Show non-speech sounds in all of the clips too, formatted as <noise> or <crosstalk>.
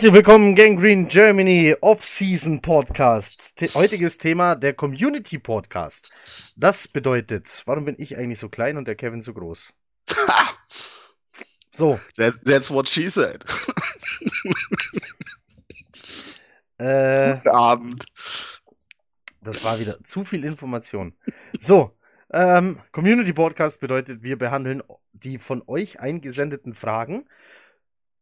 Herzlich willkommen, Gang Green Germany Off-Season Podcast. The heutiges Thema der Community Podcast. Das bedeutet, warum bin ich eigentlich so klein und der Kevin so groß? <laughs> so. That's, that's, what she said. <laughs> äh, Guten Abend. Das war wieder zu viel Information. So, ähm, Community Podcast bedeutet, wir behandeln die von euch eingesendeten Fragen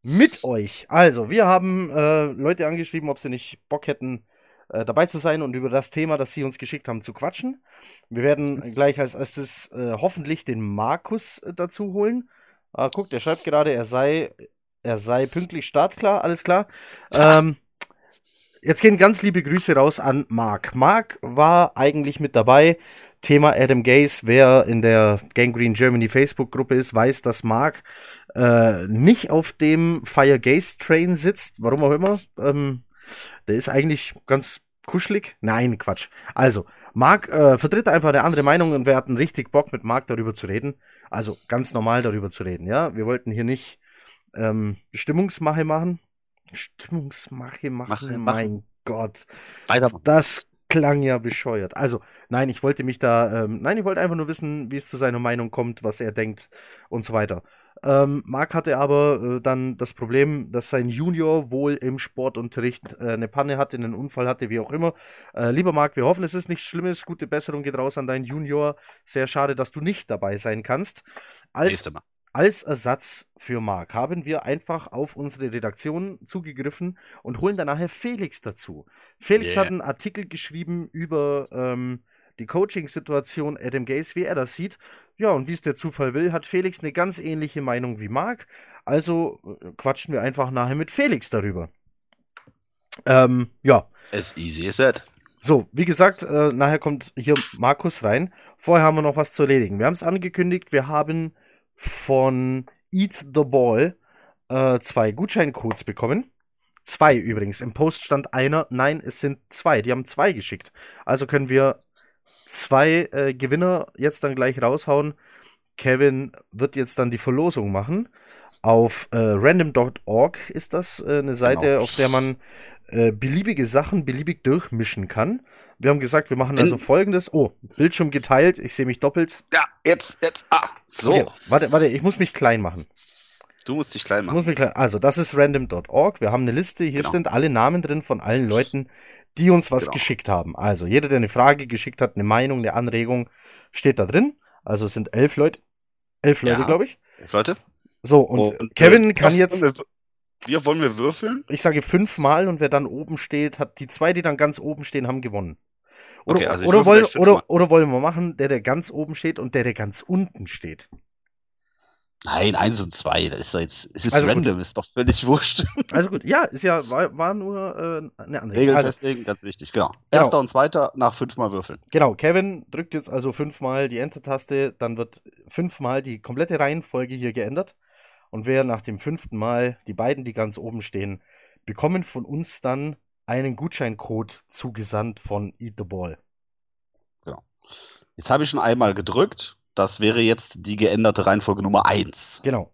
mit euch. Also, wir haben äh, Leute angeschrieben, ob sie nicht Bock hätten, äh, dabei zu sein und über das Thema, das sie uns geschickt haben, zu quatschen. Wir werden gleich als erstes äh, hoffentlich den Markus äh, dazu holen. Ah, guck, der schreibt gerade, er sei, er sei pünktlich startklar, alles klar. Ähm, jetzt gehen ganz liebe Grüße raus an Marc. Marc war eigentlich mit dabei. Thema Adam Gaze. Wer in der Gangrene Germany Facebook-Gruppe ist, weiß, dass Marc äh, nicht auf dem Fire Gaze Train sitzt, warum auch immer. Ähm, der ist eigentlich ganz kuschelig. Nein, Quatsch. Also, Marc äh, vertritt einfach eine andere Meinung und wir hatten richtig Bock, mit Marc darüber zu reden. Also ganz normal darüber zu reden, ja. Wir wollten hier nicht ähm, Stimmungsmache machen. Stimmungsmache machen, Mache, mein Gott. Weiter. Das klang ja bescheuert. Also, nein, ich wollte mich da, ähm, nein, ich wollte einfach nur wissen, wie es zu seiner Meinung kommt, was er denkt und so weiter. Ähm, Marc hatte aber äh, dann das Problem, dass sein Junior wohl im Sportunterricht äh, eine Panne hatte, einen Unfall hatte, wie auch immer. Äh, lieber Marc, wir hoffen, es ist nichts Schlimmes. Gute Besserung geht raus an deinen Junior. Sehr schade, dass du nicht dabei sein kannst. Als, als Ersatz für Marc haben wir einfach auf unsere Redaktion zugegriffen und holen dann nachher Felix dazu. Felix yeah. hat einen Artikel geschrieben über ähm, die Coaching-Situation Adam Gaze, wie er das sieht. Ja, und wie es der Zufall will, hat Felix eine ganz ähnliche Meinung wie Marc. Also äh, quatschen wir einfach nachher mit Felix darüber. Ähm, ja. As easy as that. So, wie gesagt, äh, nachher kommt hier Markus rein. Vorher haben wir noch was zu erledigen. Wir haben es angekündigt, wir haben von Eat the Ball äh, zwei Gutscheincodes bekommen. Zwei übrigens. Im Post stand einer. Nein, es sind zwei. Die haben zwei geschickt. Also können wir zwei äh, Gewinner jetzt dann gleich raushauen. Kevin wird jetzt dann die Verlosung machen. Auf äh, random.org ist das äh, eine Seite, genau. auf der man äh, beliebige Sachen beliebig durchmischen kann. Wir haben gesagt, wir machen also folgendes. Oh, Bildschirm geteilt, ich sehe mich doppelt. Ja, jetzt, jetzt, ah, so. Okay, warte, warte, ich muss mich klein machen. Du musst dich klein machen. Muss mich klein, also, das ist random.org. Wir haben eine Liste, hier genau. sind alle Namen drin von allen Leuten, die uns was genau. geschickt haben. Also jeder, der eine Frage geschickt hat, eine Meinung, eine Anregung, steht da drin. Also es sind elf Leute. Elf Leute, ja, glaube ich. Elf Leute. So, und, und Kevin äh, kann jetzt. Wir, wir, wollen wir würfeln? Ich sage fünfmal und wer dann oben steht, hat die zwei, die dann ganz oben stehen, haben gewonnen. Oder, okay, also oder, wollen, oder, oder wollen wir machen, der, der ganz oben steht und der, der ganz unten steht? Nein, eins und zwei, das ist jetzt, es ist also random, gut. ist doch völlig wurscht. <laughs> Also gut, ja, ist ja, war, war nur äh, eine andere Regel also, festlegen, ganz wichtig, genau. genau. Erster und zweiter nach fünfmal würfeln. Genau, Kevin drückt jetzt also fünfmal die Enter-Taste, dann wird fünfmal die komplette Reihenfolge hier geändert. Und wer nach dem fünften Mal, die beiden, die ganz oben stehen, bekommen von uns dann einen Gutscheincode zugesandt von Eat the Ball. Genau. Jetzt habe ich schon einmal gedrückt das wäre jetzt die geänderte Reihenfolge Nummer 1. Genau.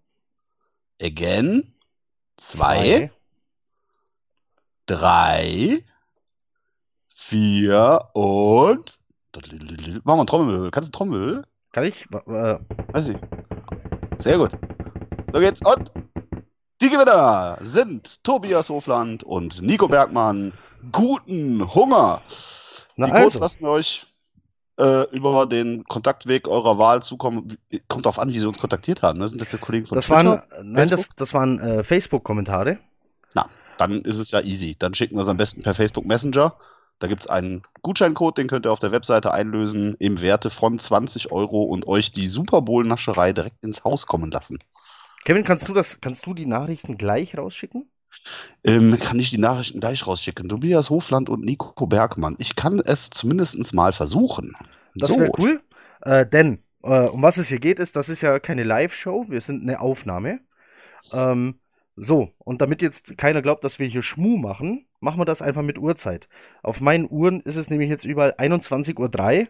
Again. 2. 3. 4 und. Machen wir einen Trommelwirbel. Kannst du Trommelwirbel? Kann ich? Äh. Weiß ich. Sehr gut. So geht's. Und die Gewinner sind Tobias Hofland und Nico Bergmann. Guten Hunger. Na die Codes also. lassen wir euch äh, über den Kontaktweg eurer Wahl zukommen. Kommt darauf an, wie sie uns kontaktiert haben. Ne? Sind das jetzt Kollegen von das Twitter? Waren, nein, das, das waren äh, Facebook-Kommentare. Na, dann ist es ja easy. Dann schicken wir es am besten per Facebook Messenger. Da gibt es einen Gutscheincode, den könnt ihr auf der Webseite einlösen, im Werte von 20 Euro und euch die Super Bowl-Nascherei direkt ins Haus kommen lassen. Kevin, kannst du das, kannst du die Nachrichten gleich rausschicken? Ähm, kann ich die Nachrichten gleich rausschicken. Tobias Hofland und Nico Bergmann. Ich kann es zumindest mal versuchen. Das so. wäre cool. Äh, denn, Äh, um was es hier geht, ist, das ist ja keine Live-Show, wir sind eine Aufnahme. Ähm, so, und damit jetzt keiner glaubt, dass wir hier Schmu machen, machen wir das einfach mit Uhrzeit. Auf meinen Uhren ist es nämlich jetzt überall 21.03 Uhr.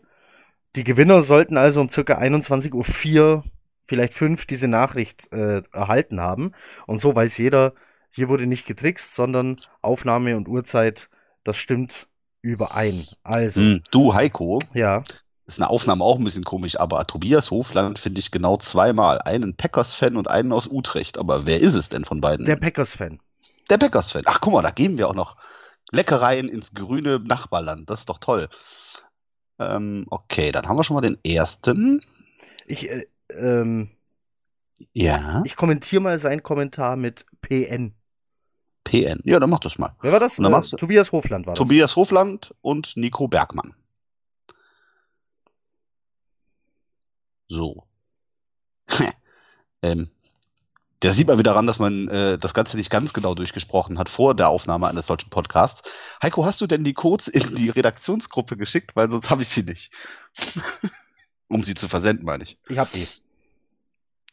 Die Gewinner sollten also um circa 21.04 Uhr, vielleicht 5 diese Nachricht äh, erhalten haben. Und so weiß jeder, hier wurde nicht getrickst, sondern Aufnahme und Uhrzeit, das stimmt überein. Also. Hm, du, Heiko. Ja. Ist eine Aufnahme auch ein bisschen komisch, aber Tobias Hofland finde ich genau zweimal. Einen Packers-Fan und einen aus Utrecht. Aber wer ist es denn von beiden? Der Packers-Fan. Der Packers-Fan. Ach, guck mal, da geben wir auch noch Leckereien ins grüne Nachbarland. Das ist doch toll. Ähm, okay, dann haben wir schon mal den ersten. Ich, äh, ähm, ja. Ich kommentiere mal seinen Kommentar mit PN. PN. Ja, dann mach das mal. Wer war das? Äh, Tobias Hofland war das. Tobias Hofland und Nico Bergmann. So. <laughs> ähm, der sieht mal wieder ran, dass man äh, das Ganze nicht ganz genau durchgesprochen hat vor der Aufnahme eines solchen Podcasts. Heiko, hast du denn die Codes in die Redaktionsgruppe geschickt? Weil sonst habe ich sie nicht. <laughs> um sie zu versenden, meine ich. Ich habe die.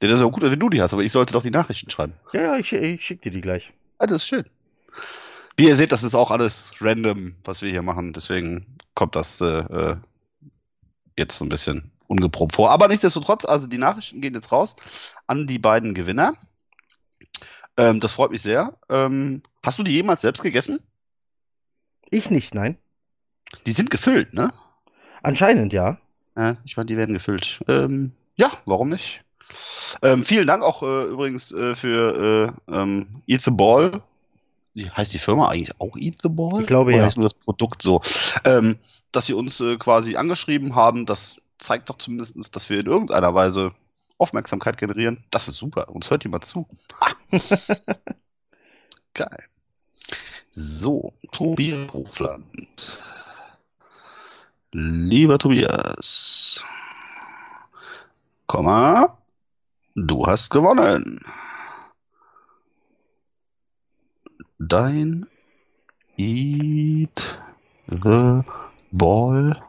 Ja, das ist auch gut, wenn du die hast, aber ich sollte doch die Nachrichten schreiben. Ja, ja, ich, ich schicke dir die gleich. Das ist schön. Wie ihr seht, das ist auch alles random, was wir hier machen. Deswegen kommt das äh, äh jetzt so ein bisschen ungeprobt vor. Aber nichtsdestotrotz, also die Nachrichten gehen jetzt raus an die beiden Gewinner. Ähm, das freut mich sehr. Ähm, hast du die jemals selbst gegessen? Ich nicht, nein. Die sind gefüllt, ne? Anscheinend, ja. Ja, ich meine, die werden gefüllt. Ähm, ja, warum nicht? Ähm, vielen Dank auch äh, übrigens äh, für äh, ähm, Eat the Ball. Heißt die Firma eigentlich auch Eat the Ball? Ich glaube Oder ja. heißt nur das Produkt so? Ähm, dass sie uns äh, quasi angeschrieben haben, das zeigt doch zumindest, dass wir in irgendeiner Weise Aufmerksamkeit generieren. Das ist super. Uns hört jemand zu. <laughs> Geil. So, Tobias Hofland. Lieber Tobias. Komma. Du hast gewonnen. Dein Eat the Ball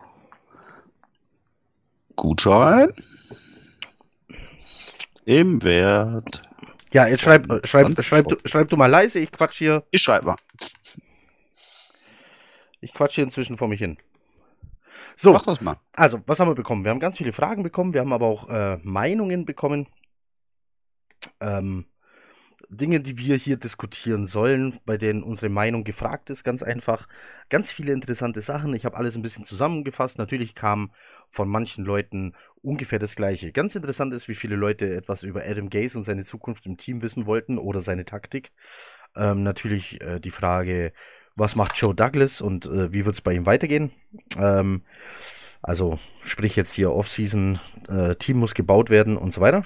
Gutschein im Wert. Ja, jetzt schreib, schreib, schreib, du, schreib du mal leise, ich quatsch hier. Ich schreib mal. Ich quatsch hier inzwischen vor mich hin. So, also, was haben wir bekommen? Wir haben ganz viele Fragen bekommen, wir haben aber auch äh, Meinungen bekommen. Ähm, Dinge, die wir hier diskutieren sollen, bei denen unsere Meinung gefragt ist, ganz einfach. Ganz viele interessante Sachen. Ich habe alles ein bisschen zusammengefasst. Natürlich kam von manchen Leuten ungefähr das Gleiche. Ganz interessant ist, wie viele Leute etwas über Adam Gaze und seine Zukunft im Team wissen wollten oder seine Taktik. Ähm, natürlich äh, die Frage, was macht Joe Douglas und äh, wie wird es bei ihm weitergehen? Ähm, also sprich jetzt hier Offseason, äh, Team muss gebaut werden und so weiter.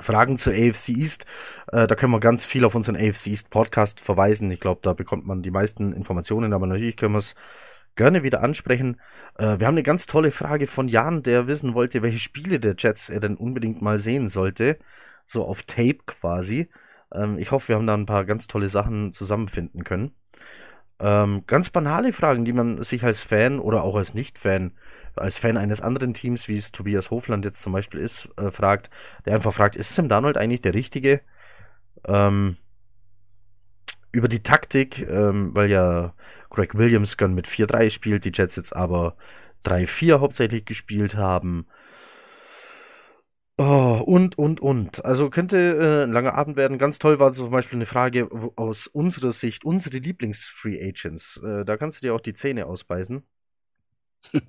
Fragen zur AFC East, äh, da können wir ganz viel auf unseren AFC East Podcast verweisen. Ich glaube, da bekommt man die meisten Informationen, aber natürlich können wir es gerne wieder ansprechen. Äh, wir haben eine ganz tolle Frage von Jan, der wissen wollte, welche Spiele der Jets er denn unbedingt mal sehen sollte. So auf Tape quasi. Ähm, ich hoffe, wir haben da ein paar ganz tolle Sachen zusammenfinden können. Ähm, ganz banale Fragen, die man sich als Fan oder auch als Nicht-Fan als Fan eines anderen Teams, wie es Tobias Hofland jetzt zum Beispiel ist, äh, fragt, der einfach fragt, ist Sam Darnold eigentlich der Richtige? Ähm, über die Taktik, ähm, weil ja Greg Williams gern mit 4-3 spielt, die Jets jetzt aber 3-4 hauptsächlich gespielt haben. Oh, und, und, und. Also könnte äh, ein langer Abend werden. Ganz toll war zum Beispiel eine Frage aus unserer Sicht, unsere Lieblings-Free Agents. Äh, da kannst du dir auch die Zähne ausbeißen. Sind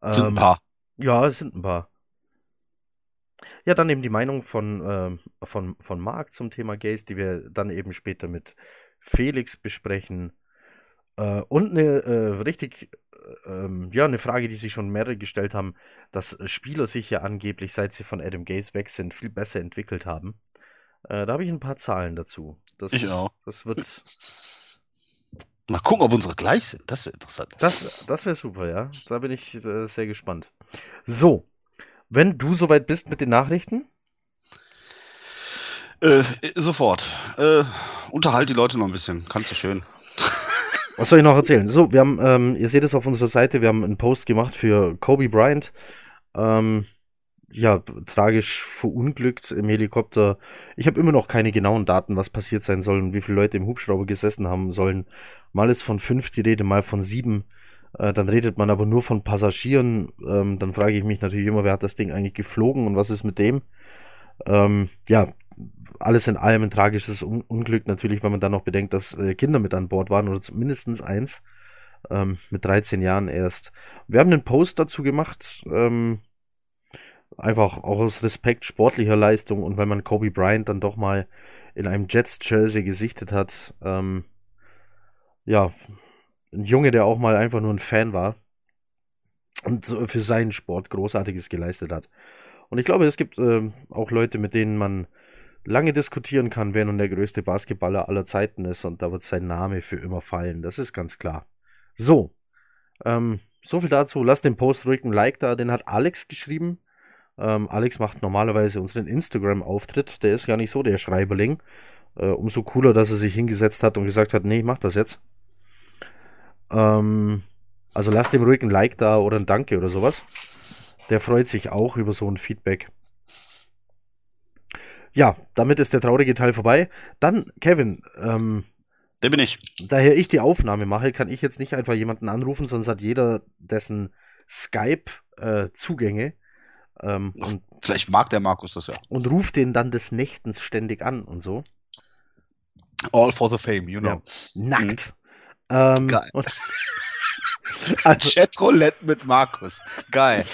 ein ähm, paar. Ja, es sind ein paar. Ja, dann eben die Meinung von, ähm, von, von Marc zum Thema Gays, die wir dann eben später mit Felix besprechen. Äh, und eine äh, richtig, ähm, ja, eine Frage, die sich schon mehrere gestellt haben, dass Spieler sich ja angeblich, seit sie von Adam Gaze weg sind, viel besser entwickelt haben. Äh, da habe ich ein paar Zahlen dazu. Das, ich auch. Das wird <laughs> Mal gucken, ob unsere gleich sind. Das wäre interessant. Das, das wäre super, ja. Da bin ich äh, sehr gespannt. So, wenn du soweit bist mit den Nachrichten. Äh, sofort. Äh, unterhalt die Leute noch ein bisschen. Kannst du schön. Was soll ich noch erzählen? So, wir haben, ähm, ihr seht es auf unserer Seite, wir haben einen Post gemacht für Kobe Bryant. Ähm, ja, tragisch verunglückt im Helikopter. Ich habe immer noch keine genauen Daten, was passiert sein soll und wie viele Leute im Hubschrauber gesessen haben sollen. Mal ist von fünf die Rede, mal von sieben. Äh, dann redet man aber nur von Passagieren. Ähm, dann frage ich mich natürlich immer, wer hat das Ding eigentlich geflogen und was ist mit dem? Ähm, ja, alles in allem ein tragisches Un Unglück natürlich, wenn man dann noch bedenkt, dass äh, Kinder mit an Bord waren oder mindestens eins. Ähm, mit 13 Jahren erst. Wir haben einen Post dazu gemacht. Ähm, einfach auch aus Respekt sportlicher Leistung und weil man Kobe Bryant dann doch mal in einem Jets-Jersey gesichtet hat. Ähm, ja, ein Junge, der auch mal einfach nur ein Fan war und für seinen Sport Großartiges geleistet hat. Und ich glaube, es gibt äh, auch Leute, mit denen man lange diskutieren kann, wer nun der größte Basketballer aller Zeiten ist und da wird sein Name für immer fallen. Das ist ganz klar. So, ähm, so viel dazu. Lasst den Post ruhig ein Like da. Den hat Alex geschrieben. Ähm, Alex macht normalerweise unseren Instagram-Auftritt. Der ist gar nicht so der Schreiberling. Äh, umso cooler, dass er sich hingesetzt hat und gesagt hat, nee, ich mach das jetzt. Ähm, also lasst dem ruhig ein Like da oder ein Danke oder sowas. Der freut sich auch über so ein Feedback. Ja, damit ist der traurige Teil vorbei. Dann, Kevin, ähm, der bin ich. Daher ich die Aufnahme mache, kann ich jetzt nicht einfach jemanden anrufen, sonst hat jeder dessen Skype-Zugänge. Äh, ähm, und, Vielleicht mag der Markus das ja. Und ruft den dann des Nächtens ständig an und so. All for the fame, you know. Ja, nackt. Mhm. Ähm, Geil. Und, <laughs> also, Chatroulette mit Markus. Geil.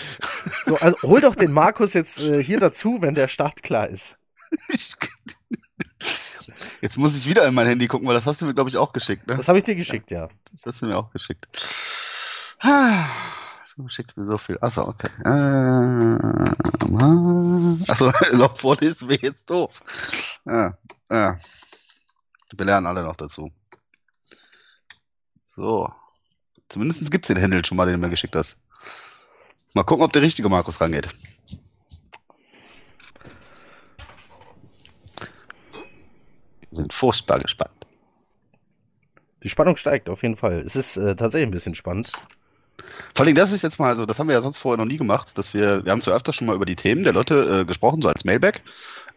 So, also hol doch den <laughs> Markus jetzt äh, hier dazu, wenn der Start klar ist. <laughs> Jetzt muss ich wieder in mein Handy gucken, weil das hast du mir, glaube ich, auch geschickt. Ne? Das habe ich dir geschickt, ja. Das hast du mir auch geschickt. <sighs> Du schickst mir so viel. Achso, okay. Äh, achso, noch <laughs> vorlesen wäre jetzt doof. Ja, ja. Wir lernen alle noch dazu. So. Zumindest gibt es den Händel schon mal, den du mir geschickt hast. Mal gucken, ob der richtige Markus rangeht. Sind furchtbar gespannt. Die Spannung steigt auf jeden Fall. Es ist äh, tatsächlich ein bisschen spannend. Vor allem, das ist jetzt mal so, das haben wir ja sonst vorher noch nie gemacht, dass wir, wir haben zwar öfter schon mal über die Themen der Leute äh, gesprochen, so als Mailback,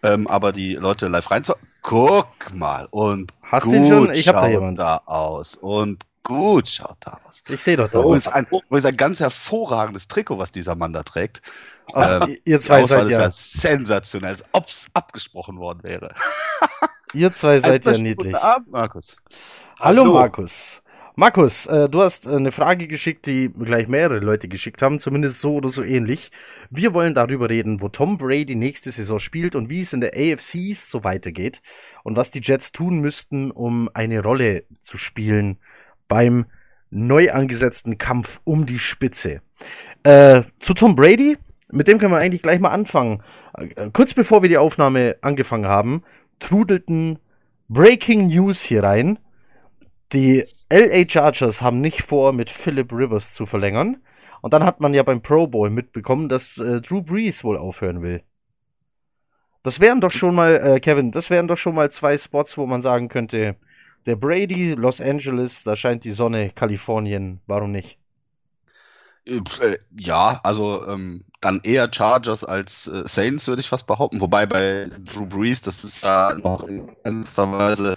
ähm, aber die Leute live rein Guck mal und Hast du ihn schon? Ich hab da jemand. da aus und gut schaut da aus. Ich sehe doch da oh, ist ein, oh, ist ein ganz hervorragendes Trikot, was dieser Mann da trägt. Ach, ähm, ihr zwei seid ja. ist ja sensationell, als ob es abgesprochen worden wäre. <laughs> Ihr zwei seid ja niedlich. Guten Abend, Markus. Hallo, Hallo. Markus. Markus, äh, du hast äh, eine Frage geschickt, die gleich mehrere Leute geschickt haben, zumindest so oder so ähnlich. Wir wollen darüber reden, wo Tom Brady nächste Saison spielt und wie es in der AFC East so weitergeht und was die Jets tun müssten, um eine Rolle zu spielen beim neu angesetzten Kampf um die Spitze. Äh, zu Tom Brady, mit dem können wir eigentlich gleich mal anfangen. Äh, kurz bevor wir die Aufnahme angefangen haben, trudelten Breaking News hier rein. Die LA Chargers haben nicht vor, mit Philip Rivers zu verlängern. Und dann hat man ja beim Pro Bowl mitbekommen, dass äh, Drew Brees wohl aufhören will. Das wären doch schon mal, äh, Kevin, das wären doch schon mal zwei Spots, wo man sagen könnte, der Brady, Los Angeles, da scheint die Sonne, Kalifornien, warum nicht? Äh, ja, also ähm, dann eher Chargers als äh, Saints, würde ich fast behaupten. Wobei bei Drew Brees, das ist ja noch in gewisser Weise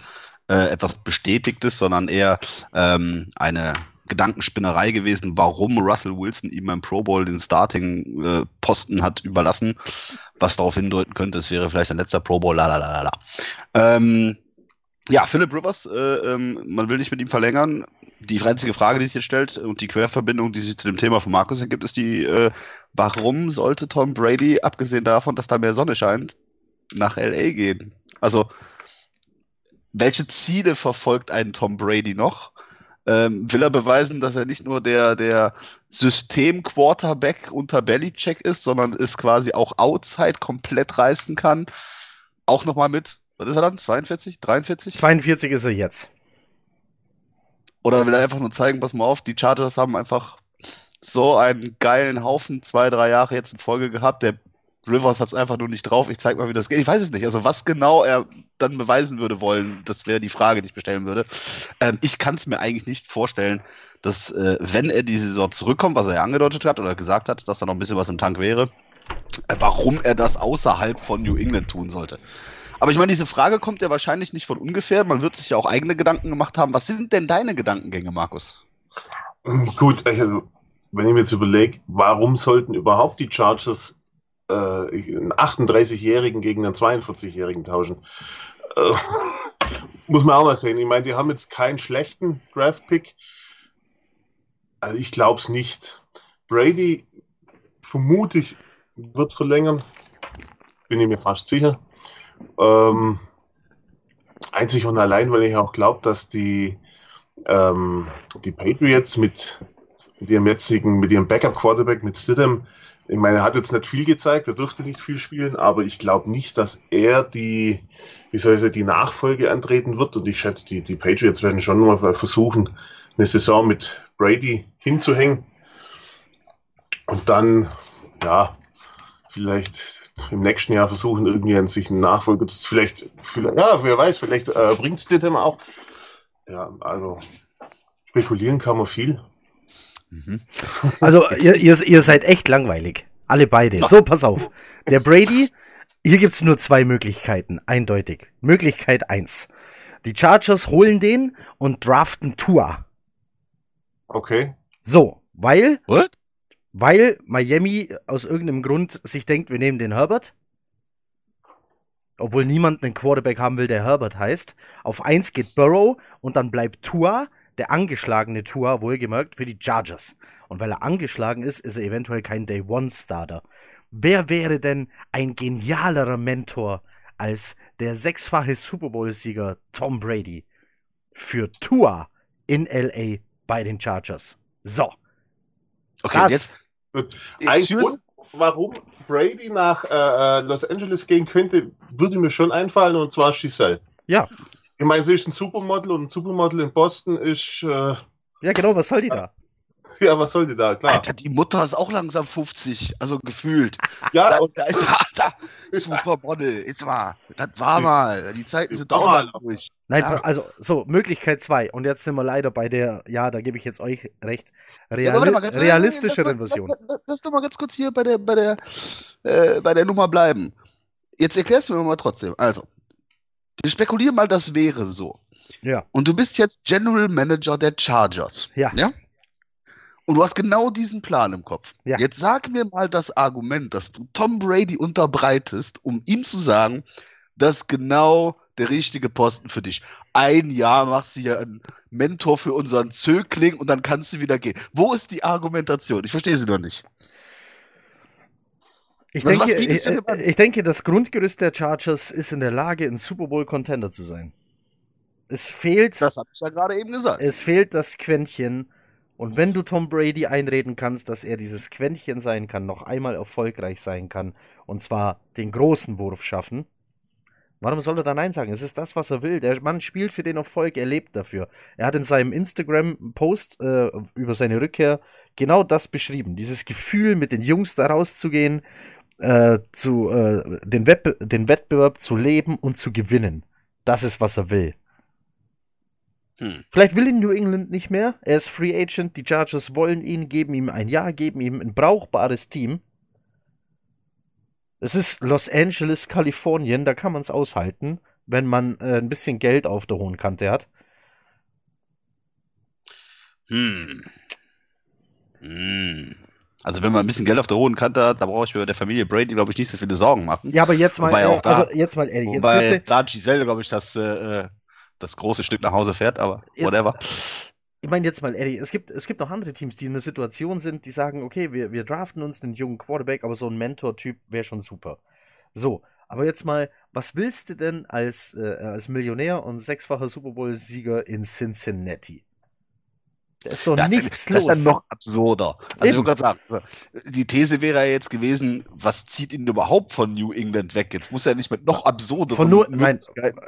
äh, etwas Bestätigtes, sondern eher ähm, eine Gedankenspinnerei gewesen, warum Russell Wilson ihm beim Pro Bowl den Starting-Posten äh, hat überlassen, was darauf hindeuten könnte, es wäre vielleicht sein letzter Pro Bowl, la la la la. Ähm, ja, Philip Rivers, äh, ähm, man will nicht mit ihm verlängern. Die einzige Frage, die sich jetzt stellt und die Querverbindung, die sich zu dem Thema von Markus ergibt, ist die, äh, warum sollte Tom Brady, abgesehen davon, dass da mehr Sonne scheint, nach LA gehen? Also, welche Ziele verfolgt ein Tom Brady noch? Ähm, will er beweisen, dass er nicht nur der, der System-Quarterback unter Belichick ist, sondern es quasi auch outside komplett reißen kann? Auch nochmal mit was ist er dann? 42? 43? 42 ist er jetzt. Oder will er einfach nur zeigen, pass mal auf, die Chargers haben einfach so einen geilen Haufen zwei, drei Jahre jetzt in Folge gehabt. Der Rivers hat es einfach nur nicht drauf. Ich zeig mal, wie das geht. Ich weiß es nicht. Also was genau er dann beweisen würde wollen, das wäre die Frage, die ich bestellen würde. Ähm, ich kann es mir eigentlich nicht vorstellen, dass äh, wenn er die Saison zurückkommt, was er ja angedeutet hat oder gesagt hat, dass da noch ein bisschen was im Tank wäre, äh, warum er das außerhalb von New England tun sollte. Aber ich meine, diese Frage kommt ja wahrscheinlich nicht von ungefähr. Man wird sich ja auch eigene Gedanken gemacht haben. Was sind denn deine Gedankengänge, Markus? Gut, also wenn ich mir jetzt überlege, warum sollten überhaupt die Chargers äh, einen 38-Jährigen gegen einen 42-Jährigen tauschen? Äh, muss man auch mal sehen. Ich meine, die haben jetzt keinen schlechten Draft-Pick. Also ich glaube es nicht. Brady, vermute ich, wird verlängern. Bin ich mir fast sicher. Ähm, einzig und allein, weil ich auch glaube, dass die, ähm, die Patriots mit, mit ihrem jetzigen, mit ihrem Backup-Quarterback, mit Stidham, ich meine, er hat jetzt nicht viel gezeigt, er durfte nicht viel spielen, aber ich glaube nicht, dass er die, wie soll ich sagen, die Nachfolge antreten wird. Und ich schätze, die, die Patriots werden schon mal versuchen, eine Saison mit Brady hinzuhängen. Und dann, ja, vielleicht im nächsten Jahr versuchen, irgendwie an sich einen Nachfolger zu. Vielleicht, vielleicht ja, wer weiß, vielleicht äh, bringt es dir dann auch. Ja, also spekulieren kann man viel. Mhm. <laughs> Also, ihr, ihr, ihr, seid echt langweilig. Alle beide. So, pass auf. Der Brady, hier gibt es nur zwei Möglichkeiten, eindeutig. Möglichkeit 1. Die Chargers holen den und draften Tua. Okay. So, weil. What? Weil Miami aus irgendeinem Grund sich denkt, wir nehmen den Herbert. Obwohl niemand einen Quarterback haben will, der Herbert heißt. Auf 1 geht Burrow und dann bleibt Tua der angeschlagene Tour, wohlgemerkt, für die Chargers. Und weil er angeschlagen ist, ist er eventuell kein Day-One-Starter. Wer wäre denn ein genialerer Mentor als der sechsfache Super Bowl-Sieger Tom Brady für Tour in LA bei den Chargers? So. Okay, das jetzt. Ein Grund, warum Brady nach äh, äh, Los Angeles gehen könnte, würde mir schon einfallen, und zwar Giselle. Ja, ich meine, sie ist ein Supermodel und ein Supermodel in Boston ist. Äh, ja, genau, was soll die da? <laughs> Ja, was soll die da? Klar. Alter, die Mutter ist auch langsam 50, also gefühlt. <laughs> Ja, da, da ist <laughs> Alter, Supermodel. Jetzt mal, das war mal. Die Zeiten sind doch mal durch. Nein, ja. also so, Möglichkeit 2. Und jetzt sind wir leider bei der, ja, da gebe ich jetzt euch recht, reali ja, realistischeren Version. Lass, lass doch mal ganz kurz hier bei der, bei der, äh, bei der Nummer bleiben. Jetzt erklärst du mir mal trotzdem. Also, wir spekulieren mal, das wäre so. Ja. Und du bist jetzt General Manager der Chargers. Ja. Ja? Und du hast genau diesen Plan im Kopf. Ja. Jetzt sag mir mal das Argument, das du Tom Brady unterbreitest, um ihm zu sagen, dass genau der richtige Posten für dich. Ein Jahr machst du ja einen Mentor für unseren Zögling und dann kannst du wieder gehen. Wo ist die Argumentation? Ich verstehe sie noch nicht. Ich denke, ich, ich, denke, das Grundgerüst der Chargers ist in der Lage, ein Super Bowl-Contender zu sein. Es fehlt. Das habe ich ja gerade eben gesagt. Es fehlt das Quäntchen. Und wenn du Tom Brady einreden kannst, dass er dieses Quäntchen sein kann, noch einmal erfolgreich sein kann, und zwar den großen Wurf schaffen, warum soll er da Nein sagen? Es ist das, was er will. Der Mann spielt für den Erfolg, er lebt dafür. Er hat in seinem Instagram-Post äh, über seine Rückkehr genau das beschrieben. Dieses Gefühl, mit den Jungs da rauszugehen äh, zu, äh, den, Wett den Wettbewerb zu leben und zu gewinnen. Das ist, was er will. Hm. Vielleicht will ihn New England nicht mehr. Er ist Free Agent. Die Chargers wollen ihn, geben ihm ein Jahr, geben ihm ein brauchbares Team. Es ist Los Angeles, Kalifornien. Da kann man es aushalten, wenn man äh, ein bisschen Geld auf der hohen Kante hat. Hm. Hm. Also wenn man ein bisschen Geld auf der hohen Kante hat, da brauche ich mir der Familie Brady, glaube ich, nicht so viele Sorgen machen. Ja, aber jetzt mal, wobei auch da, also jetzt mal ehrlich. Wobei jetzt da Giselle, glaube ich, das, äh, das große Stück nach Hause fährt, aber jetzt, whatever. Ich meine jetzt mal ehrlich, es gibt, es gibt noch andere Teams, die in einer Situation sind, die sagen, okay, wir, wir draften uns einen jungen Quarterback, aber so ein Mentor-Typ wäre schon super. So, aber jetzt mal, was willst du denn als, äh, als Millionär und sechsfacher Super Bowl-Sieger in Cincinnati? Da ist doch das nichts ist, los. Das ist ja noch absurder. Also Eben. ich würde gerade sagen, die These wäre ja jetzt gewesen, was zieht ihn überhaupt von New England weg? Jetzt muss er nicht mit noch absurderen von nur, nein,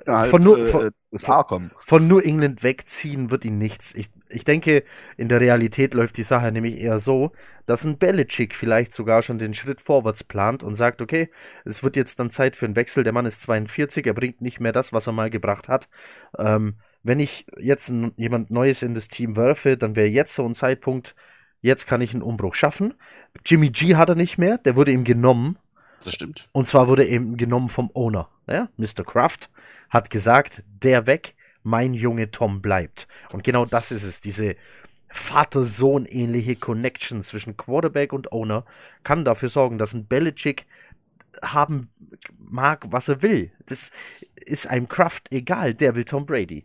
halt, von, nur, äh, von, von, von New England wegziehen wird ihn nichts. Ich, ich denke, in der Realität läuft die Sache nämlich eher so, dass ein Belichick vielleicht sogar schon den Schritt vorwärts plant und sagt, okay, es wird jetzt dann Zeit für einen Wechsel. Der Mann ist 42, er bringt nicht mehr das, was er mal gebracht hat. Ähm, wenn ich jetzt jemand Neues in das Team werfe, dann wäre jetzt so ein Zeitpunkt, jetzt kann ich einen Umbruch schaffen. Jimmy G hat er nicht mehr, der wurde ihm genommen. Das stimmt. Und zwar wurde eben genommen vom Owner. Ja? Mr. Kraft hat gesagt, der weg, mein Junge Tom bleibt. Und genau das ist es, diese Vater-Sohn-ähnliche Connection zwischen Quarterback und Owner kann dafür sorgen, dass ein Belichick haben mag, was er will. Das ist einem Kraft egal, der will Tom Brady.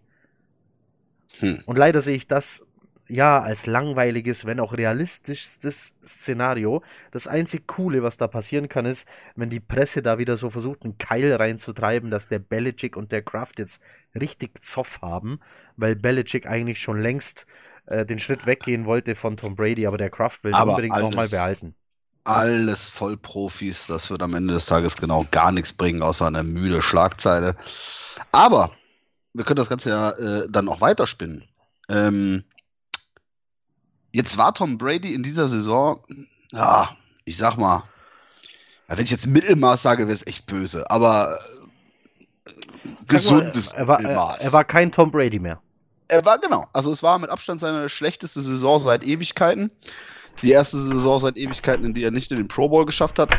Hm. Und leider sehe ich das ja als langweiliges, wenn auch realistischstes Szenario. Das einzig Coole, was da passieren kann, ist, wenn die Presse da wieder so versucht, einen Keil reinzutreiben, dass der Belichick und der Kraft jetzt richtig Zoff haben, weil Belichick eigentlich schon längst äh, den Schritt weggehen wollte von Tom Brady, aber der Kraft will aber unbedingt nochmal behalten alles Vollprofis. Das wird am Ende des Tages genau gar nichts bringen, außer eine müde Schlagzeile. Aber wir können das Ganze ja äh, dann auch weiterspinnen. Ähm, jetzt war Tom Brady in dieser Saison, ja, ich sag mal, wenn ich jetzt Mittelmaß sage, wäre es echt böse, aber äh, gesundes mal, er, war, Mittelmaß. Er, er war kein Tom Brady mehr. Er war, genau. Also es war mit Abstand seine schlechteste Saison seit Ewigkeiten die erste Saison seit Ewigkeiten, in die er nicht in den Pro Bowl geschafft hat.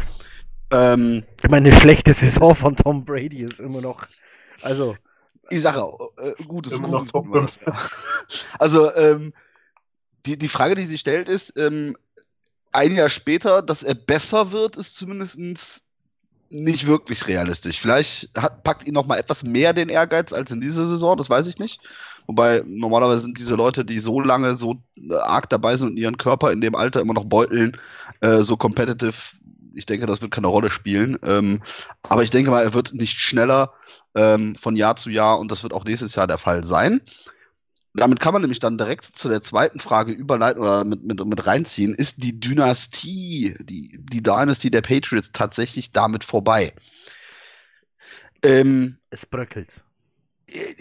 Ähm, ich meine, eine schlechte Saison von Tom Brady ist immer noch, also. Ich sage auch, äh, gutes, immer gutes, gutes <laughs> Also, ähm, die, die Frage, die sich stellt, ist, ähm, ein Jahr später, dass er besser wird, ist zumindest nicht wirklich realistisch. Vielleicht hat, packt ihn noch mal etwas mehr den Ehrgeiz als in dieser Saison, das weiß ich nicht. Wobei normalerweise sind diese Leute, die so lange so äh, arg dabei sind und ihren Körper in dem Alter immer noch beuteln, äh, so competitive. Ich denke, das wird keine Rolle spielen. Ähm, aber ich denke mal, er wird nicht schneller ähm, von Jahr zu Jahr und das wird auch nächstes Jahr der Fall sein. Damit kann man nämlich dann direkt zu der zweiten Frage überleiten oder mit, mit, mit reinziehen. Ist die Dynastie, die, die Dynasty der Patriots tatsächlich damit vorbei? Ähm, es bröckelt. Äh, äh,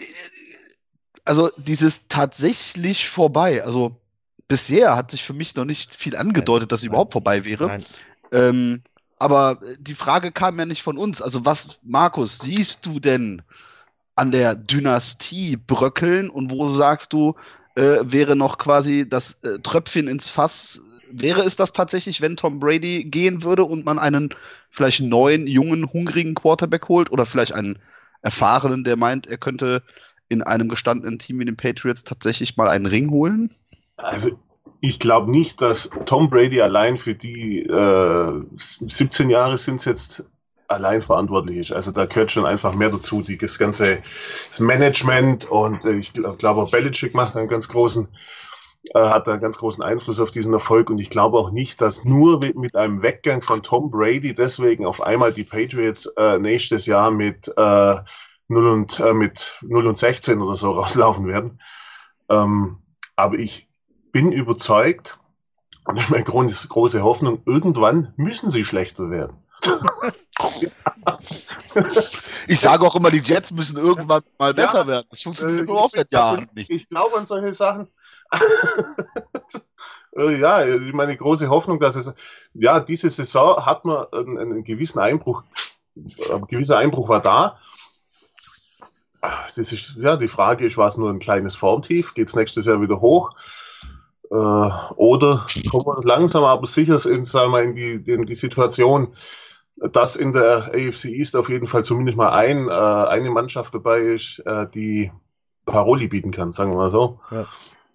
also dieses tatsächlich vorbei, also bisher hat sich für mich noch nicht viel angedeutet, dass sie überhaupt vorbei wäre. Ähm, aber die Frage kam ja nicht von uns. Also was, Markus, siehst du denn an der Dynastie bröckeln und wo sagst du, äh, wäre noch quasi das äh, Tröpfchen ins Fass? Wäre es das tatsächlich, wenn Tom Brady gehen würde und man einen vielleicht neuen, jungen, hungrigen Quarterback holt oder vielleicht einen erfahrenen, der meint, er könnte in einem gestandenen Team wie den Patriots tatsächlich mal einen Ring holen? Also ich glaube nicht, dass Tom Brady allein für die äh, 17 Jahre sind es jetzt allein verantwortlich ist. Also da gehört schon einfach mehr dazu, die, das ganze das Management und äh, ich glaube auch Belichick macht einen ganz großen äh, hat einen ganz großen Einfluss auf diesen Erfolg und ich glaube auch nicht, dass nur mit einem Weggang von Tom Brady deswegen auf einmal die Patriots äh, nächstes Jahr mit äh, 0 und, äh, mit 0 und 16 oder so <laughs> rauslaufen werden. Ähm, aber ich bin überzeugt, und meine große Hoffnung, irgendwann müssen sie schlechter werden. <laughs> ich sage auch immer, die Jets müssen irgendwann mal besser ja, werden. Das funktioniert äh, auch seit Jahren nicht. Ich glaube an solche Sachen. <laughs> Äh, ja, meine große Hoffnung, dass es, ja, diese Saison hat man einen, einen gewissen Einbruch, ein gewisser Einbruch war da. Das ist, ja, die Frage ist, war es nur ein kleines Formtief? Geht es nächstes Jahr wieder hoch? Äh, oder kommen wir langsam aber sicher in, sagen wir, in, die, in die Situation, dass in der AFC East auf jeden Fall zumindest mal ein, äh, eine Mannschaft dabei ist, äh, die Paroli bieten kann, sagen wir mal so. Ja.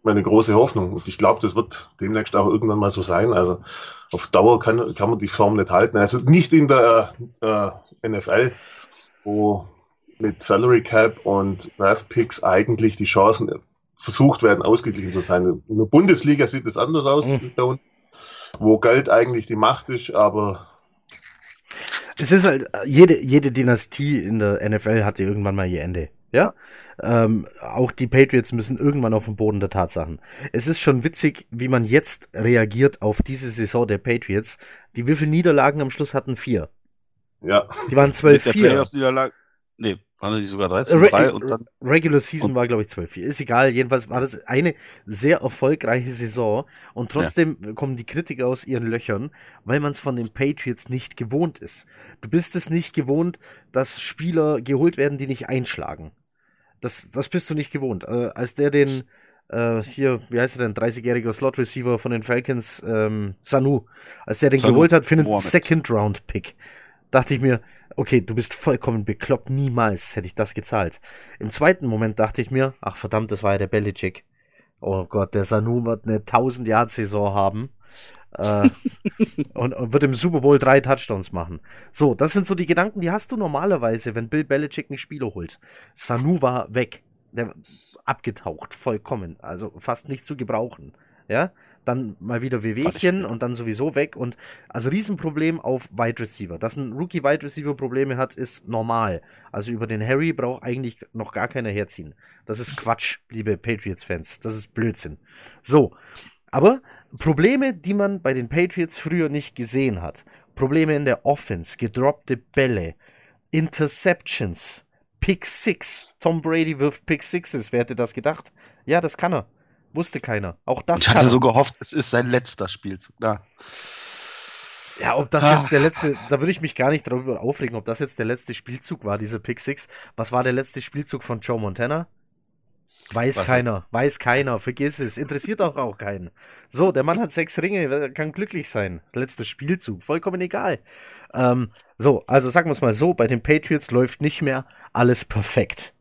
Meine große Hoffnung. Und ich glaube, das wird demnächst auch irgendwann mal so sein. Also auf Dauer kann, kann man die Form nicht halten. Also nicht in der äh, NFL, wo mit Salary Cap und Draft Picks eigentlich die Chancen versucht werden, ausgeglichen zu sein. In der Bundesliga sieht es anders aus, mhm. wo Geld eigentlich die Macht ist, aber es ist halt, jede, jede Dynastie in der NFL hatte irgendwann mal ihr Ende. Ja? Ähm, auch die Patriots müssen irgendwann auf den Boden der Tatsachen. Es ist schon witzig, wie man jetzt reagiert auf diese Saison der Patriots. Die wie viele Niederlagen am Schluss hatten? Vier. Ja. Die waren 12-4. Nee, waren die sogar 13, 3 und dann. Regular Season war, glaube ich, 12. Ist egal, jedenfalls war das eine sehr erfolgreiche Saison und trotzdem ja. kommen die Kritiker aus ihren Löchern, weil man es von den Patriots nicht gewohnt ist. Du bist es nicht gewohnt, dass Spieler geholt werden, die nicht einschlagen. Das, das bist du nicht gewohnt. Äh, als der den, äh, hier, wie heißt er denn, 30-jähriger Slot Receiver von den Falcons, ähm, Sanu, als der den Sanu geholt hat für einen Second Round Pick dachte ich mir, okay, du bist vollkommen bekloppt, niemals hätte ich das gezahlt. Im zweiten Moment dachte ich mir, ach verdammt, das war ja der Belichick. Oh Gott, der Sanu wird eine 1000 Yard Saison haben äh, <laughs> und, und, wird im Super Bowl drei Touchdowns machen. So, das sind so die Gedanken, die hast du normalerweise, wenn Bill Belichick einen Spieler holt. Sanu war weg, der abgetaucht, vollkommen, also fast nicht zu gebrauchen. Ja, dann mal wieder Wehwehchen und dann sowieso weg. Und also Riesenproblem auf Wide Receiver. Dass ein Rookie Wide Receiver Probleme hat, ist normal. Also über den Harry braucht eigentlich noch gar keiner herziehen. Das ist Quatsch, liebe Patriots-Fans. Das ist Blödsinn. So, aber Probleme, die man bei den Patriots früher nicht gesehen hat. Probleme in der Offense, gedroppte Bälle, Interceptions, Pick Six. Tom Brady wirft Pick Sixes. Wer hätte das gedacht? Ja, das kann er. Wusste keiner. Auch das. Ich hatte so gehofft, es ist sein letzter Spielzug. Ja. Ja, ob das jetzt der letzte, da würde ich mich gar nicht darüber aufregen, ob das jetzt der letzte Spielzug war, diese Pick Six. Was war der letzte Spielzug von Joe Montana? Weiß Was keiner, ist? weiß keiner, vergiss es, interessiert auch auch keinen. So, der Mann hat sechs Ringe, kann glücklich sein. Letzter Spielzug, vollkommen egal. Ähm, so, also sagen wir es mal so, bei den Patriots läuft nicht mehr alles perfekt.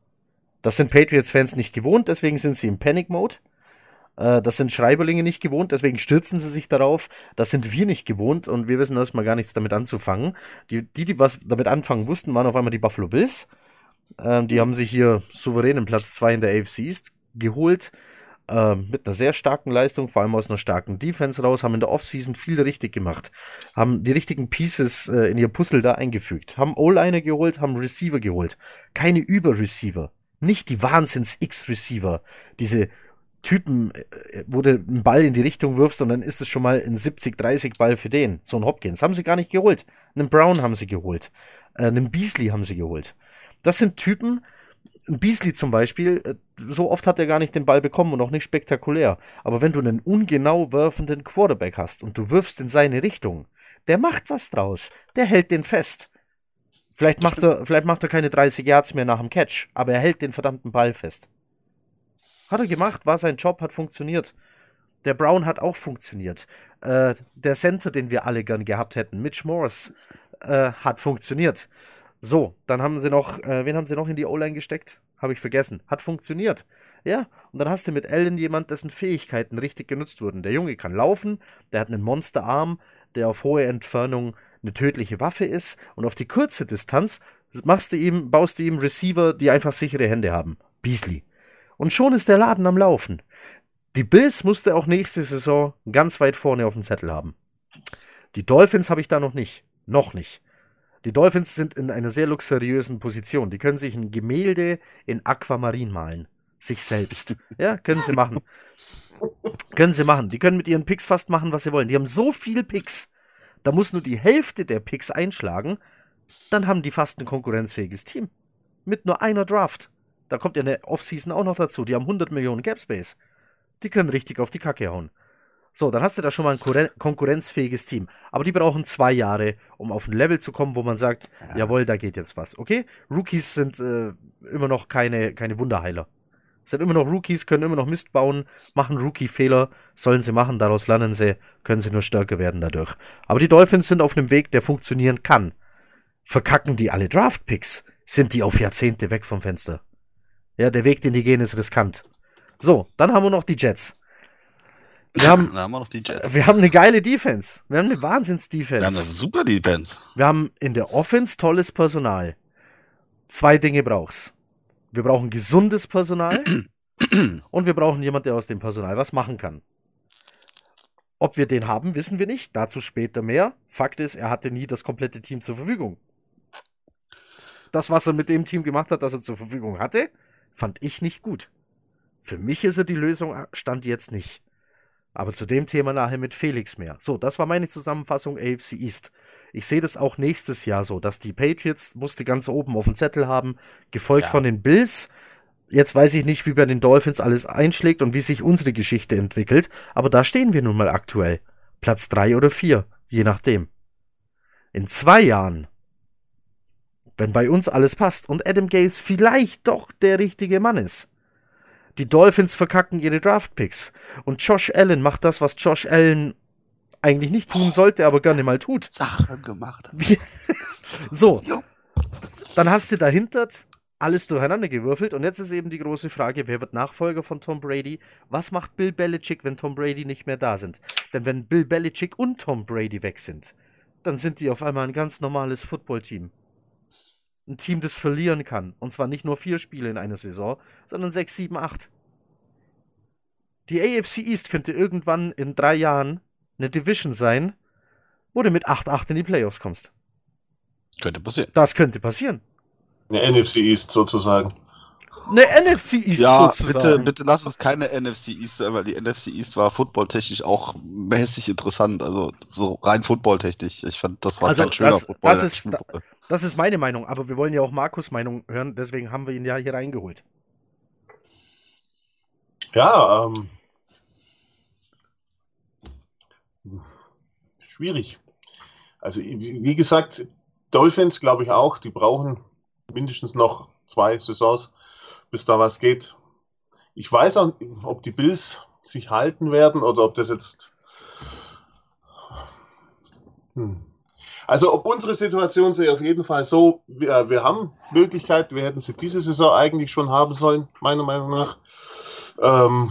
Das sind Patriots-Fans nicht gewohnt, deswegen sind sie im Panic-Mode. Äh, das sind Schreiberlinge nicht gewohnt, deswegen stürzen sie sich darauf. Das sind wir nicht gewohnt und wir wissen erstmal gar nichts damit anzufangen. Die, die, die was damit anfangen wussten, waren auf einmal die Buffalo Bills. Ähm, die haben sich hier souverän im Platz 2 in der AFC East geholt. Äh, mit einer sehr starken Leistung, vor allem aus einer starken Defense raus, haben in der Offseason viel richtig gemacht, haben die richtigen Pieces äh, in ihr Puzzle da eingefügt, haben O-Liner geholt, haben Receiver geholt. Keine Über-Receiver, nicht die Wahnsinns-X-Receiver, diese Typen, äh, wo du einen Ball in die Richtung wirfst und dann ist es schon mal ein 70-30 Ball für den. So ein Hopkins. Haben sie gar nicht geholt. Einen Brown haben sie geholt. Äh, einen Beasley haben sie geholt. Das sind Typen, ein Beasley zum Beispiel, äh, so oft hat er gar nicht den Ball bekommen und auch nicht spektakulär. Aber wenn du einen ungenau werfenden Quarterback hast und du wirfst in seine Richtung, der macht was draus. Der hält den fest. Vielleicht macht er, vielleicht macht er keine 30 Yards mehr nach dem Catch, aber er hält den verdammten Ball fest. Hat er gemacht, war sein Job, hat funktioniert. Der Brown hat auch funktioniert. Äh, der Center, den wir alle gern gehabt hätten, Mitch Morris, äh, hat funktioniert. So, dann haben sie noch, äh, wen haben sie noch in die O-Line gesteckt? Habe ich vergessen. Hat funktioniert. Ja, und dann hast du mit Allen jemand, dessen Fähigkeiten richtig genutzt wurden. Der Junge kann laufen, der hat einen Monsterarm, der auf hohe Entfernung eine tödliche Waffe ist und auf die kurze Distanz machst du ihm, baust du ihm Receiver, die einfach sichere Hände haben. Beasley. Und schon ist der Laden am Laufen. Die Bills musste auch nächste Saison ganz weit vorne auf dem Zettel haben. Die Dolphins habe ich da noch nicht. Noch nicht. Die Dolphins sind in einer sehr luxuriösen Position. Die können sich ein Gemälde in Aquamarin malen. Sich selbst. Ja, können sie machen. können sie machen. Die können mit ihren Picks fast machen, was sie wollen. Die haben so viel Picks. Da muss nur die Hälfte der Picks einschlagen. Dann haben die fast ein konkurrenzfähiges Team. Mit nur einer Draft. Da kommt ja eine Offseason auch noch dazu. Die haben 100 Millionen Cap Space. Die können richtig auf die Kacke hauen. So, dann hast du da schon mal ein konkurrenzfähiges Team. Aber die brauchen zwei Jahre, um auf ein Level zu kommen, wo man sagt, ja. jawohl, da geht jetzt was. Okay? Rookies sind äh, immer noch keine, keine Wunderheiler. Sind immer noch Rookies, können immer noch Mist bauen, machen Rookie-Fehler, sollen sie machen, daraus lernen sie, können sie nur stärker werden dadurch. Aber die Dolphins sind auf einem Weg, der funktionieren kann. Verkacken die alle Draft-Picks, sind die auf Jahrzehnte weg vom Fenster. Ja, der Weg, den die gehen, ist riskant. So, dann haben wir noch die Jets. Wir haben, <laughs> haben wir, wir haben eine geile Defense. Wir haben eine Wahnsinns-Defense. Wir haben eine super Defense. Wir haben in der Offense tolles Personal. Zwei Dinge brauchst. Wir brauchen gesundes Personal <clears throat> und wir brauchen jemanden, der aus dem Personal was machen kann. Ob wir den haben, wissen wir nicht. Dazu später mehr. Fakt ist, er hatte nie das komplette Team zur Verfügung. Das, was er mit dem Team gemacht hat, das er zur Verfügung hatte, fand ich nicht gut. Für mich ist er die Lösung, stand jetzt nicht. Aber zu dem Thema nachher mit Felix mehr. So, das war meine Zusammenfassung AFC East. Ich sehe das auch nächstes Jahr so, dass die Patriots musste ganz oben auf dem Zettel haben, gefolgt ja. von den Bills. Jetzt weiß ich nicht, wie bei den Dolphins alles einschlägt und wie sich unsere Geschichte entwickelt, aber da stehen wir nun mal aktuell. Platz drei oder vier, je nachdem. In zwei Jahren wenn bei uns alles passt und Adam Gaze vielleicht doch der richtige Mann ist. Die Dolphins verkacken ihre Draftpicks und Josh Allen macht das, was Josh Allen eigentlich nicht tun sollte, aber gerne mal tut. Sachen gemacht. <laughs> so, dann hast du dahinter alles durcheinander gewürfelt und jetzt ist eben die große Frage, wer wird Nachfolger von Tom Brady? Was macht Bill Belichick, wenn Tom Brady nicht mehr da sind? Denn wenn Bill Belichick und Tom Brady weg sind, dann sind die auf einmal ein ganz normales Footballteam. Ein Team, das verlieren kann. Und zwar nicht nur vier Spiele in einer Saison, sondern sechs, sieben, acht. Die AFC East könnte irgendwann in drei Jahren eine Division sein, wo du mit 8-8 in die Playoffs kommst. Könnte passieren. Das könnte passieren. Eine NFC East sozusagen. Eine NFC East Ja, sozusagen. bitte, bitte lass uns keine NFC East sein, weil die NFC East war footballtechnisch auch mäßig interessant. Also so rein footballtechnisch. Ich fand, das war Also, kein schöner das- Football. das ist- Das ist meine Meinung, aber wir wollen ja auch Markus' Meinung hören, deswegen haben wir ihn ja hier reingeholt. Ja, ähm. Schwierig. Also, wie gesagt, Dolphins glaube ich auch, die brauchen mindestens noch zwei Saisons, bis da was geht. Ich weiß auch, ob die Bills sich halten werden oder ob das jetzt. Hm. Also, ob unsere Situation sehe auf jeden Fall so, wir, wir haben Möglichkeit, wir hätten sie diese Saison eigentlich schon haben sollen, meiner Meinung nach. Ähm,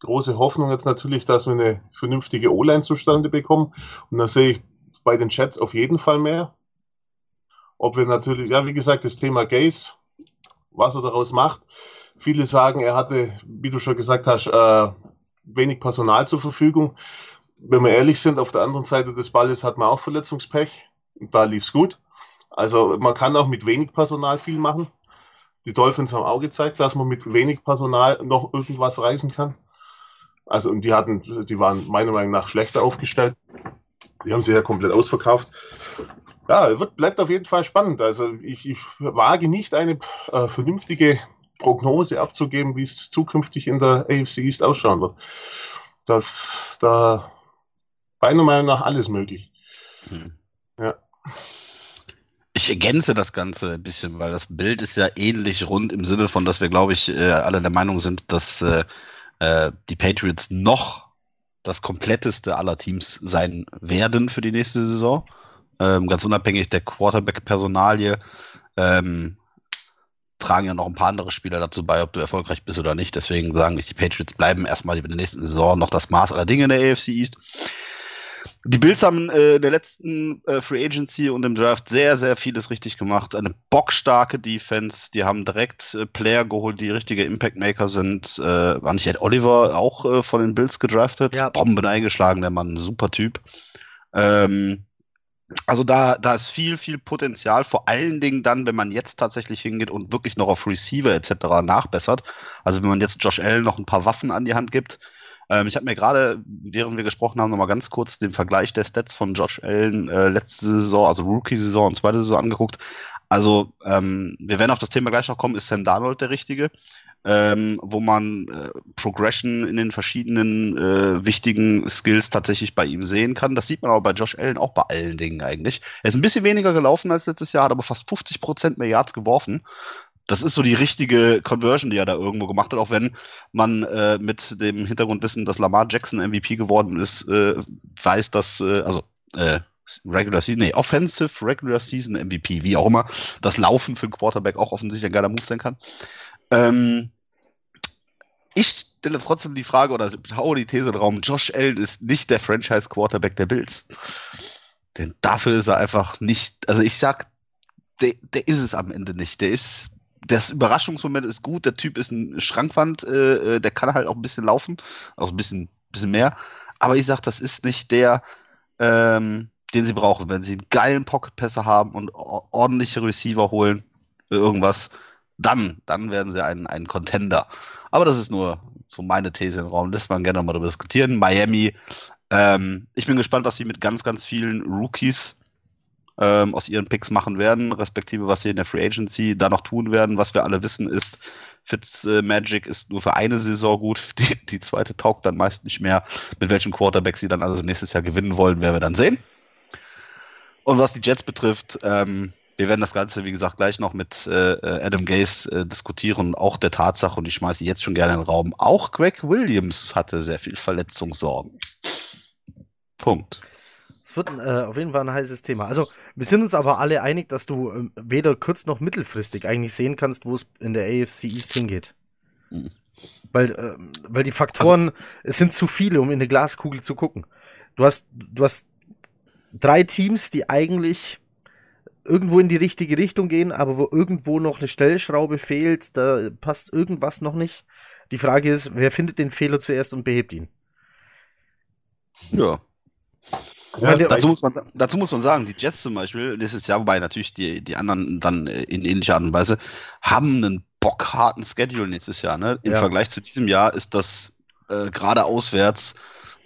große Hoffnung jetzt natürlich, dass wir eine vernünftige O-Line zustande bekommen. Und da sehe ich bei den Chats auf jeden Fall mehr. Ob wir natürlich, ja, wie gesagt, das Thema Gaze, was er daraus macht. Viele sagen, er hatte, wie du schon gesagt hast, äh, wenig Personal zur Verfügung. Wenn wir ehrlich sind, auf der anderen Seite des Balles hat man auch Verletzungspech. Da lief es gut. Also man kann auch mit wenig Personal viel machen. Die Dolphins haben auch gezeigt, dass man mit wenig Personal noch irgendwas reißen kann. Also, und die hatten, die waren meiner Meinung nach schlechter aufgestellt. Die haben sie ja komplett ausverkauft. Ja, wird, bleibt auf jeden Fall spannend. Also, ich, ich wage nicht eine äh, vernünftige Prognose abzugeben, wie es zukünftig in der AFC East ausschauen wird. Das, da, meiner Meinung nach alles möglich. Hm. Ja. Ich ergänze das Ganze ein bisschen, weil das Bild ist ja ähnlich rund im Sinne von, dass wir, glaube ich, äh, alle der Meinung sind, dass äh, äh, die Patriots noch das kompletteste aller Teams sein werden für die nächste Saison. Ähm, ganz unabhängig der Quarterback-Personalie ähm, tragen ja noch ein paar andere Spieler dazu bei, ob du erfolgreich bist oder nicht. Deswegen sagen ich, die Patriots bleiben erstmal in der nächsten Saison noch das Maß aller Dinge in der AFC East. Die Bills haben äh, in der letzten äh, Free Agency und im Draft sehr, sehr vieles richtig gemacht. Eine bockstarke Defense. Die haben direkt äh, Player geholt, die richtige Impact Maker sind. Äh, war nicht Ed Oliver auch äh, von den Bills gedraftet? Ja. Bomben eingeschlagen, der Mann, super Typ. Ähm, also da, da ist viel, viel Potenzial, vor allen Dingen dann, wenn man jetzt tatsächlich hingeht und wirklich noch auf Receiver etc. nachbessert. Also wenn man jetzt Josh Allen noch ein paar Waffen an die Hand gibt. Ähm, ich habe mir gerade, während wir gesprochen haben, nochmal ganz kurz den Vergleich der Stats von Josh Allen äh, letzte Saison, also Rookie-Saison und zweite Saison angeguckt. Also ähm, wir werden auf das Thema gleich noch kommen, ist Sam Darnold der Richtige? Ähm, wo man äh, Progression in den verschiedenen äh, wichtigen Skills tatsächlich bei ihm sehen kann. Das sieht man aber bei Josh Allen auch bei allen Dingen eigentlich. Er ist ein bisschen weniger gelaufen als letztes Jahr, hat aber fast 50 Prozent mehr Yards geworfen. Das ist so die richtige Conversion, die er da irgendwo gemacht hat, auch wenn man äh, mit dem Hintergrundwissen, dass Lamar Jackson MVP geworden ist, äh, weiß, dass, äh, also äh, Regular Season, nee, Offensive Regular Season MVP, wie auch immer, das Laufen für einen Quarterback auch offensichtlich ein geiler Move sein kann. Ähm, ich stelle trotzdem die Frage oder haue die These in den Raum, Josh Allen ist nicht der Franchise-Quarterback der Bills. Denn dafür ist er einfach nicht, also ich sag, der, der ist es am Ende nicht. Der ist, das Überraschungsmoment ist gut, der Typ ist ein Schrankwand, äh, der kann halt auch ein bisschen laufen, auch ein bisschen, bisschen mehr. Aber ich sag, das ist nicht der, ähm, den sie brauchen. Wenn sie einen geilen Pocket-Passer haben und ordentliche Receiver holen, irgendwas, dann, dann werden sie ein, ein Contender. Aber das ist nur so meine These im Raum. Lässt man gerne mal darüber diskutieren. Miami, ähm, ich bin gespannt, was sie mit ganz, ganz vielen Rookies ähm, aus ihren Picks machen werden, respektive was sie in der Free Agency da noch tun werden. Was wir alle wissen ist, Fitz äh, Magic ist nur für eine Saison gut. <laughs> Die, die zweite taugt dann meist nicht mehr. Mit welchem Quarterback sie dann also nächstes Jahr gewinnen wollen, werden wir dann sehen. Und was die Jets betrifft, ähm, wir werden das Ganze, wie gesagt, gleich noch mit äh, Adam Gase äh, diskutieren. Auch der Tatsache, und ich schmeiße jetzt schon gerne in den Raum, auch Greg Williams hatte sehr viel Verletzungssorgen. Punkt. Es wird äh, auf jeden Fall ein heißes Thema. Also, wir sind uns aber alle einig, dass du äh, weder kurz- noch mittelfristig eigentlich sehen kannst, wo es in der AFC East hingeht. Mhm. Weil, äh, weil die Faktoren, also, es sind zu viele, um in eine Glaskugel zu gucken. Du hast, du hast drei Teams, die eigentlich irgendwo in die richtige Richtung gehen, aber wo irgendwo noch eine Stellschraube fehlt, da passt irgendwas noch nicht. Die Frage ist, wer findet den Fehler zuerst und behebt ihn? Ja. Ja, dazu, muss man, dazu muss man sagen, die Jets zum Beispiel, nächstes Jahr, wobei natürlich die, die anderen dann in ähnlicher Art und Weise, haben einen bockharten Schedule nächstes Jahr. Ne? Im ja. Vergleich zu diesem Jahr ist das äh, gerade auswärts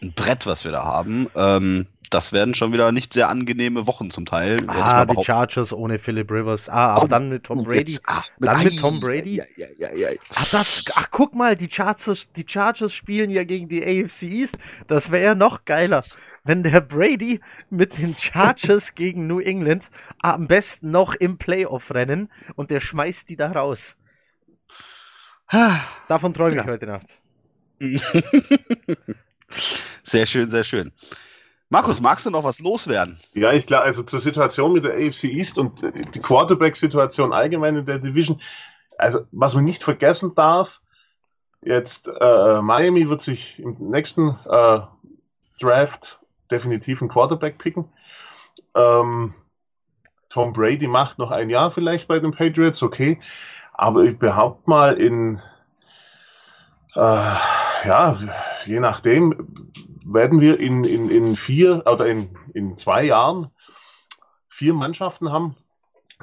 ein Brett, was wir da haben. Ähm, das werden schon wieder nicht sehr angenehme Wochen zum Teil. Ah, die Chargers ohne Philip Rivers. Ah, aber oh, dann mit Tom Brady. Jetzt, ah, dann mit, mit Tom Brady. Ja, ja, ja, ja. Ach, das, ach, guck mal, die Chargers, die Chargers spielen ja gegen die AFC East. Das wäre ja noch geiler wenn der Brady mit den Chargers <laughs> gegen New England am besten noch im Playoff rennen und der schmeißt die da raus. Davon träume ja. ich heute Nacht. <laughs> sehr schön, sehr schön. Markus, magst du noch was loswerden? Ja, ich glaube, also zur Situation mit der AFC East und die Quarterback-Situation allgemein in der Division. Also, was man nicht vergessen darf, jetzt äh, Miami wird sich im nächsten äh, Draft definitiv einen Quarterback picken. Ähm, Tom Brady macht noch ein Jahr vielleicht bei den Patriots, okay. Aber ich behaupte mal, in äh, ja, je nachdem, werden wir in, in, in vier oder in, in zwei Jahren vier Mannschaften haben,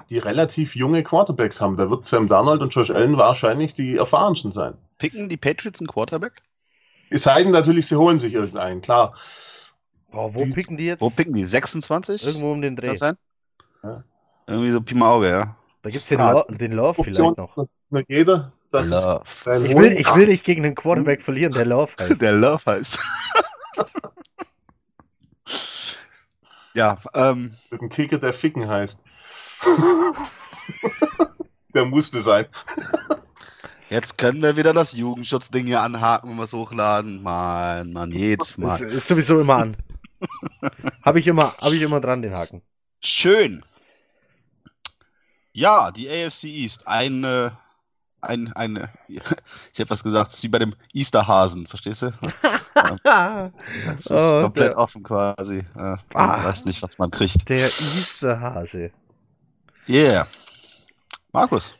die relativ junge Quarterbacks haben. Da wird Sam Darnold und Josh Allen wahrscheinlich die erfahrensten sein. Picken die Patriots einen Quarterback? Es sei denn natürlich, sie holen sich irgendeinen, klar. Boah, wo die, picken die jetzt? Wo picken die? 26? Irgendwo um den Dreh. Das sein? Ja. Irgendwie so Pi mal Auge, ja. Da gibt es den, Lo den Love Option vielleicht noch. Jeder, Love. Ich, will, ich will nicht gegen einen Quarterback verlieren, der Love <laughs> heißt. Der Love heißt. Ja, ähm. Mit einem Kicker, der Ficken heißt. <laughs> der musste sein. Jetzt können wir wieder das Jugendschutzding hier anhaken, wenn wir es hochladen. Mann, Mann, jedes Mal. Ist, ist sowieso immer an. Habe ich, immer, hab ich immer dran, den Haken. Schön. Ja, die AFC East. Eine, ein, eine, <laughs> ich hätte was gesagt, es ist wie bei dem Easterhasen, verstehst du? <laughs> das ist oh, komplett der, offen quasi. man ah, weiß nicht, was man kriegt. Der Easterhase. Yeah. Markus.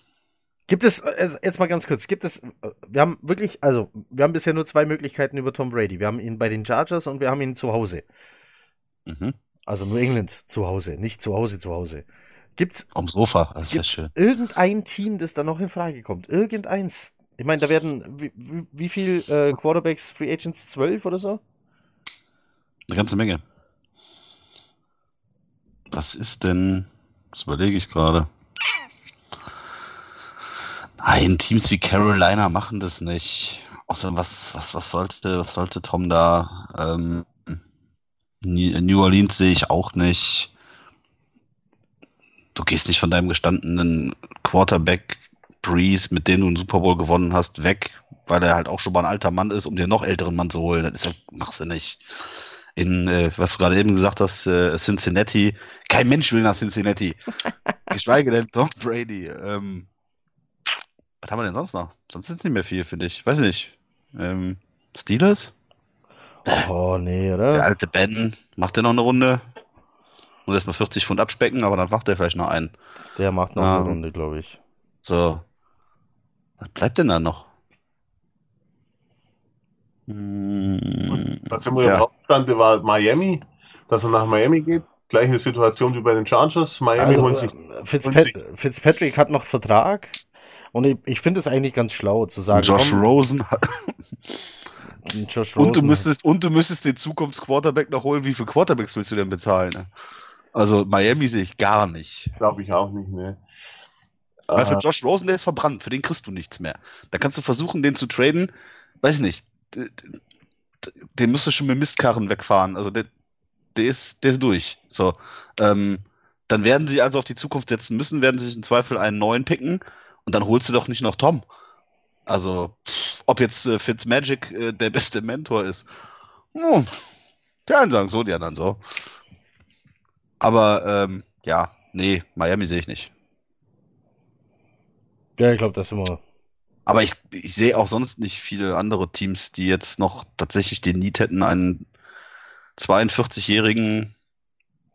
Gibt es, äh, jetzt mal ganz kurz, gibt es, äh, wir haben wirklich, also, wir haben bisher nur zwei Möglichkeiten über Tom Brady. Wir haben ihn bei den Chargers und wir haben ihn zu Hause. Mhm. Also nur England zu Hause, nicht zu Hause zu Hause. Gibt's. Am Sofa, das ja schön. Irgendein Team, das da noch in Frage kommt. Irgendeins. Ich meine, da werden, wie, wie, wie viel äh, Quarterbacks, Free Agents? Zwölf oder so? Eine ganze Menge. Was ist denn, das überlege ich gerade. Nein, Teams wie Carolina machen das nicht. Außer was, was, was sollte, was sollte Tom da? Ähm, New Orleans sehe ich auch nicht. Du gehst nicht von deinem gestandenen Quarterback Breeze, mit dem du einen Super Bowl gewonnen hast, weg, weil er halt auch schon mal ein alter Mann ist, um dir noch älteren Mann zu holen. Das ist ja, machst du nicht. In, äh, was du gerade eben gesagt hast, äh, Cincinnati. Kein Mensch will nach Cincinnati. <laughs> Geschweige denn Tom Brady. Ähm, was haben wir denn sonst noch? Sonst ist nicht mehr viel, finde ich. Weiß ich nicht. Ähm, Steelers? Oh, nee, oder? Der alte Ben, macht der noch eine Runde? Muss erstmal 40 Pfund abspecken, aber dann macht er vielleicht noch einen. Der macht noch ähm, eine Runde, glaube ich. So. Was bleibt denn da noch? Hm, Was sind wir ja. Hauptstand war Miami, dass er nach Miami geht. Gleiche Situation wie bei den Chargers. Miami also, holt sich. Fitzpat Fitzpatrick hat noch Vertrag. Und ich, ich finde es eigentlich ganz schlau zu sagen. Josh komm, Rosen. Josh Rosen. Und du müsstest, und du müsstest den Zukunftsquarterback noch holen. Wie viele Quarterbacks willst du denn bezahlen? Ne? Also Miami sehe ich gar nicht. Glaube ich auch nicht, ne. Weil für Josh Rosen, der ist verbrannt, für den kriegst du nichts mehr. Da kannst du versuchen, den zu traden, weiß ich nicht. Den musst du schon mit Mistkarren wegfahren. Also der, der, ist, der ist durch. So. Ähm, dann werden sie also auf die Zukunft setzen müssen, werden sie sich im Zweifel einen neuen picken und dann holst du doch nicht noch Tom. Also, ob jetzt äh, Fitzmagic äh, der beste Mentor ist. Hm, Die einen sagen so, die anderen so. Aber ähm, ja, nee, Miami sehe ich nicht. Ja, ich glaube, das wir. Aber ich, ich sehe auch sonst nicht viele andere Teams, die jetzt noch tatsächlich den Need hätten, einen 42-jährigen,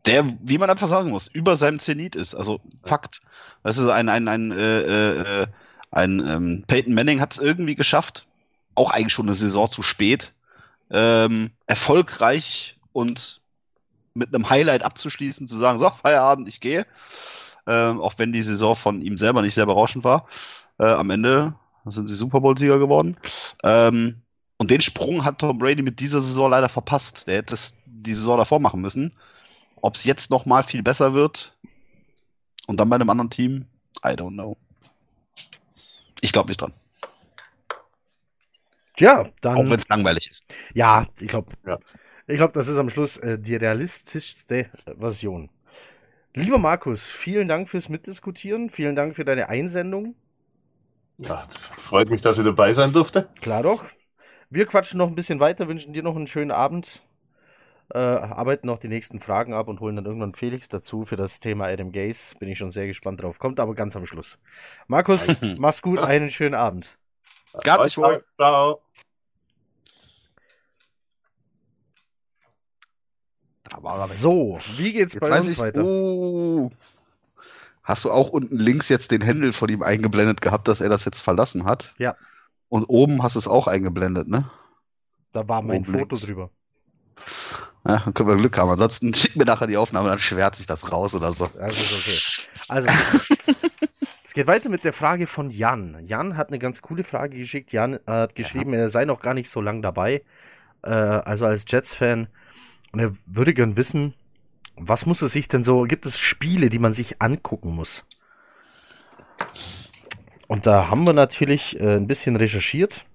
der, wie man einfach sagen muss, über seinem Zenit ist. Also Fakt. Das ist ein, ein, ein, äh, äh, ein ähm, Peyton Manning hat es irgendwie geschafft, auch eigentlich schon eine Saison zu spät, ähm, erfolgreich und mit einem Highlight abzuschließen, zu sagen, so, Feierabend, ich gehe. Ähm, auch wenn die Saison von ihm selber nicht sehr berauschend war. Äh, am Ende sind sie Super Bowl-Sieger geworden. Ähm, und den Sprung hat Tom Brady mit dieser Saison leider verpasst. Der hätte es die Saison davor machen müssen. Ob es jetzt noch mal viel besser wird und dann bei einem anderen Team, I don't know. Ich glaube nicht dran. Ja, dann. Auch wenn es langweilig ist. Ja, ich glaube, Ja. Ich glaube, das ist am Schluss äh, die realistischste Version. Lieber Markus, vielen Dank fürs Mitdiskutieren, vielen Dank für deine Einsendung. Ja, freut mich, dass ich dabei sein durfte. Klar doch. Wir quatschen noch ein bisschen weiter, wünschen dir noch einen schönen Abend, äh, arbeiten noch die nächsten Fragen ab und holen dann irgendwann Felix dazu für das Thema Adam Gaze. Bin ich schon sehr gespannt drauf. Kommt aber ganz am Schluss. Markus, mach's gut, einen schönen Abend. Gab dich wohl. Ciao. Da war er weg. So, wie geht's Jetzt bei uns ich, weiter? oh, hast du auch unten links jetzt den Händel von ihm eingeblendet gehabt, dass er das jetzt verlassen hat? Ja. Und oben hast du es auch eingeblendet, ne? Da war mein oben Foto links. drüber. Ja, dann können wir Glück haben. Ansonsten <laughs> schick mir nachher die Aufnahme, dann schwärzt sich das raus oder so. Das ist okay. Also, <laughs> es geht weiter mit der Frage von Jan. Jan hat eine ganz coole Frage geschickt. Jan hat geschrieben, er sei noch gar nicht so lang dabei, äh, also als Jets-Fan. Und er würde gern wissen, was muss er sich denn so, gibt es Spiele, die man sich angucken muss? Und da haben wir natürlich äh, ein bisschen recherchiert.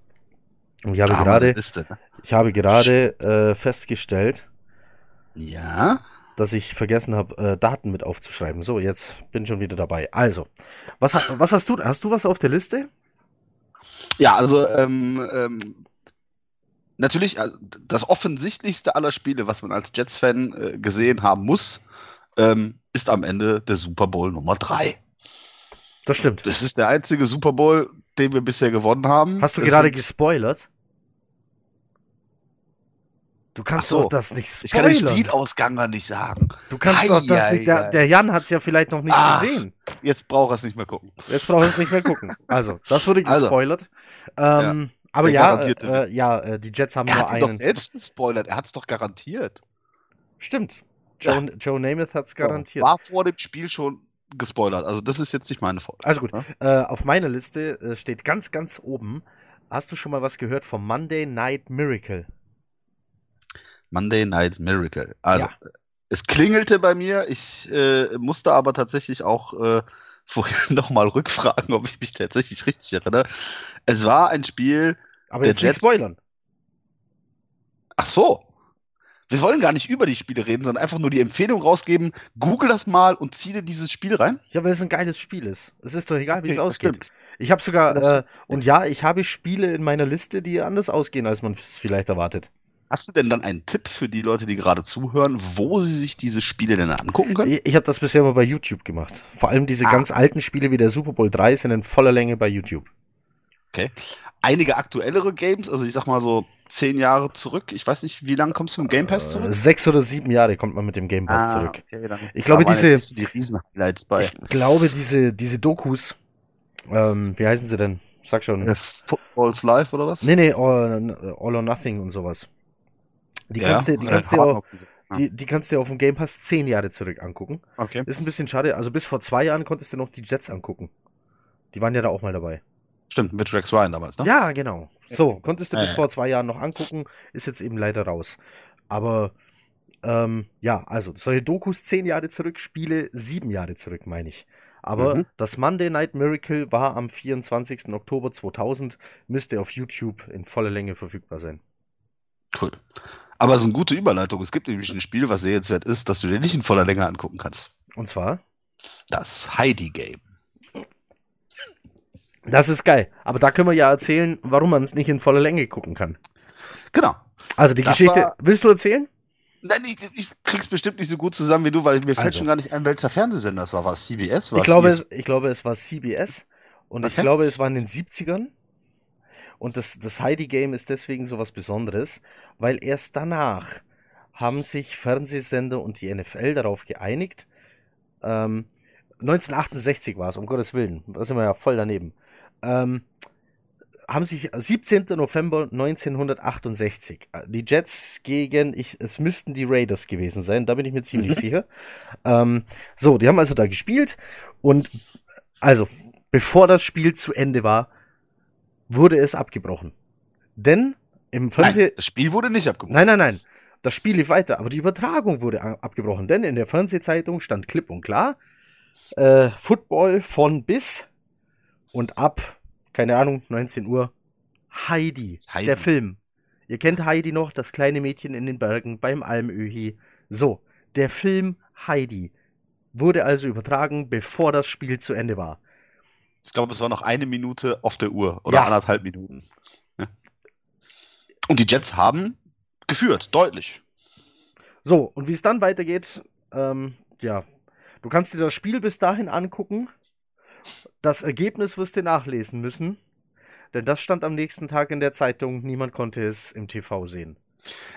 Und ich habe Da gerade, ne? ich habe gerade äh, festgestellt, Ja. dass ich vergessen habe, äh, Daten mit aufzuschreiben. So, jetzt bin ich schon wieder dabei. Also, was, was hast du? Hast du was auf der Liste? Ja, also ähm, ähm, natürlich also, das offensichtlichste aller Spiele, was man als Jets-Fan äh, gesehen haben muss, ähm, ist am Ende der Super Bowl Nummer 3. Das stimmt. Das ist der einzige Super Bowl, den wir bisher gewonnen haben. Hast du Es gerade gespoilert? Du kannst so. doch das nicht Ich kann den spoilern. Spielausgang gar nicht sagen. Du kannst Ei, doch das ei, nicht. Der, der Jan hat es ja vielleicht noch nicht Ah. gesehen. Jetzt braucht er es nicht mehr gucken. Jetzt brauchst du es nicht mehr gucken. Also, das wurde Also. gespoilert. ähm, aber ja, garantierte. äh, ja, äh, die Jets haben Er nur hat ihn doch einen. selbst gespoilert. Er hat es doch garantiert. Stimmt. Joe, Joe Namath hat es garantiert. War vor dem Spiel schon gespoilert. Also das ist jetzt nicht meine Folge. Also gut, Ja? äh, auf meiner Liste äh, steht ganz, ganz oben. Hast du schon mal was gehört vom Monday Night Miracle? Monday Night Miracle. Also, Ja. es klingelte bei mir. Ich äh, musste aber tatsächlich auch äh, <laughs> vorhin nochmal rückfragen, ob ich mich tatsächlich richtig erinnere. Es war ein Spiel. Aber Der jetzt nicht Jets- spoilern. Ach so. Wir wollen gar nicht über die Spiele reden, sondern einfach nur die Empfehlung rausgeben. Google das mal und zieh dir dieses Spiel rein. Ja, weil es ein geiles Spiel ist. Es ist doch egal, wie es Okay, das ausgeht. stimmt. Ich habe sogar, äh, und ja, ich habe Spiele in meiner Liste, die anders ausgehen, als man es vielleicht erwartet. Hast du denn dann einen Tipp für die Leute, die gerade zuhören, wo sie sich diese Spiele denn angucken können? Ich, ich habe das bisher immer bei YouTube gemacht. Vor allem diese Ah. ganz alten Spiele wie der Super Bowl 3 sind in voller Länge bei YouTube. Okay. Einige aktuellere Games, also ich sag mal so zehn Jahre zurück. Ich weiß nicht, wie lange kommst du im Game Pass Äh, zurück? sechs oder sieben Jahre kommt man mit dem Game Pass zurück. okay, Ich glaube, diese- die Riesen-Highlights bei. Ich glaube, diese, diese Dokus, ähm, wie heißen sie denn? Sag schon. Äh, Footballs Live oder was? Nee, nee, All, All or Nothing und sowas. Die Ja, kannst du, die kannst du, auch. Ja. die, die kannst du dir auf dem Game Pass zehn Jahre zurück angucken. Okay. Ist ein bisschen schade. Also bis vor zwei Jahren konntest du noch die Jets angucken. Die waren ja da auch mal dabei. Stimmt, mit Rex Ryan damals, ne? Ja, genau. So, konntest du bis ja. vor zwei Jahren noch angucken, ist jetzt eben leider raus. Aber ähm, ja, also solche Dokus zehn Jahre zurück, Spiele sieben Jahre zurück, meine ich. Aber Mhm. das Monday Night Miracle war am 24. Oktober 2000, müsste auf YouTube in voller Länge verfügbar sein. Cool. Aber es ist eine gute Überleitung. Es gibt nämlich ein Spiel, was sehenswert ist, das du dir nicht in voller Länge angucken kannst. Und zwar, Das Heidi Game. Das ist geil. Aber da können wir ja erzählen, warum man es nicht in voller Länge gucken kann. Genau. Also die Das Geschichte, willst du erzählen? Nein, ich, ich, krieg's bestimmt nicht so gut zusammen wie du, weil mir fällt also. schon gar nicht ein, welcher Fernsehsender das war. War es CBS? War ich, glaube, es, ich glaube, es war CBS und okay. ich glaube, es war in den 70ern. Und das, das Heidi-Game ist deswegen so was Besonderes, weil erst danach haben sich Fernsehsender und die NFL darauf geeinigt. Ähm, 1968 war es, um Gottes Willen. Da sind wir ja voll daneben. Ähm, haben sich 17. November 1968 äh, die Jets gegen, ich, es müssten die Raiders gewesen sein, da bin ich mir ziemlich mhm. sicher. Ähm, so, die haben also da gespielt und also, bevor das Spiel zu Ende war, wurde es abgebrochen. Denn im Fernsehen. Das Spiel wurde nicht abgebrochen. Nein, nein, nein. Das Spiel lief weiter, aber die Übertragung wurde abgebrochen, denn in der Fernsehzeitung stand klipp und klar, äh, Football von bis und ab keine Ahnung, 19 Uhr. Heidi, Heidi, der Film. Ihr kennt Heidi noch, das kleine Mädchen in den Bergen beim Almöhi. So, der Film Heidi wurde also übertragen, bevor das Spiel zu Ende war. Ich glaube, es war noch eine Minute auf der Uhr oder ja. anderthalb Minuten. Ja. Und die Jets haben geführt, deutlich. So, und wie es dann weitergeht, ähm, ja, du kannst dir das Spiel bis dahin angucken. Das Ergebnis wirst du nachlesen müssen, denn das stand am nächsten Tag in der Zeitung. Niemand konnte es im TV sehen.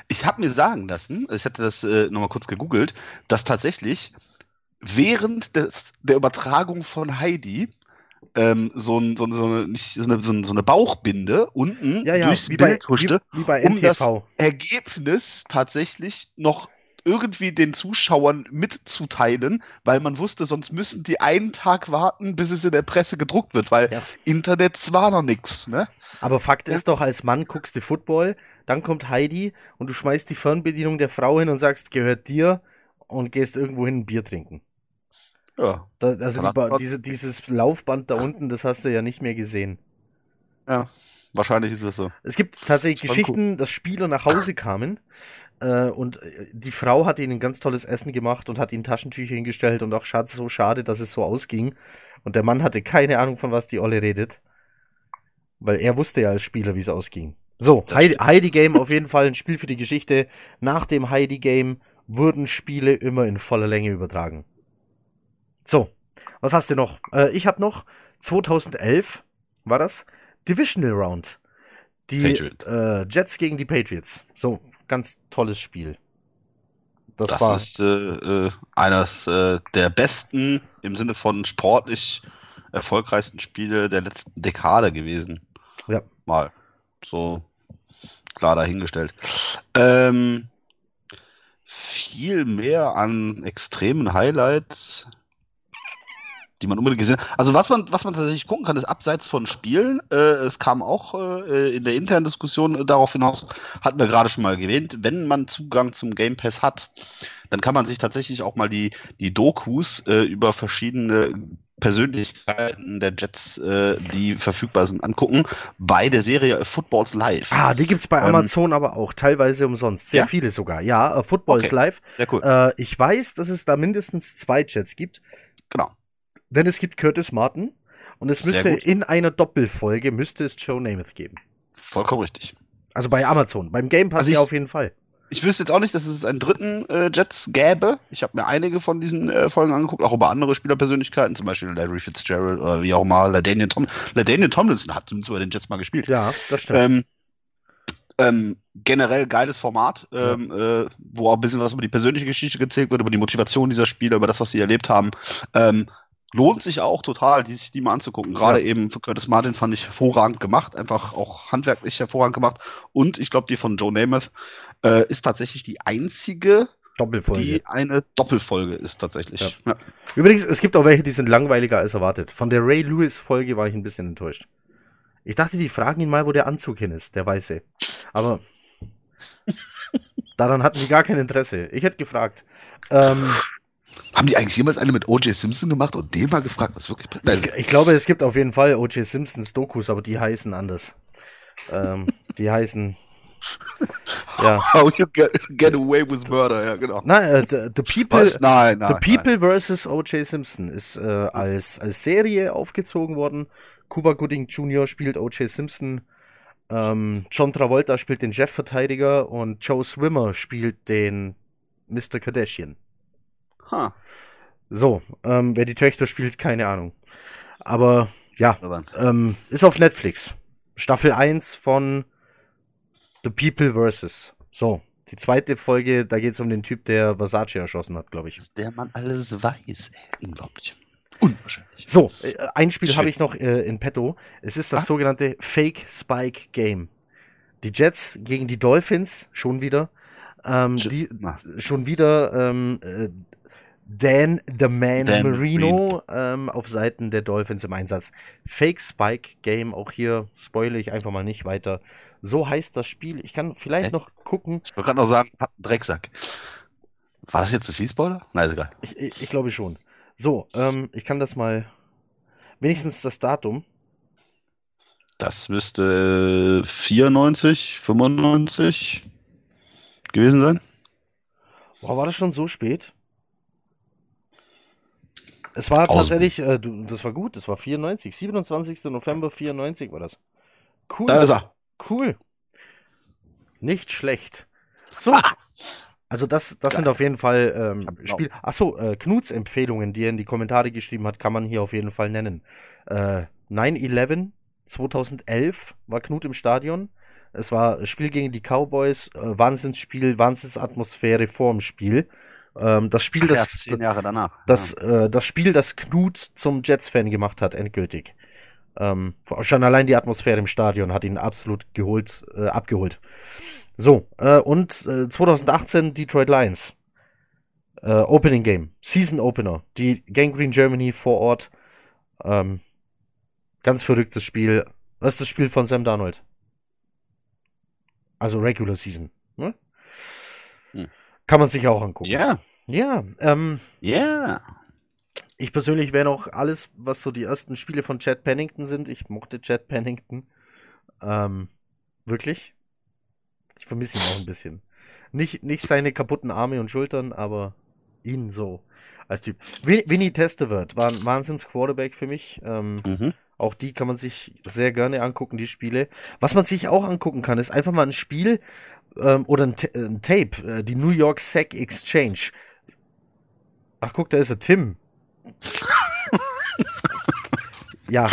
Ich habe mir sagen lassen, ich hatte das äh, nochmal kurz gegoogelt, dass tatsächlich während des, der Übertragung von Heidi ähm, so, ein, so, so, eine, nicht, so, eine, so, eine, Bauchbinde unten ja, ja, durchs Bild huschte, wie, um das Ergebnis tatsächlich noch irgendwie den Zuschauern mitzuteilen, weil man wusste, sonst müssen die einen Tag warten, bis es in der Presse gedruckt wird, weil ja. Internet war noch nichts, ne? Aber Fakt ja. ist doch, als Mann guckst du Football, dann kommt Heidi und du schmeißt die Fernbedienung der Frau hin und sagst, gehört dir und gehst irgendwo hin ein Bier trinken. Ja. Da, also die, diese, dieses Laufband da unten, das hast du ja nicht mehr gesehen. Ja, wahrscheinlich ist das so. Es gibt tatsächlich Geschichten, cool. dass Spieler nach Hause kamen und äh, die Frau hat ihnen ein ganz tolles Essen gemacht und hat ihnen Taschentücher hingestellt und auch Schatz, so schade, dass es so ausging. Und der Mann hatte keine Ahnung, von was die Olle redet. Weil er wusste ja als Spieler, wie es ausging. So, Heidi, Heidi, Game auf jeden Fall ein Spiel für die Geschichte. Nach dem Heidi Game wurden Spiele immer in voller Länge übertragen. So, was hast du noch? Äh, ich habe noch 2011 war das Divisional Round. Die äh, Jets gegen die Patriots. So, ganz tolles Spiel. Das, das war ist äh, äh, eines äh, der besten im Sinne von sportlich erfolgreichsten Spiele der letzten Dekade gewesen. Ja. Mal so klar dahingestellt. Ähm, viel mehr an extremen Highlights die man unbedingt gesehen hat. Also was man, was man tatsächlich gucken kann, ist abseits von Spielen. Äh, es kam auch äh, in der internen Diskussion äh, darauf hinaus, hatten wir gerade schon mal erwähnt, wenn man Zugang zum Game Pass hat, dann kann man sich tatsächlich auch mal die, die Dokus äh, über verschiedene Persönlichkeiten der Jets, äh, die verfügbar sind, angucken bei der Serie Footballs Live. Ah, die gibt es bei ähm, Amazon aber auch, teilweise umsonst. Sehr ja? viele sogar. Ja, äh, Footballs okay. Live. Sehr cool. Ich weiß, dass es da mindestens zwei Jets gibt. Genau. Denn es gibt Curtis Martin und es müsste in einer Doppelfolge müsste es Joe Namath geben. Vollkommen richtig. Also bei Amazon. Beim Game Pass also ja auf jeden Fall. Ich wüsste jetzt auch nicht, dass es einen dritten äh, Jets gäbe. Ich habe mir einige von diesen äh, Folgen angeguckt, auch über andere Spielerpersönlichkeiten, zum Beispiel Larry Fitzgerald oder wie auch immer, LaDainian, Tom Tomlinson hat zumindest bei den Jets mal gespielt. Ja, das stimmt. Ähm, ähm, generell geiles Format, ähm, äh, wo auch ein bisschen was über die persönliche Geschichte gezählt wird, über die Motivation dieser Spieler, über das, was sie erlebt haben. Ähm, lohnt sich auch total, die sich die mal anzugucken. Gerade ja. eben für Curtis Martin fand ich hervorragend gemacht, einfach auch handwerklich hervorragend gemacht. Und ich glaube, die von Joe Namath äh, ist tatsächlich die einzige, Doppelfolge. die eine Doppelfolge ist tatsächlich. Ja. Ja. Übrigens, es gibt auch welche, die sind langweiliger als erwartet. Von der Ray Lewis Folge war ich ein bisschen enttäuscht. Ich dachte, die fragen ihn mal, wo der Anzug hin ist, der weiße. Aber <laughs> daran hatten die gar kein Interesse. Ich hätte gefragt. Ähm, haben die eigentlich jemals eine mit O.J. Simpson gemacht und den mal gefragt, was wirklich ich, ich, glaube, es gibt auf jeden Fall O.J. Simpsons Dokus, aber die heißen anders. Ähm, die heißen. <laughs> Ja. How you get, get, away with murder, ja, genau. Nein, äh, the, the, People, was? Nein, nein, the People vs. O.J. Simpson ist äh, als, als Serie aufgezogen worden. Cuba Gooding Jr. spielt O.J. Simpson. Ähm, John Travolta spielt den Chefverteidiger und Joe Swimmer spielt den Mr. Kardashian. Ha. So, ähm, wer die Töchter spielt, keine Ahnung. Aber ja, ähm, ist auf Netflix. Staffel 1 von The People vs. So, die zweite Folge, da geht es um den Typ, der Versace erschossen hat, glaube ich. Was der Mann alles weiß, ey. Unglaublich. Unwahrscheinlich. So, äh, ein Spiel habe ich noch äh, in petto. Es ist das Ah. sogenannte Fake Spike Game. Die Jets gegen die Dolphins, schon wieder. Ähm, die, schon wieder ähm, äh, Dan the Man Dan Marino ähm, auf Seiten der Dolphins im Einsatz. Fake Spike Game, auch hier spoile ich einfach mal nicht weiter. So heißt das Spiel. Ich kann vielleicht Echt? noch gucken. Ich wollte gerade noch sagen, Drecksack. War das jetzt zu viel Spoiler? Nein, ist egal. Ich, ich, ich glaube schon. So, ähm, ich kann das mal. Wenigstens das Datum. Das müsste 94, 95 gewesen sein. Boah, war das schon so spät? Es war tatsächlich, äh, du, das war gut, das war 94, 27. November 94 war das. Cool, Da ist er. cool. Nicht schlecht. So, Ah. also das, das sind auf jeden Fall ähm, ich Spiel. Achso, äh, Knuts Empfehlungen, die er in die Kommentare geschrieben hat, kann man hier auf jeden Fall nennen. Äh, 9-11 2011 war Knut im Stadion. Es war Spiel gegen die Cowboys, äh, Wahnsinnsspiel, Wahnsinnsatmosphäre vorm Spiel. Ähm, das Spiel, Ja, das, zehn Jahre danach. das, äh, das Spiel, das Knut zum Jets-Fan gemacht hat, endgültig. Ähm, schon allein die Atmosphäre im Stadion hat ihn absolut geholt, äh, abgeholt. So, äh, und äh, 2018 Detroit Lions. Äh, Opening Game, Season Opener. Die Gangrene Germany vor Ort. Ähm, ganz verrücktes Spiel. Das ist das Spiel von Sam Darnold. Also Regular Season. Ne? Hm. Kann man sich auch angucken. Ja, Ja, ähm, ja. ich persönlich wäre noch alles, was so die ersten Spiele von Chad Pennington sind. Ich mochte Chad Pennington. Ähm, wirklich. Ich vermisse ihn auch ein bisschen. Nicht, nicht seine kaputten Arme und Schultern, aber ihn so als Typ. Win Winnie Testaverde war ein Wahnsinns-Quarterback für mich. Ähm, Mhm. auch die kann man sich sehr gerne angucken, die Spiele. Was man sich auch angucken kann, ist einfach mal ein Spiel ähm, oder ein, Ta ein Tape, äh, die New York Sack Exchange. Ach, guck, da ist er, Tim. <laughs> ja,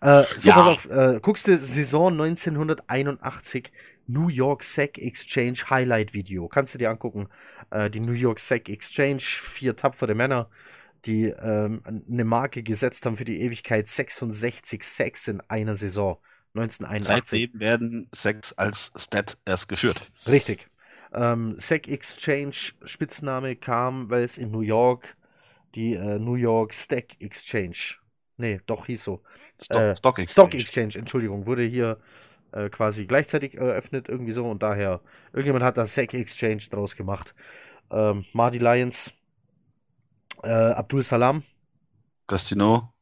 äh, so, Ja. pass auf, äh, guckst du Saison 1981 New York Sack Exchange Highlight Video. Kannst du dir angucken. Äh, die New York Sack Exchange, vier tapfere Männer, die ähm, eine Marke gesetzt haben für die Ewigkeit. 66 Sacks in einer Saison. 1981. Seitdem werden Sex als Stat erst geführt. Richtig. Ähm, Sack Exchange Spitzname kam, weil es in New York die äh, New York Stack Exchange, nee, doch hieß so, Stock, Äh, Stock Exchange. Stock Exchange, Entschuldigung, wurde hier äh, quasi gleichzeitig eröffnet, irgendwie so, und daher, irgendjemand hat da Sack Exchange draus gemacht. Ähm, Marty Lions, äh, Abdul Salam, Castino.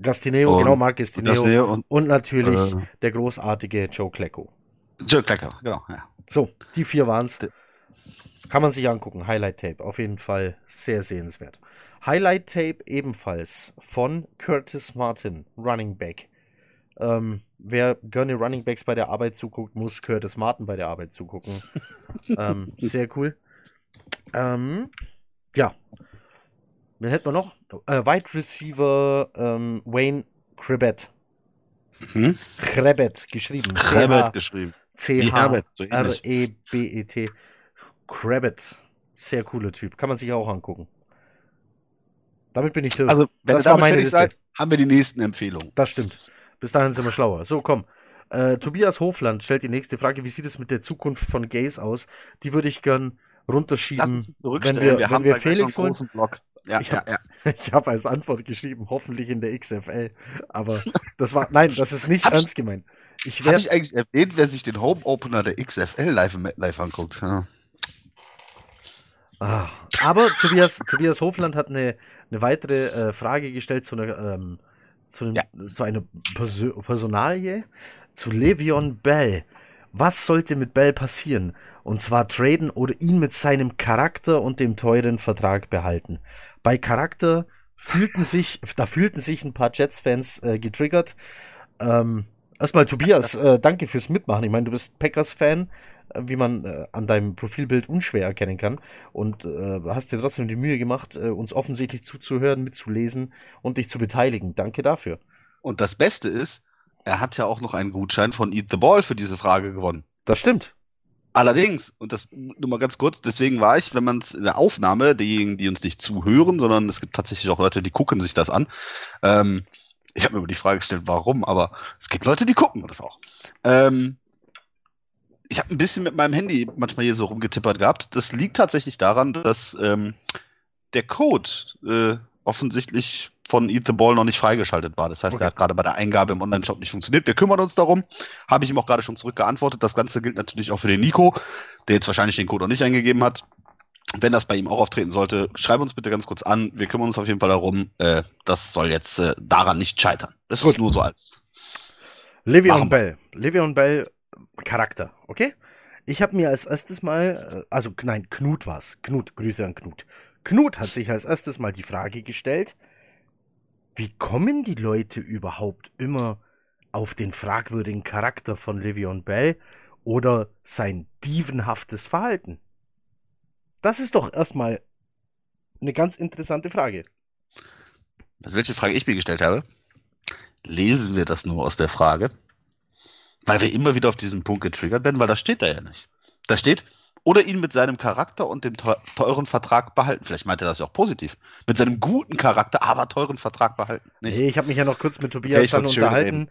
Gastineo, Und genau, Mark Gastineo, und und natürlich äh, der großartige Joe Klecko. Joe Klecker, genau. Ja. So, die vier waren's. D- Kann man sich angucken. Highlight Tape. Auf jeden Fall sehr sehenswert. Highlight Tape ebenfalls von Curtis Martin, Running Back. Ähm, wer gerne Running Backs bei der Arbeit zuguckt, muss Curtis Martin bei der Arbeit zugucken. <laughs> ähm, sehr cool. Ähm, ja. Wen hätten wir noch? Äh, Wide Receiver ähm, Wayne Krebet. Mhm. Krebet geschrieben. Herbert geschrieben. C Wie H Herbert, so ähnlich. R-E-B-E-T. Krebet. Sehr cooler Typ. Kann man sich auch angucken. Damit bin ich durch. Also, wenn Das ihr damit fertig seid, haben wir die nächsten Empfehlungen. Das stimmt. Bis dahin sind wir schlauer. So, komm. Äh, Tobias Hofland stellt die nächste Frage. Wie sieht es mit der Zukunft von Gays aus? Die würde ich gern runterschieben. wenn wir- wir wenn haben wir Felix einen großen Block. Ja, Ich ja, hab- ja. <laughs> Ich habe als Antwort geschrieben, hoffentlich in der XFL. Aber das war, nein, das ist nicht <laughs> Hab ich- ernst gemeint. Ich Habe werde ich eigentlich erwähnt, wer sich den Home Opener der XFL live, live anguckt? Ja. Ah, aber Tobias, Tobias Hofland hat eine, eine weitere äh, Frage gestellt zu einer, ähm, zu, einem, zu einer Persö Personalie, zu Le'Veon Bell. Was sollte mit Bell passieren? Und zwar traden oder ihn mit seinem Charakter und dem teuren Vertrag behalten. Bei Charakter fühlten sich, da fühlten sich ein paar Jets-Fans äh, getriggert. Ähm, erstmal Tobias, äh, danke fürs Mitmachen. Ich meine, du bist Packers-Fan. äh, wie man äh, an deinem Profilbild unschwer erkennen kann. Und äh, hast dir trotzdem die Mühe gemacht, uns offensichtlich zuzuhören, mitzulesen und dich zu beteiligen. Danke dafür. Und das Beste ist, er hat ja auch noch einen Gutschein von Eat the Ball für diese Frage gewonnen. Das stimmt. Allerdings, und das nur mal ganz kurz, deswegen war ich, wenn man es in der Aufnahme, diejenigen, die uns nicht zuhören, sondern es gibt tatsächlich auch Leute, die gucken sich das an. Ähm, ich habe mir immer die Frage gestellt, warum, aber es gibt Leute, die gucken das auch. Ähm, ich habe ein bisschen mit meinem Handy manchmal hier so rumgetippert gehabt. Das liegt tatsächlich daran, dass ähm, der Code äh, offensichtlich von Eat the Ball noch nicht freigeschaltet war. Das heißt, okay. er hat gerade bei der Eingabe im Online-Shop nicht funktioniert. Wir kümmern uns darum. Habe ich ihm auch gerade schon zurückgeantwortet. Das Ganze gilt natürlich auch für den Nico, der jetzt wahrscheinlich den Code noch nicht eingegeben hat. Wenn das bei ihm auch auftreten sollte, schreib uns bitte ganz kurz an. Wir kümmern uns auf jeden Fall darum. Äh, das soll jetzt äh, daran nicht scheitern. Das Gut. ist nur so als. Livion Bell. Livion Bell Charakter, okay? Ich habe mir als erstes mal, äh, also nein, Knut war's. Knut, Grüße an Knut. Knut hat sich als erstes mal die Frage gestellt, wie kommen die Leute überhaupt immer auf den fragwürdigen Charakter von Livion Bell oder sein dievenhaftes Verhalten? Das ist doch erstmal eine ganz interessante Frage. Also welche Frage ich mir gestellt habe? Lesen wir das nur aus der Frage? Weil wir immer wieder auf diesen Punkt getriggert werden, weil das steht da ja nicht. Da steht, oder ihn mit seinem Charakter und dem teuren Vertrag behalten. Vielleicht meint er das ja auch positiv. Mit seinem guten Charakter, aber teuren Vertrag behalten. Nicht. Nee, ich habe mich ja noch kurz mit Tobias okay, dann unterhalten.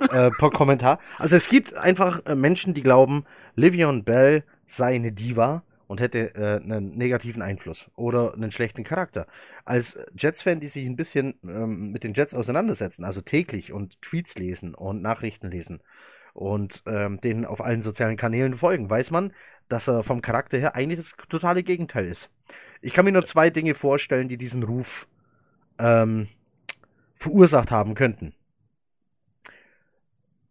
<laughs> äh, per Kommentar. Also es gibt einfach äh, Menschen, die glauben, Livion Bell sei eine Diva und hätte äh, einen negativen Einfluss oder einen schlechten Charakter. Als Jets-Fan, die sich ein bisschen ähm, mit den Jets auseinandersetzen, also täglich und Tweets lesen und Nachrichten lesen, und ähm, denen auf allen sozialen Kanälen folgen, weiß man, dass er vom Charakter her eigentlich das totale Gegenteil ist. Ich kann mir nur zwei Dinge vorstellen, die diesen Ruf ähm, verursacht haben könnten.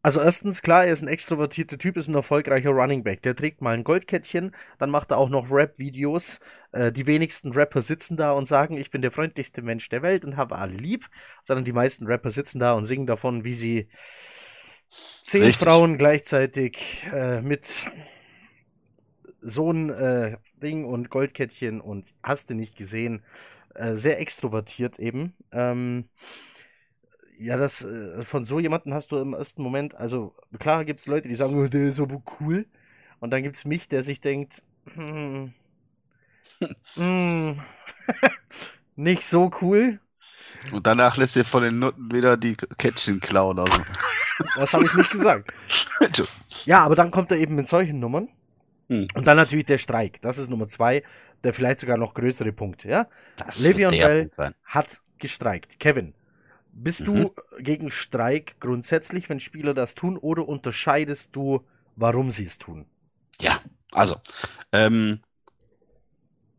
Also erstens, klar, er ist ein extrovertierter Typ, ist ein erfolgreicher Running Back. Der trägt mal ein Goldkettchen, dann macht er auch noch Rap-Videos. Äh, die wenigsten Rapper sitzen da und sagen, ich bin der freundlichste Mensch der Welt und habe alle lieb, sondern die meisten Rapper sitzen da und singen davon, wie sie zehn Richtig. Frauen gleichzeitig äh, mit so ein äh, Ding und Goldkettchen und hast du nicht gesehen, äh, sehr extrovertiert eben. Ähm, ja, das äh, von so jemanden hast du im ersten Moment, also klar gibt es Leute, die sagen, oh, der ist aber cool. Und dann gibt es mich, der sich denkt, hm, hm, <laughs> nicht so cool. Und danach lässt ihr von den Nutten wieder die Kettchen klauen. Also. Das habe ich nicht gesagt. <laughs> ja, aber dann kommt er eben mit solchen Nummern. Hm. Und dann natürlich der Streik. Das ist Nummer zwei, der vielleicht sogar noch größere Punkt. Ja? Das Le'Veon Bell hat gestreikt. Kevin, bist mhm. du gegen Streik grundsätzlich, wenn Spieler das tun, oder unterscheidest du, warum sie es tun? Ja, also, ähm,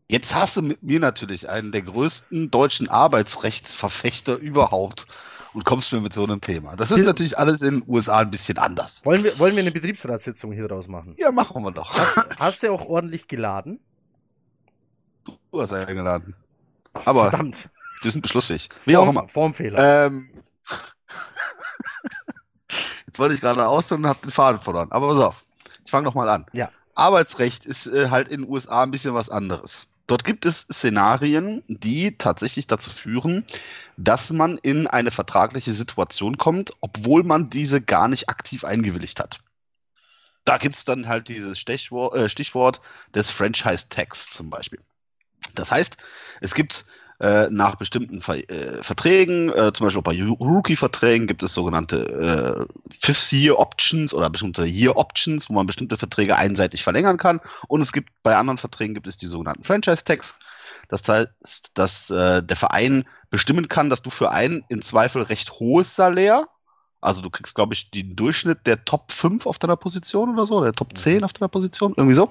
jetzt hast du mit mir natürlich einen der größten deutschen Arbeitsrechtsverfechter überhaupt und kommst mir mit so einem Thema. Das ist natürlich alles in den USA ein bisschen anders. Wollen wir, wollen wir eine Betriebsratssitzung hier draus machen? Ja, machen wir doch. Hast, <laughs> hast du auch ordentlich geladen? Du hast eingeladen. Aber Verdammt. wir sind beschlussfähig. Wie Form, auch immer. Formfehler. Ähm, <laughs> jetzt wollte ich gerade aus und habe den Faden verloren. Aber pass auf. Ich fange nochmal an. Ja. Arbeitsrecht ist äh, halt in den USA ein bisschen was anderes. Dort gibt es Szenarien, die tatsächlich dazu führen, dass man in eine vertragliche Situation kommt, obwohl man diese gar nicht aktiv eingewilligt hat. Da gibt es dann halt dieses Stichwort, äh, Stichwort des Franchise-Tags zum Beispiel. Das heißt, es gibt äh, nach bestimmten Ver äh, Verträgen, äh, zum Beispiel bei Rookie-Verträgen gibt es sogenannte äh, Fifth-Year-Options oder bestimmte Year-Options, wo man bestimmte Verträge einseitig verlängern kann. Und es gibt bei anderen Verträgen gibt es die sogenannten Franchise-Tags. Das heißt, dass äh, der Verein bestimmen kann, dass du für ein im Zweifel recht hohes Salär also du kriegst, glaube ich, den Durchschnitt der Top 5 auf deiner Position oder so, der Top 10 mhm. auf deiner Position, irgendwie so.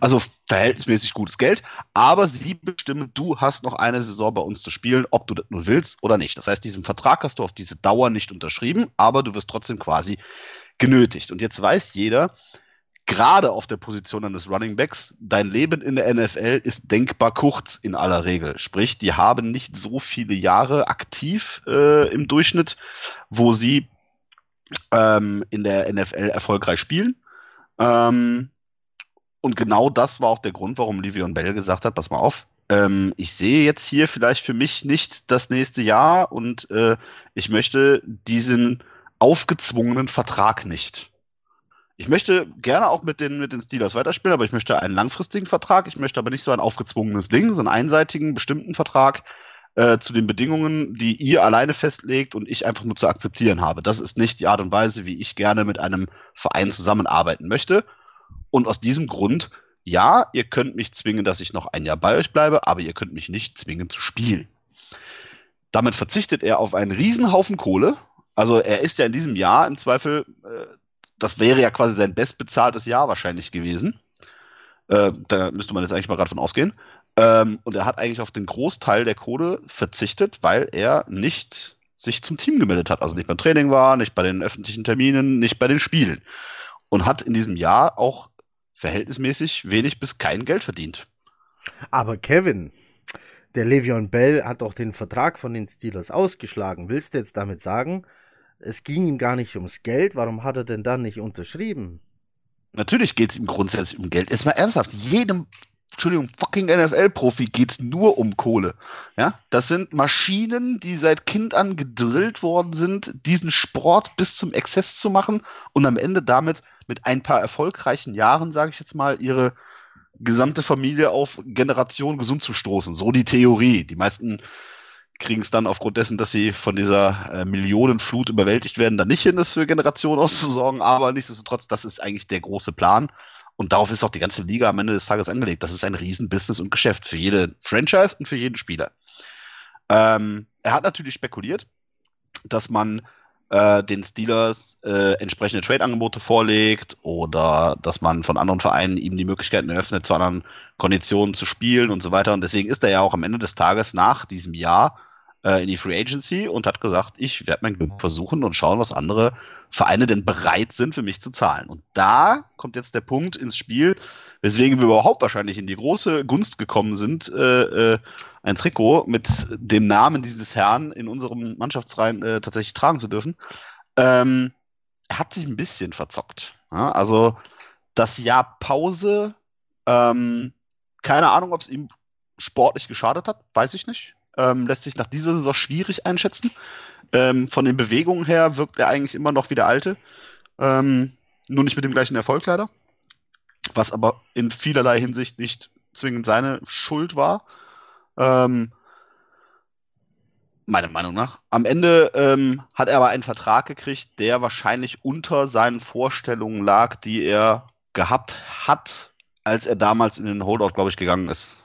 Also verhältnismäßig gutes Geld, aber sie bestimmen, du hast noch eine Saison bei uns zu spielen, ob du das nur willst oder nicht. Das heißt, diesen Vertrag hast du auf diese Dauer nicht unterschrieben, aber du wirst trotzdem quasi genötigt. Und jetzt weiß jeder, gerade auf der Position eines Running Backs, dein Leben in der NFL ist denkbar kurz in aller Regel. Sprich, die haben nicht so viele Jahre aktiv äh, im Durchschnitt, wo sie ähm, in der NFL erfolgreich spielen. Ähm, Und genau das war auch der Grund, warum Livion Bell gesagt hat, pass mal auf, ähm, ich sehe jetzt hier vielleicht für mich nicht das nächste Jahr und äh, ich möchte diesen aufgezwungenen Vertrag nicht. Ich möchte gerne auch mit den, mit den Steelers weiterspielen, aber ich möchte einen langfristigen Vertrag. Ich möchte aber nicht so ein aufgezwungenes Ding, so einen einseitigen, bestimmten Vertrag äh, zu den Bedingungen, die ihr alleine festlegt und ich einfach nur zu akzeptieren habe. Das ist nicht die Art und Weise, wie ich gerne mit einem Verein zusammenarbeiten möchte. Und aus diesem Grund, ja, ihr könnt mich zwingen, dass ich noch ein Jahr bei euch bleibe, aber ihr könnt mich nicht zwingen zu spielen. Damit verzichtet er auf einen Riesenhaufen Kohle. Also er ist ja in diesem Jahr im Zweifel äh, das wäre ja quasi sein bestbezahltes Jahr wahrscheinlich gewesen. Äh, da müsste man jetzt eigentlich mal gerade von ausgehen. Ähm, und er hat eigentlich auf den Großteil der Kohle verzichtet, weil er nicht sich zum Team gemeldet hat. Also nicht beim Training war, nicht bei den öffentlichen Terminen, nicht bei den Spielen. Und hat in diesem Jahr auch verhältnismäßig wenig bis kein Geld verdient. Aber Kevin, der Le'Veon Bell hat doch den Vertrag von den Steelers ausgeschlagen. Willst du jetzt damit sagen, es ging ihm gar nicht ums Geld, warum hat er denn dann nicht unterschrieben? Natürlich geht es ihm grundsätzlich um Geld. Jetzt mal ernsthaft, jedem, Entschuldigung, fucking NFL-Profi geht es nur um Kohle. Ja, das sind Maschinen, die seit Kind an gedrillt worden sind, diesen Sport bis zum Exzess zu machen und am Ende damit mit ein paar erfolgreichen Jahren, sage ich jetzt mal, ihre gesamte Familie auf Generation gesund zu stoßen. So die Theorie. Die meisten kriegen es dann aufgrund dessen, dass sie von dieser äh, Millionenflut überwältigt werden, dann nicht hin, das für Generationen auszusorgen. Aber nichtsdestotrotz, das ist eigentlich der große Plan. Und darauf ist auch die ganze Liga am Ende des Tages angelegt. Das ist ein Riesenbusiness und Geschäft für jede Franchise und für jeden Spieler. Ähm, er hat natürlich spekuliert, dass man äh, den Steelers äh, entsprechende Trade-Angebote vorlegt oder dass man von anderen Vereinen ihm die Möglichkeiten eröffnet, zu anderen Konditionen zu spielen und so weiter. Und deswegen ist er ja auch am Ende des Tages nach diesem Jahr äh, in die Free Agency und hat gesagt, ich werde mein Glück versuchen und schauen, was andere Vereine denn bereit sind, für mich zu zahlen. Und da kommt jetzt der Punkt ins Spiel, weswegen wir überhaupt wahrscheinlich in die große Gunst gekommen sind, äh, äh, ein Trikot mit dem Namen dieses Herrn in unserem Mannschaftsreihen äh, tatsächlich tragen zu dürfen. Ähm, hat sich ein bisschen verzockt. Ja? Also das Jahr Pause, ähm, keine Ahnung, ob es ihm sportlich geschadet hat, weiß ich nicht. Ähm, lässt sich nach dieser Saison schwierig einschätzen. Ähm, von den Bewegungen her wirkt er eigentlich immer noch wie der alte. Ähm, nur nicht mit dem gleichen Erfolg leider. Was aber in vielerlei Hinsicht nicht zwingend seine Schuld war. Ähm, meiner Meinung nach. Am Ende ähm, hat er aber einen Vertrag gekriegt, der wahrscheinlich unter seinen Vorstellungen lag, die er gehabt hat, als er damals in den Holdout, glaube ich, gegangen ist.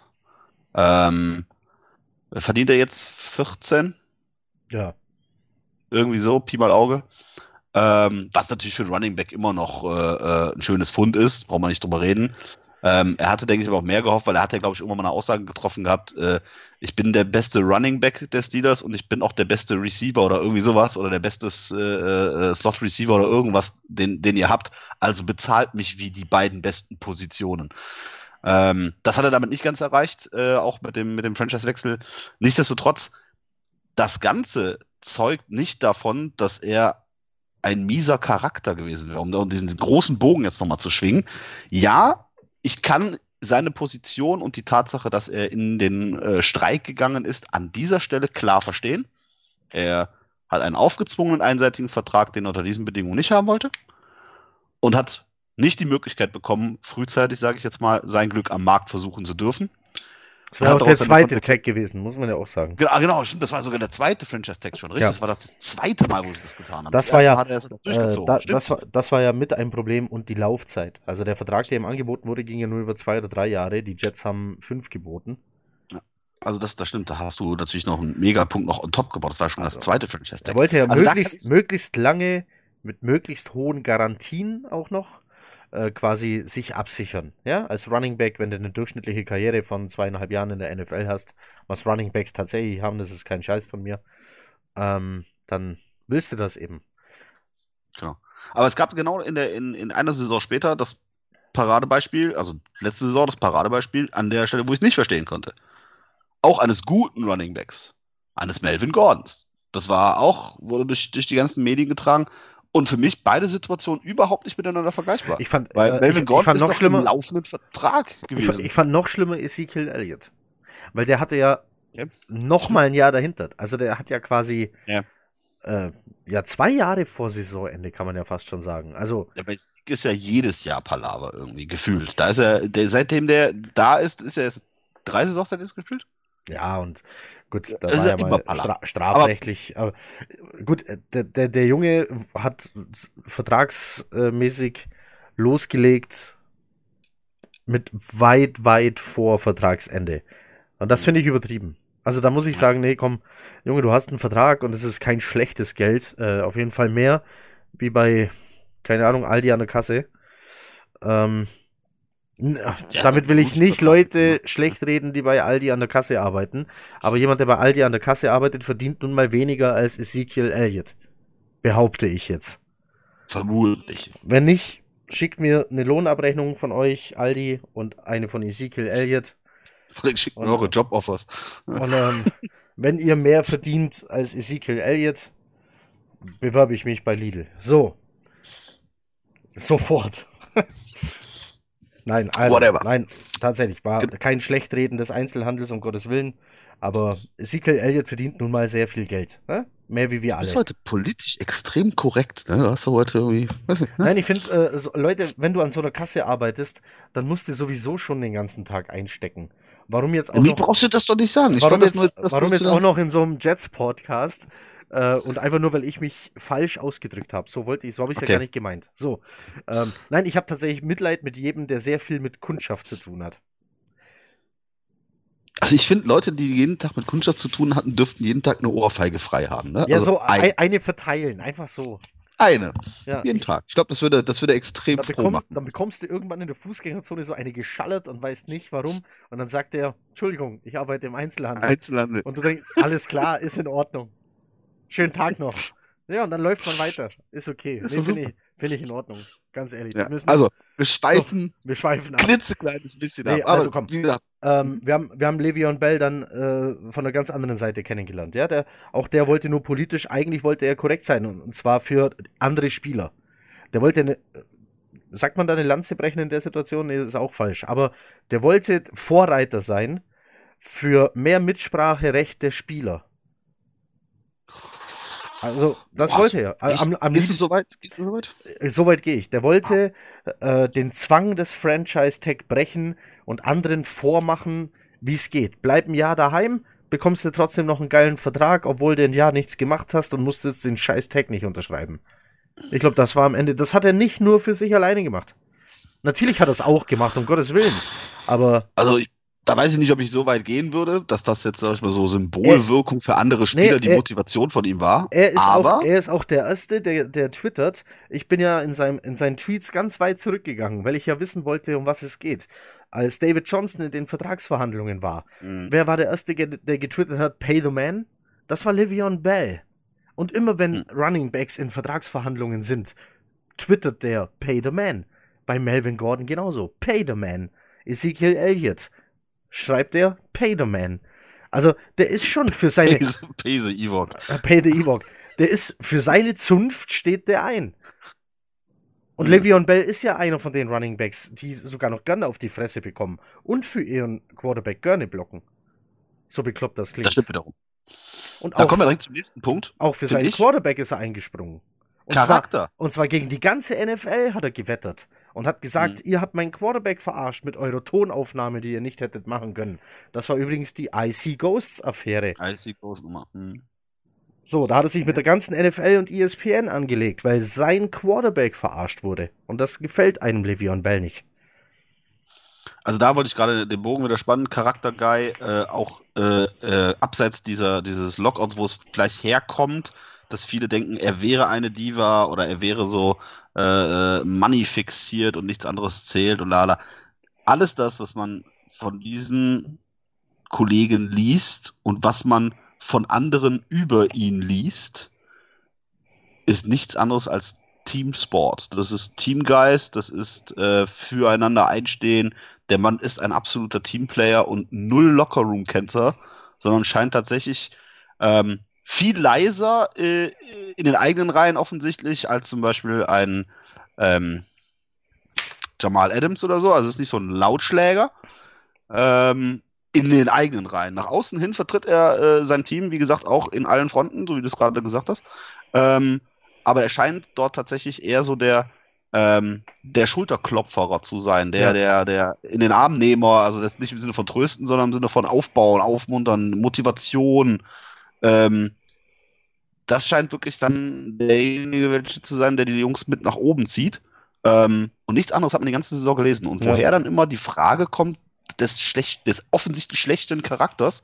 Ähm, Verdient er jetzt 14? Ja. Irgendwie so, Pi mal Auge. Ähm, was natürlich für einen Running Back immer noch äh, äh, ein schönes Fund ist, braucht man nicht drüber reden. Ähm, er hatte, denke ich, aber auch mehr gehofft, weil er hat ja, glaube ich, irgendwann mal eine Aussage getroffen gehabt, äh, ich bin der beste Running Back der Steelers und ich bin auch der beste Receiver oder irgendwie sowas oder der beste äh, äh, Slot Receiver oder irgendwas, den, den ihr habt. Also bezahlt mich wie die beiden besten Positionen. Ähm, das hat er damit nicht ganz erreicht, äh, auch mit dem, mit dem Franchise-Wechsel. Nichtsdestotrotz, das Ganze zeugt nicht davon, dass er ein mieser Charakter gewesen wäre, um, um diesen großen Bogen jetzt nochmal zu schwingen. Ja, ich kann seine Position und die Tatsache, dass er in den äh, Streik gegangen ist, an dieser Stelle klar verstehen. Er hat einen aufgezwungenen einseitigen Vertrag, den er unter diesen Bedingungen nicht haben wollte. Und hat nicht die Möglichkeit bekommen, frühzeitig, sage ich jetzt mal, sein Glück am Markt versuchen zu dürfen. Das war auch der zweite Tag gewesen, muss man ja auch sagen. Genau, genau stimmt, das war sogar der zweite Franchise-Tag schon, richtig? Ja. Das war das zweite Mal, wo sie das getan haben. Das, das war ja, äh, da, das, war, das war ja mit ein Problem und die Laufzeit. Also der Vertrag, der ihm angeboten wurde, ging ja nur über zwei oder drei Jahre. Die Jets haben fünf geboten. Also das, das stimmt, da hast du natürlich noch einen Megapunkt noch on top gebaut. Das war schon also, das zweite Franchise-Tag. Er wollte ja also möglichst, möglichst lange mit möglichst hohen Garantien auch noch äh, quasi sich absichern. Ja, als Running Back, wenn du eine durchschnittliche Karriere von zweieinhalb Jahren in der NFL hast, was Running Backs tatsächlich haben, das ist kein Scheiß von mir, ähm, dann willst du das eben. Genau. Aber es gab genau in, der, in, in einer Saison später das Paradebeispiel, also letzte Saison das Paradebeispiel an der Stelle, wo ich es nicht verstehen konnte. Auch eines guten Running Backs, eines Melvin Gordons. Das war auch, wurde durch, durch die ganzen Medien getragen Und für mich beide Situationen überhaupt nicht miteinander vergleichbar. Ich fand, Weil äh, Melvin ich, Gordon ich fand ist noch schlimmer. im laufenden Vertrag Ich fand, gewesen. ich fand noch schlimmer Ezekiel Elliott. Weil der hatte ja Ja. noch mal ein Jahr dahinter. Also der hat ja quasi Ja. Äh, ja zwei Jahre vor Saisonende, kann man ja fast schon sagen. Also Ja, bei Sieg ist ja jedes Jahr Palaver irgendwie gefühlt. Da ist er, der, seitdem der da ist, ist er jetzt drei Saisons er jetzt gespielt? Ja, und gut, da war ja mal stra strafrechtlich. Aber, gut, äh, der, der, der Junge hat vertragsmäßig losgelegt mit weit, weit vor Vertragsende. Und das finde ich übertrieben. Also da muss ich sagen, nee, komm, Junge, du hast einen Vertrag und es ist kein schlechtes Geld. Äh, auf jeden Fall mehr wie bei, keine Ahnung, Aldi an der Kasse. Ähm, damit will ich nicht Leute schlecht reden, die bei Aldi an der Kasse arbeiten. Aber jemand, der bei Aldi an der Kasse arbeitet, verdient nun mal weniger als Ezekiel Elliott. Behaupte ich jetzt. Vermutlich. Wenn nicht, schickt mir eine Lohnabrechnung von euch, Aldi, und eine von Ezekiel Elliott. Schickt mir eure Joboffers. Und ähm, wenn ihr mehr verdient als Ezekiel Elliott, bewerbe ich mich bei Lidl. So. Sofort. <laughs> nein, also, Whatever. nein, tatsächlich, war kein Schlechtreden des Einzelhandels, um Gottes Willen. Aber Ezekiel Elliott verdient nun mal sehr viel Geld. Ne? Mehr wie wir Du bist alle. heute politisch extrem korrekt, ne? Du hast heute irgendwie, weiß nicht, ne? Nein, ich finde, äh, so, Leute, wenn du an so einer Kasse arbeitest, dann musst du sowieso schon den ganzen Tag einstecken. Warum jetzt auch Mir noch, brauchst du das doch nicht sagen. Ich warum jetzt, nur, das warum jetzt auch noch in so einem Jets-Podcast äh, und einfach nur, weil ich mich falsch ausgedrückt habe. So wollte ich, so habe ich es Okay. ja gar nicht gemeint. So, ähm, nein, ich habe tatsächlich Mitleid mit jedem, der sehr viel mit Kundschaft zu tun hat. Also ich finde, Leute, die jeden Tag mit Kundschaft zu tun hatten, dürften jeden Tag eine Ohrfeige frei haben, ne? Ja, also so ein, ein, eine verteilen, einfach so. eine. Ja, Jeden Tag. Ich glaube, das würde, das würde extrem Dann bekommst, machen. dann bekommst du irgendwann in der Fußgängerzone so eine geschallert und weißt nicht warum. Und dann sagt er, Entschuldigung, ich arbeite im Einzelhandel. Einzelhandel. Und du denkst, alles klar, ist in Ordnung. Schönen Tag noch. Ja, und dann läuft man weiter. Ist okay. Ist Nee, Finde ich, find ich in Ordnung. Ganz ehrlich. Ja. Wir, müssen, Also, wir schweifen wir schweifen ein ab. klitzekleines bisschen Nee, ab. Aber also komm. wie gesagt, Ähm, wir, haben, wir haben Le'Veon Bell dann äh, von der ganz anderen Seite kennengelernt. Ja, der, auch der wollte nur politisch, eigentlich wollte er korrekt sein. Und, und zwar für andere Spieler. Der wollte eine, sagt man da eine Lanze brechen in der Situation? Nee, ist auch falsch. Aber der wollte Vorreiter sein für mehr Mitspracherecht der Spieler. Also, das Was? wollte er. Am, am gehst du liebsten, so weit? Gehst du so weit? so weit gehe ich. Der wollte äh, den Zwang des Franchise-Tag brechen und anderen vormachen, wie es geht. Bleib ein Jahr daheim, bekommst du trotzdem noch einen geilen Vertrag, obwohl du ein Jahr nichts gemacht hast und musstest den scheiß Tag nicht unterschreiben. Ich glaube, das war am Ende, das hat er nicht nur für sich alleine gemacht. Natürlich hat er es auch gemacht, um Gottes Willen. Aber Also, ich, da weiß ich nicht, ob ich so weit gehen würde, dass das jetzt, sag ich mal, so Symbolwirkung für andere Spieler die er- Motivation von ihm war. er ist, aber auch, er ist auch der Erste, der, der twittert. Ich bin ja in, seinem, in seinen Tweets ganz weit zurückgegangen, weil ich ja wissen wollte, um was es geht. Als David Johnson in den Vertragsverhandlungen war, Mhm. Wer war der Erste, der getwittert hat, Pay the Man? Das war Livion Bell. Und immer wenn Hm. Running Backs in Vertragsverhandlungen sind, twittert der Pay the Man. Bei Melvin Gordon genauso. Pay the Man. Ezekiel Elliott schreibt er Pay the Man. Also, der ist schon für seine. Pese, Pese Ivor. Äh, Pay the Ewok. Der ist für seine Zunft steht der ein. Und Mhm. Le'Veon Bell ist ja einer von den Running Backs, die sogar noch gerne auf die Fresse bekommen und für ihren Quarterback gerne blocken. So bekloppt das klingt. Das stimmt wiederum. Und Da auch, kommen wir direkt zum nächsten Punkt. auch für seinen ich. Quarterback ist er eingesprungen. Und zwar, Charakter. und zwar gegen die ganze NFL hat er gewettert und hat gesagt, Mhm. ihr habt meinen Quarterback verarscht mit eurer Tonaufnahme, die ihr nicht hättet machen können. Das war übrigens die IC Ghosts Affäre. Als die Großnummer. Mhm. So, da hat er sich mit der ganzen NFL und ESPN angelegt, weil sein Quarterback verarscht wurde. Und das gefällt einem Le'Veon Bell nicht. Also da wollte ich gerade den Bogen wieder spannen. Charakter-Guy, äh, auch äh, äh, abseits dieser, dieses Lockouts, wo es vielleicht herkommt, dass viele denken, er wäre eine Diva oder er wäre so äh, äh, Money fixiert und nichts anderes zählt und lala. Alles das, was man von diesen Kollegen liest und was man von anderen über ihn liest, ist nichts anderes als Teamsport. Das ist Teamgeist, das ist äh, füreinander einstehen. Der Mann ist ein absoluter Teamplayer und null Lockerroom-Kenzer, sondern scheint tatsächlich ähm, viel leiser äh, in den eigenen Reihen offensichtlich als zum Beispiel ein ähm, Jamal Adams oder so. Also es ist nicht so ein Lautschläger. Ähm, in den eigenen Reihen. Nach außen hin vertritt er äh, sein Team, wie gesagt, auch in allen Fronten, so wie du es gerade gesagt hast. Ähm, aber er scheint dort tatsächlich eher so der, ähm, der Schulterklopferer zu sein, der, ja. der, der in den Armnehmer, also das nicht im Sinne von trösten, sondern im Sinne von aufbauen, aufmuntern, Motivation. Ähm, das scheint wirklich dann derjenige zu sein, der die Jungs mit nach oben zieht. Ähm, und nichts anderes hat man die ganze Saison gelesen. Und ja. woher dann immer die Frage kommt, des, schlecht, des offensichtlich schlechten Charakters,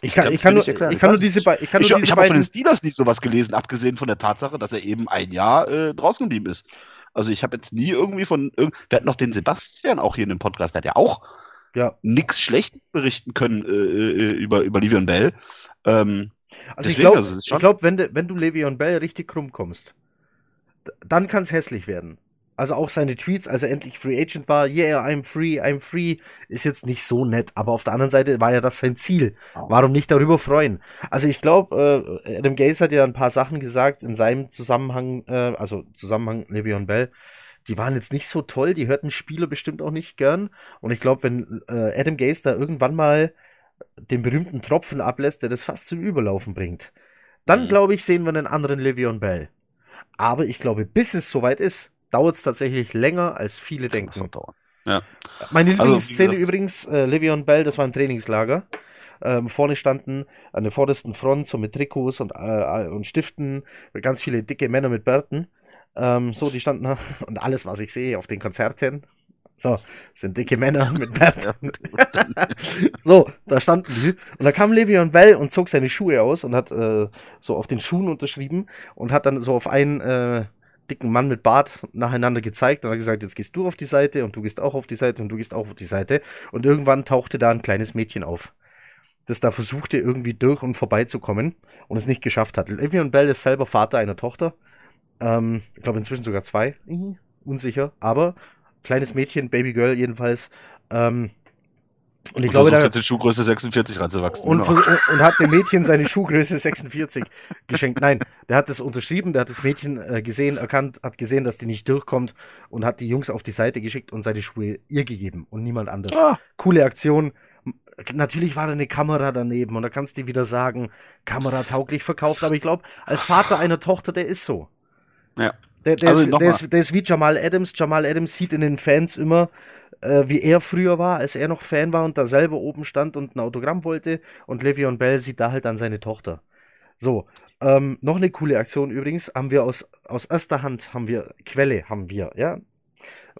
ich kann, ich kann, nur, ich kann nur diese, ich kann nur ich, diese ich habe von den Steelers nicht sowas gelesen, abgesehen von der Tatsache, dass er eben ein Jahr äh, draußen geblieben ist. Also ich habe jetzt nie irgendwie von, wir hatten noch den Sebastian auch hier in dem Podcast, der hat ja auch ja. nichts Schlechtes berichten können äh, äh über, über Livion Bell. Ähm, also deswegen, ich glaube, also ich glaub, wenn, du, wenn du Le'Veon Bell richtig krumm kommst, dann kann es hässlich werden. Also auch seine Tweets, als er endlich Free Agent war, yeah, I'm free, I'm free, ist jetzt nicht so nett. Aber auf der anderen Seite war ja das sein Ziel. Warum nicht darüber freuen? Also ich glaube, äh, Adam Gaze hat ja ein paar Sachen gesagt in seinem Zusammenhang, äh, also Zusammenhang Le'Veon Bell. Die waren jetzt nicht so toll, die hörten Spieler bestimmt auch nicht gern. Und ich glaube, wenn äh, Adam Gaze da irgendwann mal den berühmten Tropfen ablässt, der das fast zum Überlaufen bringt, dann mhm. glaube ich, sehen wir einen anderen Le'Veon Bell. Aber ich glaube, bis es soweit ist, dauert es tatsächlich länger, als viele denken. Ja. Meine also, Lieblingsszene also, übrigens, äh, Le'Veon Bell, das war ein Trainingslager. Ähm, vorne standen an der vordersten Front so mit Trikots und, äh, und Stiften ganz viele dicke Männer mit Bärten. Ähm, so, die standen <laughs> und alles, was ich sehe auf den Konzerten. So, sind dicke Männer mit Bärten. <laughs> so, da standen die. Und da kam Le'Veon Bell und zog seine Schuhe aus und hat äh, so auf den Schuhen unterschrieben und hat dann so auf einen äh, dicken Mann mit Bart nacheinander gezeigt und hat gesagt, jetzt gehst du auf die Seite und du gehst auch auf die Seite und du gehst auch auf die Seite. Und irgendwann tauchte da ein kleines Mädchen auf, das da versuchte, irgendwie durch und vorbeizukommen und es nicht geschafft hat. Le'Veon Bell ist selber Vater einer Tochter. Ähm, ich glaube inzwischen sogar zwei. Mhm. Unsicher. Aber kleines Mädchen, Babygirl jedenfalls, ähm, und ich und glaube, jetzt in Schuhgröße 46 reinzuwachsen. Und, genau. und, und, hat dem Mädchen seine Schuhgröße 46 geschenkt. Nein, der hat das unterschrieben, der hat das Mädchen äh, gesehen, erkannt, hat gesehen, dass die nicht durchkommt und hat die Jungs auf die Seite geschickt und seine Schuhe ihr gegeben und niemand anders. Ah. Coole Aktion. Natürlich war da eine Kamera daneben und da kannst du wieder sagen, Kamera tauglich verkauft, aber ich glaube, als Vater einer Tochter, der ist so. Ja. Der, der, also ist, der, ist, der, ist, wie Jamal Adams. Jamal Adams sieht in den Fans immer äh, wie er früher war, als er noch Fan war und da selber oben stand und ein Autogramm wollte. Und Le'Veon Bell sieht da halt dann seine Tochter. So, ähm, noch eine coole Aktion übrigens, haben wir aus, aus erster Hand, haben wir, Quelle haben wir, ja.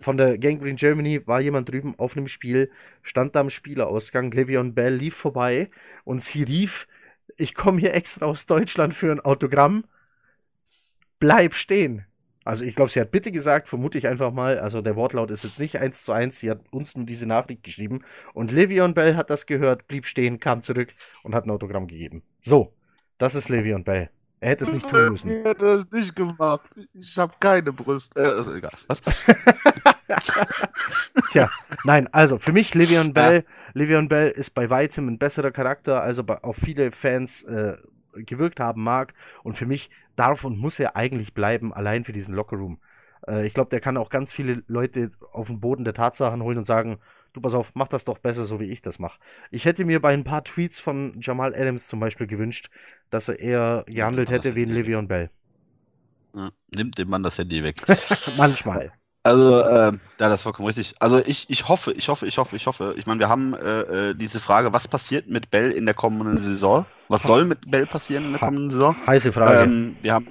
Von der Gangrene Germany war jemand drüben auf einem Spiel, stand da am Spielerausgang, Le'Veon Bell lief vorbei und sie rief, ich komme hier extra aus Deutschland für ein Autogramm, bleib stehen. Also ich glaube, sie hat bitte gesagt, vermute ich einfach mal. Also der Wortlaut ist jetzt nicht eins zu eins. Sie hat uns nur diese Nachricht geschrieben. Und Le'Veon Bell hat das gehört, blieb stehen, kam zurück und hat ein Autogramm gegeben. So, das ist Le'Veon Bell. Er hätte es nicht tun müssen. Ich <laughs> hätte es nicht gemacht. Ich habe keine Brüste. Äh, also egal. Was? <laughs> Tja, nein, also für mich Le'Veon Bell, ja. Le'Veon Bell ist bei weitem ein besserer Charakter, also auf viele Fans äh, gewirkt haben mag. Und für mich darf und muss er eigentlich bleiben, allein für diesen Lockerroom. Äh, ich glaube, der kann auch ganz viele Leute auf den Boden der Tatsachen holen und sagen, du pass auf, mach das doch besser, so wie ich das mache. Ich hätte mir bei ein paar Tweets von Jamal Adams zum Beispiel gewünscht, dass er eher gehandelt hätte wie ein Le'Veon Bell. Nimmt dem Mann das Handy weg. <laughs> Manchmal. Also, äh, ja, das ist vollkommen richtig. Also ich, ich hoffe, ich hoffe, ich hoffe, ich hoffe. Ich meine, wir haben äh, äh, diese Frage, was passiert mit Bell in der kommenden Saison? Was soll mit Bell passieren in der kommenden Saison? Heiße Frage. Ähm, wir haben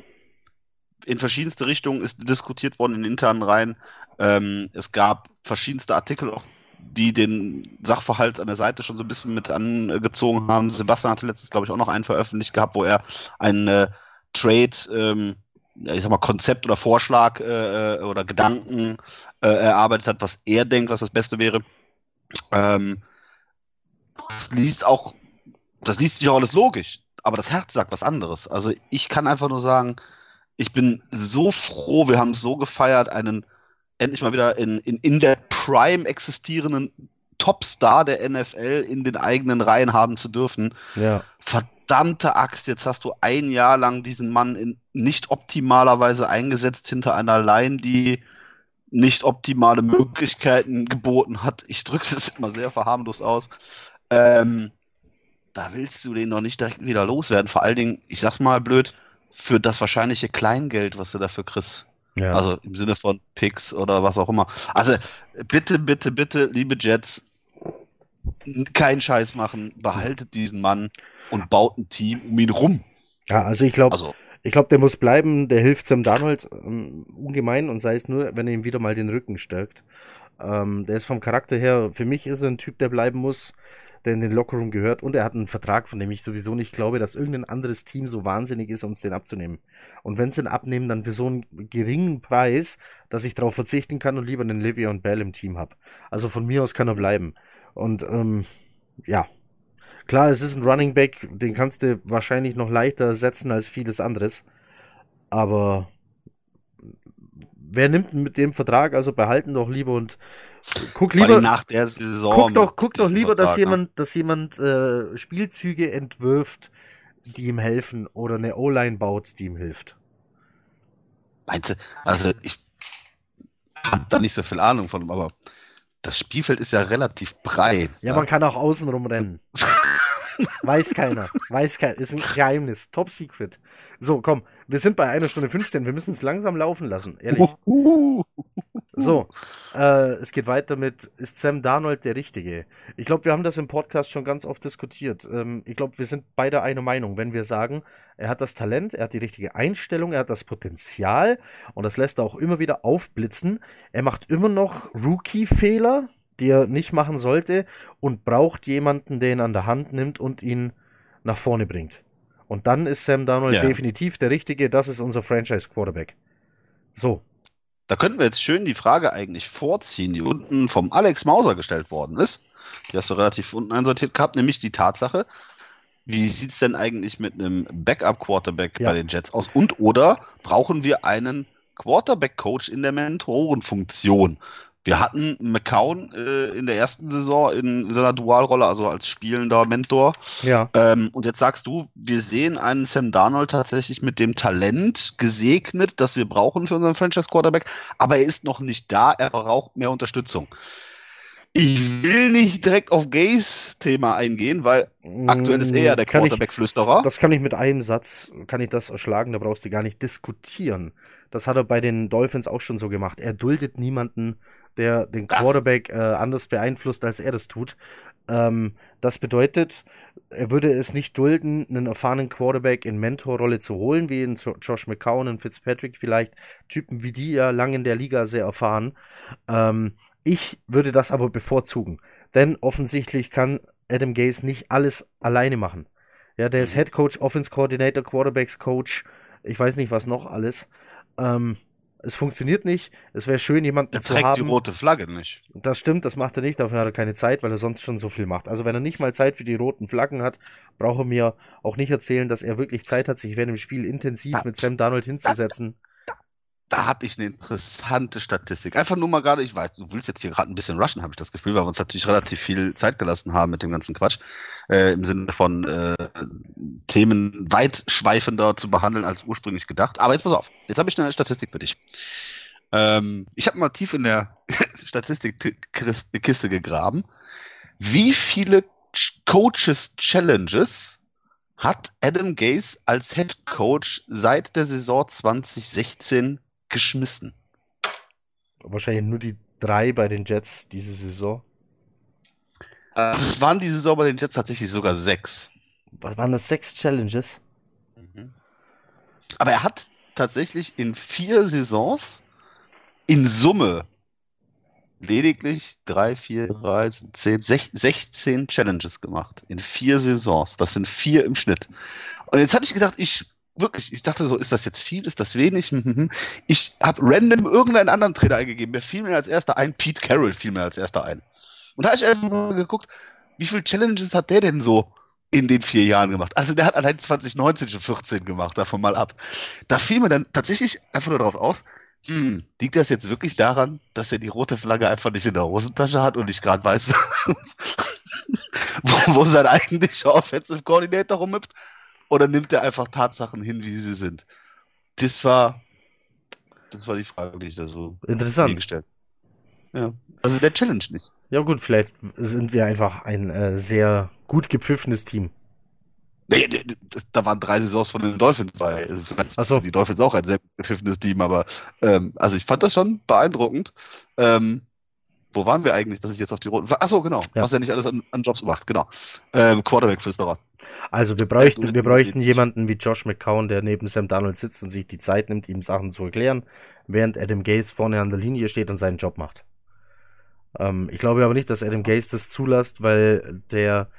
in verschiedenste Richtungen ist diskutiert worden in internen Reihen. Ähm, es gab verschiedenste Artikel, auch die den Sachverhalt an der Seite schon so ein bisschen mit angezogen haben. Sebastian hatte letztens, glaube ich, auch noch einen veröffentlicht gehabt, wo er einen äh, Trade ähm, ich sag mal, Konzept oder Vorschlag äh, äh, oder Gedanken äh, erarbeitet hat, was er denkt, was das Beste wäre. Ähm, das liest auch, das liest sich auch alles logisch, aber das Herz sagt was anderes. Also ich kann einfach nur sagen, ich bin so froh, wir haben so gefeiert, einen endlich mal wieder in, in, in der Prime existierenden Topstar der NFL in den eigenen Reihen haben zu dürfen. Ja. Verdammte Axt, jetzt hast du ein Jahr lang diesen Mann in nicht optimalerweise eingesetzt hinter einer Line, die nicht optimale Möglichkeiten geboten hat. Ich drücke es immer sehr verharmlos aus. Ähm, da willst du den noch nicht direkt wieder loswerden. Vor allen Dingen, ich sag's mal blöd, für das wahrscheinliche Kleingeld, was du dafür kriegst. Ja. Also im Sinne von Picks oder was auch immer. Also bitte, bitte, bitte, liebe Jets, keinen Scheiß machen, behaltet diesen Mann und baut ein Team um ihn rum. Ja, also ich glaube, also. ich glaube, der muss bleiben, der hilft Sam Darnold ähm, ungemein und sei es nur, wenn er ihm wieder mal den Rücken stärkt. Ähm, der ist vom Charakter her, für mich ist er ein Typ, der bleiben muss der in den Lockerroom gehört und er hat einen Vertrag, von dem ich sowieso nicht glaube, dass irgendein anderes Team so wahnsinnig ist, uns den abzunehmen. Und wenn sie den abnehmen, dann für so einen geringen Preis, dass ich darauf verzichten kann und lieber einen Livia und Bell im Team habe. Also von mir aus kann er bleiben. Und ähm, ja, klar, es ist ein Running Back, den kannst du wahrscheinlich noch leichter ersetzen als vieles anderes. Aber wer nimmt mit dem Vertrag? Also behalten doch lieber und guck lieber nach der Saison. Guck doch, guck doch lieber, Vertrag, dass jemand, ne? dass jemand äh, Spielzüge entwirft, die ihm helfen oder eine O-Line baut, die ihm hilft. Meinst du? Also ich habe da nicht so viel Ahnung von, aber das Spielfeld ist ja relativ breit. Ja, ne? man kann auch außen rumrennen. <laughs> Weiß keiner. Weiß keiner. Ist ein Geheimnis. Top Secret. So, komm. Wir sind bei einer Stunde 15. Wir müssen es langsam laufen lassen. Ehrlich. So. Äh, es geht weiter mit, ist Sam Darnold der Richtige? Ich glaube, wir haben das im Podcast schon ganz oft diskutiert. Ähm, ich glaube, wir sind beide einer Meinung, wenn wir sagen, er hat das Talent, er hat die richtige Einstellung, er hat das Potenzial und das lässt er auch immer wieder aufblitzen. Er macht immer noch Rookie-Fehler, die er nicht machen sollte und braucht jemanden, der ihn an der Hand nimmt und ihn nach vorne bringt. Und dann ist Sam Darnold ja. definitiv der Richtige. Das ist unser Franchise-Quarterback. So. Da könnten wir jetzt schön die Frage eigentlich vorziehen, die unten vom Alex Mauser gestellt worden ist. Die hast du relativ unten einsortiert gehabt, nämlich die Tatsache, wie sieht es denn eigentlich mit einem Backup-Quarterback ja. bei den Jets aus? Und oder brauchen wir einen Quarterback-Coach in der Mentorenfunktion? Wir hatten McCown äh, in der ersten Saison in seiner Dualrolle, also als spielender Mentor. Ja. Ähm, und jetzt sagst du, wir sehen einen Sam Darnold tatsächlich mit dem Talent gesegnet, das wir brauchen für unseren Franchise Quarterback, aber er ist noch nicht da, er braucht mehr Unterstützung. Ich will nicht direkt auf Gays Thema eingehen, weil aktuell ist er ja der Quarterback-Flüsterer. Das kann ich mit einem Satz, kann ich das erschlagen, da brauchst du gar nicht diskutieren. Das hat er bei den Dolphins auch schon so gemacht. Er duldet niemanden, der den Quarterback äh, anders beeinflusst, als er das tut. Ähm, das bedeutet, er würde es nicht dulden, einen erfahrenen Quarterback in Mentorrolle zu holen, wie in Josh McCown und Fitzpatrick vielleicht. Typen wie die ja lang in der Liga sehr erfahren. Ähm, ich würde das aber bevorzugen, denn offensichtlich kann Adam Gaze nicht alles alleine machen. Ja, der ist mhm. Head Coach, Offense Coordinator, Quarterbacks Coach, ich weiß nicht was noch alles. Ähm, es funktioniert nicht. Es wäre schön, jemanden er zu haben. Er trägt die rote Flagge nicht. Das stimmt, das macht er nicht. Dafür hat er keine Zeit, weil er sonst schon so viel macht. Also wenn er nicht mal Zeit für die roten Flaggen hat, braucht er mir auch nicht erzählen, dass er wirklich Zeit hat, sich während dem Spiel intensiv das, mit Sam Darnold hinzusetzen. Da habe ich eine interessante Statistik. Einfach nur mal gerade, ich weiß, du willst jetzt hier gerade ein bisschen rushen, habe ich das Gefühl, weil wir uns natürlich relativ viel Zeit gelassen haben mit dem ganzen Quatsch. Äh, Im Sinne von äh, Themen weitschweifender zu behandeln als ursprünglich gedacht. Aber jetzt pass auf, jetzt habe ich eine Statistik für dich. Ähm, ich habe mal tief in der <laughs> Statistikkiste gegraben. Wie viele Coaches Challenges hat Adam Gase als Head Coach seit der Saison 2016 geschmissen. Wahrscheinlich nur die drei bei den Jets diese Saison. Äh, es waren diese Saison bei den Jets tatsächlich sogar sechs. Was waren das? Sechs Challenges? Mhm. Aber er hat tatsächlich in vier Saisons in Summe lediglich drei, vier, drei, zehn, sechzehn Challenges gemacht. In vier Saisons. Das sind vier im Schnitt. Und jetzt hatte ich gedacht, ich wirklich, ich dachte so, ist das jetzt viel, ist das wenig? Hm, hm, hm. Ich habe random irgendeinen anderen Trainer eingegeben. Wer fiel mir als erster ein? Pete Carroll fiel mir als erster ein. Und da habe ich einfach mal geguckt, wie viele Challenges hat der denn so in den vier Jahren gemacht. Also der hat allein 2019 schon 14 gemacht, davon mal ab. Da fiel mir dann tatsächlich einfach nur darauf aus, hm, liegt das jetzt wirklich daran, dass er die rote Flagge einfach nicht in der Hosentasche hat und nicht gerade weiß, <laughs> wo, wo sein eigentlicher Offensive Coordinator rumhüpft? Oder nimmt er einfach Tatsachen hin, wie sie sind? Das war, das war die Frage, die ich da so Interessant. gestellt Ja. Also der Challenge nicht. Ja gut, vielleicht sind wir einfach ein äh, sehr gut gepfiffenes Team. Nee, da waren drei Saisons von den Dolphins bei. Also vielleicht so. die Dolphins auch ein sehr gepfiffenes Team, aber ähm, also ich fand das schon beeindruckend. Ähm, wo waren wir eigentlich, dass ich jetzt auf die roten. Achso, genau. Ja. Was er nicht alles an, an Jobs macht, genau. Ähm, Quarterback-Flüsterer. Also wir bräuchten, wir bräuchten jemanden wie Josh McCown, der neben Sam Donald sitzt und sich die Zeit nimmt, ihm Sachen zu erklären, während Adam Gaze vorne an der Linie steht und seinen Job macht. Ähm, ich glaube aber nicht, dass Adam Gaze das zulässt, weil der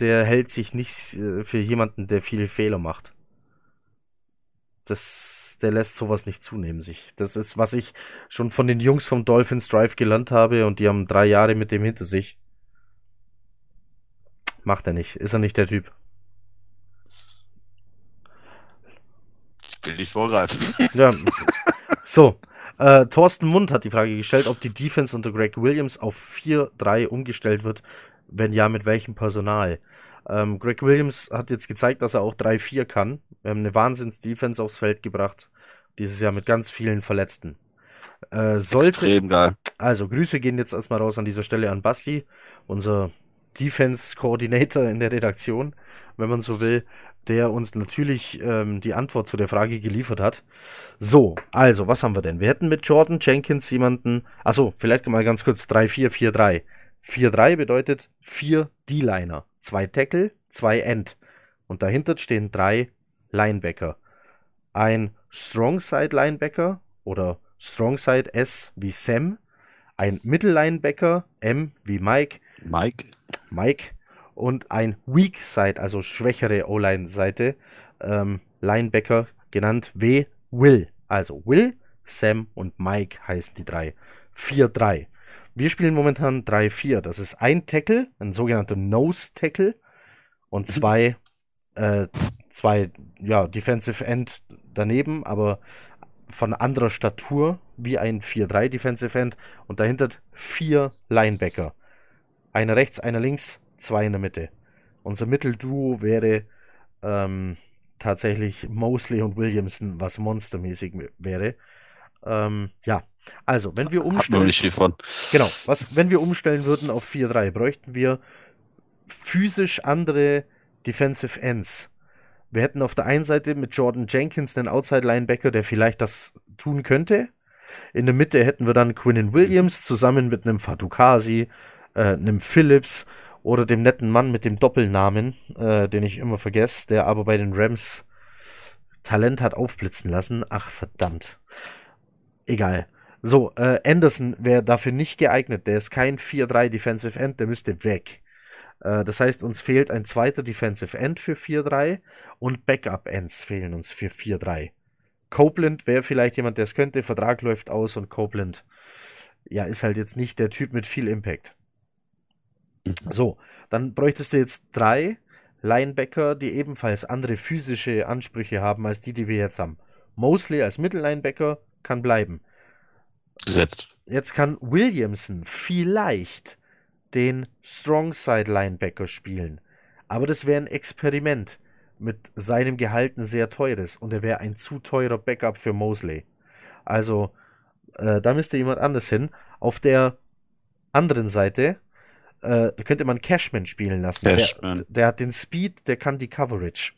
der hält sich nicht äh, für jemanden, der viele Fehler macht. Das, der lässt sowas nicht zunehmen sich. Das ist, was ich schon von den Jungs vom Dolphins Drive gelernt habe und die haben drei Jahre mit dem hinter sich. Macht er nicht. Ist er nicht der Typ. Ich will nicht vorgreifen. <laughs> Ja. So. Äh, Thorsten Mund hat die Frage gestellt, ob die Defense unter Greg Williams auf 4-3 umgestellt wird, wenn ja, mit welchem Personal? Ähm, Greg Williams hat jetzt gezeigt, dass er auch 3-4 kann. Wir haben eine Wahnsinns-Defense aufs Feld gebracht. Dieses Jahr mit ganz vielen Verletzten. Äh, sollte, Extrem geil. Also, Grüße gehen jetzt erstmal raus an dieser Stelle an Basti, unser Defense-Coordinator in der Redaktion, wenn man so will, der uns natürlich ähm, die Antwort zu der Frage geliefert hat. So, also, was haben wir denn? Wir hätten mit Jordan Jenkins jemanden, achso, vielleicht mal ganz kurz 3-4-4-3. 4-3 bedeutet vier D-Liner, zwei Tackle, zwei End. Und dahinter stehen drei Linebacker. Ein Strongside Linebacker oder Strongside S wie Sam, ein Mittellinebacker M wie Mike, Mike, Mike und ein Weak Side, also schwächere O-Line-Seite, ähm, Linebacker genannt W Will. Also Will, Sam und Mike heißen die drei. 4-3. Wir spielen momentan 3-4. Das ist ein Tackle, ein sogenannter Nose Tackle und mhm. zwei, äh, zwei ja, Defensive End daneben, aber von anderer Statur wie ein 4-3 Defensive End und dahinter vier Linebacker. Einer rechts, einer links, zwei in der Mitte. Unser Mittelduo wäre ähm, tatsächlich Mosley und Williamson, was monstermäßig wäre. Ähm, ja, also, wenn wir umstellen. Genau, was, wenn wir umstellen würden auf 4-3, bräuchten wir physisch andere Defensive Ends. Wir hätten auf der einen Seite mit Jordan Jenkins einen Outside Linebacker, der vielleicht das tun könnte. In der Mitte hätten wir dann Quinnen Williams zusammen mit einem Fatukasi, äh, einem Phillips oder dem netten Mann mit dem Doppelnamen, äh, den ich immer vergesse, der aber bei den Rams Talent hat aufblitzen lassen. Ach verdammt. Egal. So, äh, Anderson wäre dafür nicht geeignet. Der ist kein 4-3 Defensive End, der müsste weg. Äh, das heißt, uns fehlt ein zweiter Defensive End für 4-3 und Backup Ends fehlen uns für 4-3. Copeland wäre vielleicht jemand, der es könnte. Vertrag läuft aus und Copeland, ja, ist halt jetzt nicht der Typ mit viel Impact. So, dann bräuchtest du jetzt drei Linebacker, die ebenfalls andere physische Ansprüche haben als die, die wir jetzt haben. Mosley als Mittellinebacker kann bleiben gesetzt. Jetzt kann Williamson vielleicht den Strongside Linebacker spielen. Aber das wäre ein Experiment mit seinem Gehalt ein sehr teures und er wäre ein zu teurer Backup für Mosley. Also, äh, da müsste jemand anders hin. Auf der anderen Seite äh, könnte man Cashman spielen lassen. Cashman. Der, der, hat den Speed, der kann die Coverage.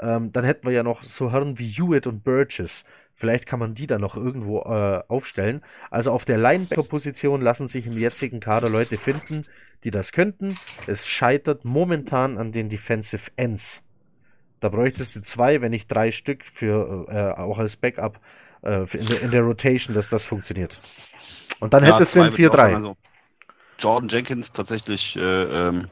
Ähm, dann hätten wir ja noch so Herren wie Hewitt und Burgess. Vielleicht kann man die da noch irgendwo äh, aufstellen. Also auf der Linebacker-Position lassen sich im jetzigen Kader Leute finden, die das könnten. Es scheitert momentan an den Defensive Ends. Da bräuchtest du zwei, wenn nicht drei Stück für äh, auch als Backup äh, in, der, in, der, Rotation, dass das funktioniert. Und dann ja, hättest du den 4-3. Also Jordan Jenkins tatsächlich, äh, ähm,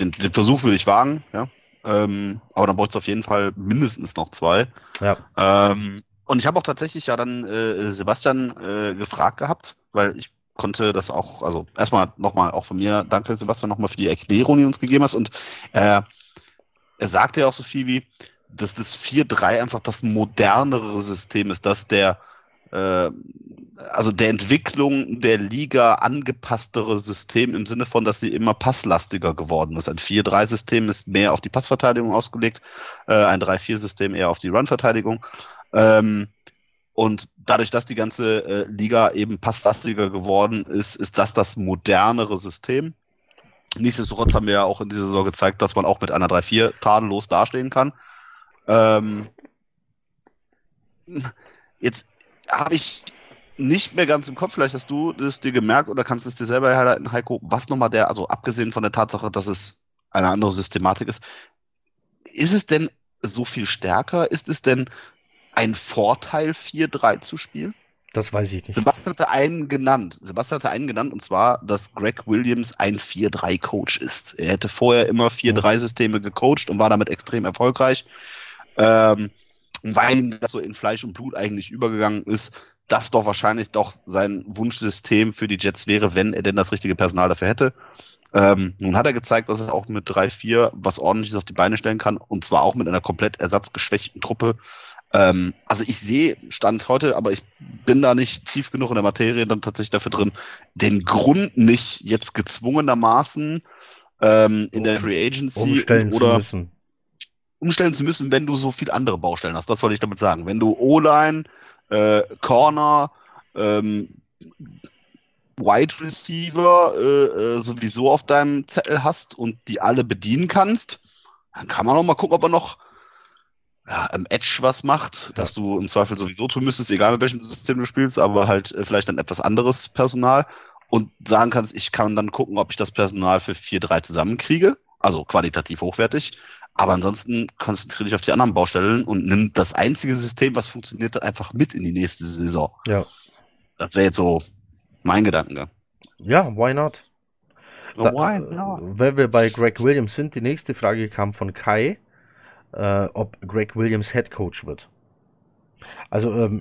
den, den, Versuch würde ich wagen, ja. Ähm, aber dann braucht es auf jeden Fall mindestens noch zwei. Ja. Ähm, und ich habe auch tatsächlich ja dann äh, Sebastian äh, gefragt gehabt, weil ich konnte das auch, also erstmal nochmal auch von mir, danke Sebastian nochmal für die Erklärung, die du uns gegeben hast. Und äh, er sagte ja auch so viel wie, dass das 4-3 einfach das modernere System ist, dass der äh, also der Entwicklung der Liga angepasstere System im Sinne von, dass sie immer passlastiger geworden ist. Ein 4-3-System ist mehr auf die Passverteidigung ausgelegt, äh, ein 3-4-System eher auf die Run-Verteidigung. Ähm, und dadurch, dass die ganze äh, Liga eben passlastiger geworden ist, ist das das modernere System. Nichtsdestotrotz haben wir ja auch in dieser Saison gezeigt, dass man auch mit einer 3-4 tadellos dastehen kann. Ähm, jetzt habe ich nicht mehr ganz im Kopf, vielleicht hast du das dir gemerkt oder kannst es dir selber herleiten, Heiko, was nochmal der, also abgesehen von der Tatsache, dass es eine andere Systematik ist, ist es denn so viel stärker? Ist es denn ein Vorteil, 4-3 zu spielen? Das weiß ich nicht. Sebastian hatte einen genannt. Sebastian hatte einen genannt und zwar, dass Greg Williams ein 4-3-Coach ist. Er hätte vorher immer 4-3-Systeme gecoacht und war damit extrem erfolgreich. Ähm, weil ihm das so in Fleisch und Blut eigentlich übergegangen ist, das doch wahrscheinlich doch sein Wunschsystem für die Jets wäre, wenn er denn das richtige Personal dafür hätte. Ähm, nun hat er gezeigt, dass er auch mit 3-4 was ordentliches auf die Beine stellen kann und zwar auch mit einer komplett ersatzgeschwächten Truppe. Ähm, also ich sehe, Stand heute, aber ich bin da nicht tief genug in der Materie dann tatsächlich dafür drin, den Grund nicht jetzt gezwungenermaßen ähm, in der Free Agency umstellen oder zu müssen. umstellen zu müssen, wenn du so viel andere Baustellen hast. Das wollte ich damit sagen. Wenn du O-Line, äh, Corner, ähm, Wide Receiver äh, äh, sowieso auf deinem Zettel hast und die alle bedienen kannst, dann kann man auch mal gucken, ob er noch ja, im Edge was macht, dass du im Zweifel sowieso tun müsstest, egal mit welchem System du spielst, aber halt äh, vielleicht dann etwas anderes Personal und sagen kannst, ich kann dann gucken, ob ich das Personal für 4-3 zusammenkriege, also qualitativ hochwertig. Aber ansonsten konzentriere dich auf die anderen Baustellen und nimm das einzige System, was funktioniert, dann einfach mit in die nächste Saison. Ja. Das wäre jetzt so mein Gedankengang. Ja, why not? Da, Why äh, not? Wenn wir bei Greg Williams sind, die nächste Frage kam von Kai, äh, ob Greg Williams Head Coach wird. Also ähm,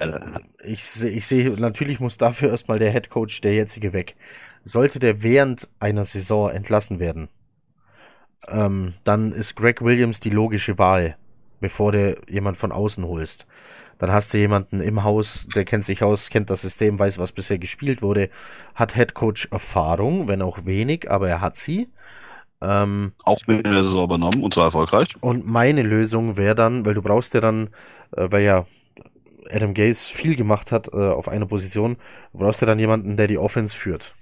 ich, seh- ich sehe, natürlich muss dafür erstmal der Head Coach, der jetzige, weg. Sollte der während einer Saison entlassen werden, ähm, dann ist Greg Williams die logische Wahl, bevor du jemand von außen holst. Dann hast du jemanden im Haus, der kennt sich aus, kennt das System, weiß, was bisher gespielt wurde, hat Head Coach Erfahrung, wenn auch wenig, aber er hat sie. Ähm, Auch mit der Saison übernommen und zwar erfolgreich. und meine Lösung wäre dann, weil du brauchst ja dann, äh, weil ja Adam Gaze viel gemacht hat äh, auf einer Position, du brauchst ja dann jemanden, der die Offense führt.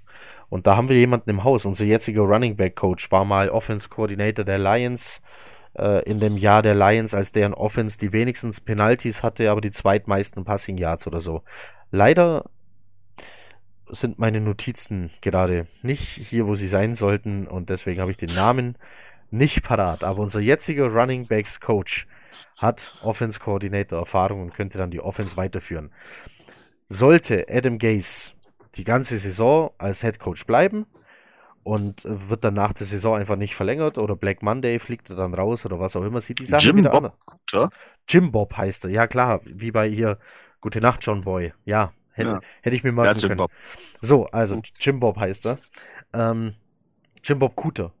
Und da haben wir jemanden im Haus. Unser jetziger Running Back Coach war mal Offense Coordinator der Lions äh, in dem Jahr der Lions, als deren Offense die wenigstens Penalties hatte, aber die zweitmeisten Passing Yards oder so. Leider sind meine Notizen gerade nicht hier, wo sie sein sollten und deswegen habe ich den Namen nicht parat. Aber unser jetziger Running Backs Coach hat Offense Coordinator Erfahrung und könnte dann die Offense weiterführen. Sollte Adam Gase die ganze Saison als Head Coach bleiben und wird dann nach der Saison einfach nicht verlängert oder Black Monday fliegt er dann raus oder was auch immer, sieht die Sache Jim wieder Bob, an. ja? Jim Bob heißt er, ja klar, wie bei hier Gute Nacht John Boy. Ja, hätte, Ja. hätte ich mir Ja, merken Jim können. Bob. So, also Jim Bob heißt er. Ähm, Jim Bob Kuter.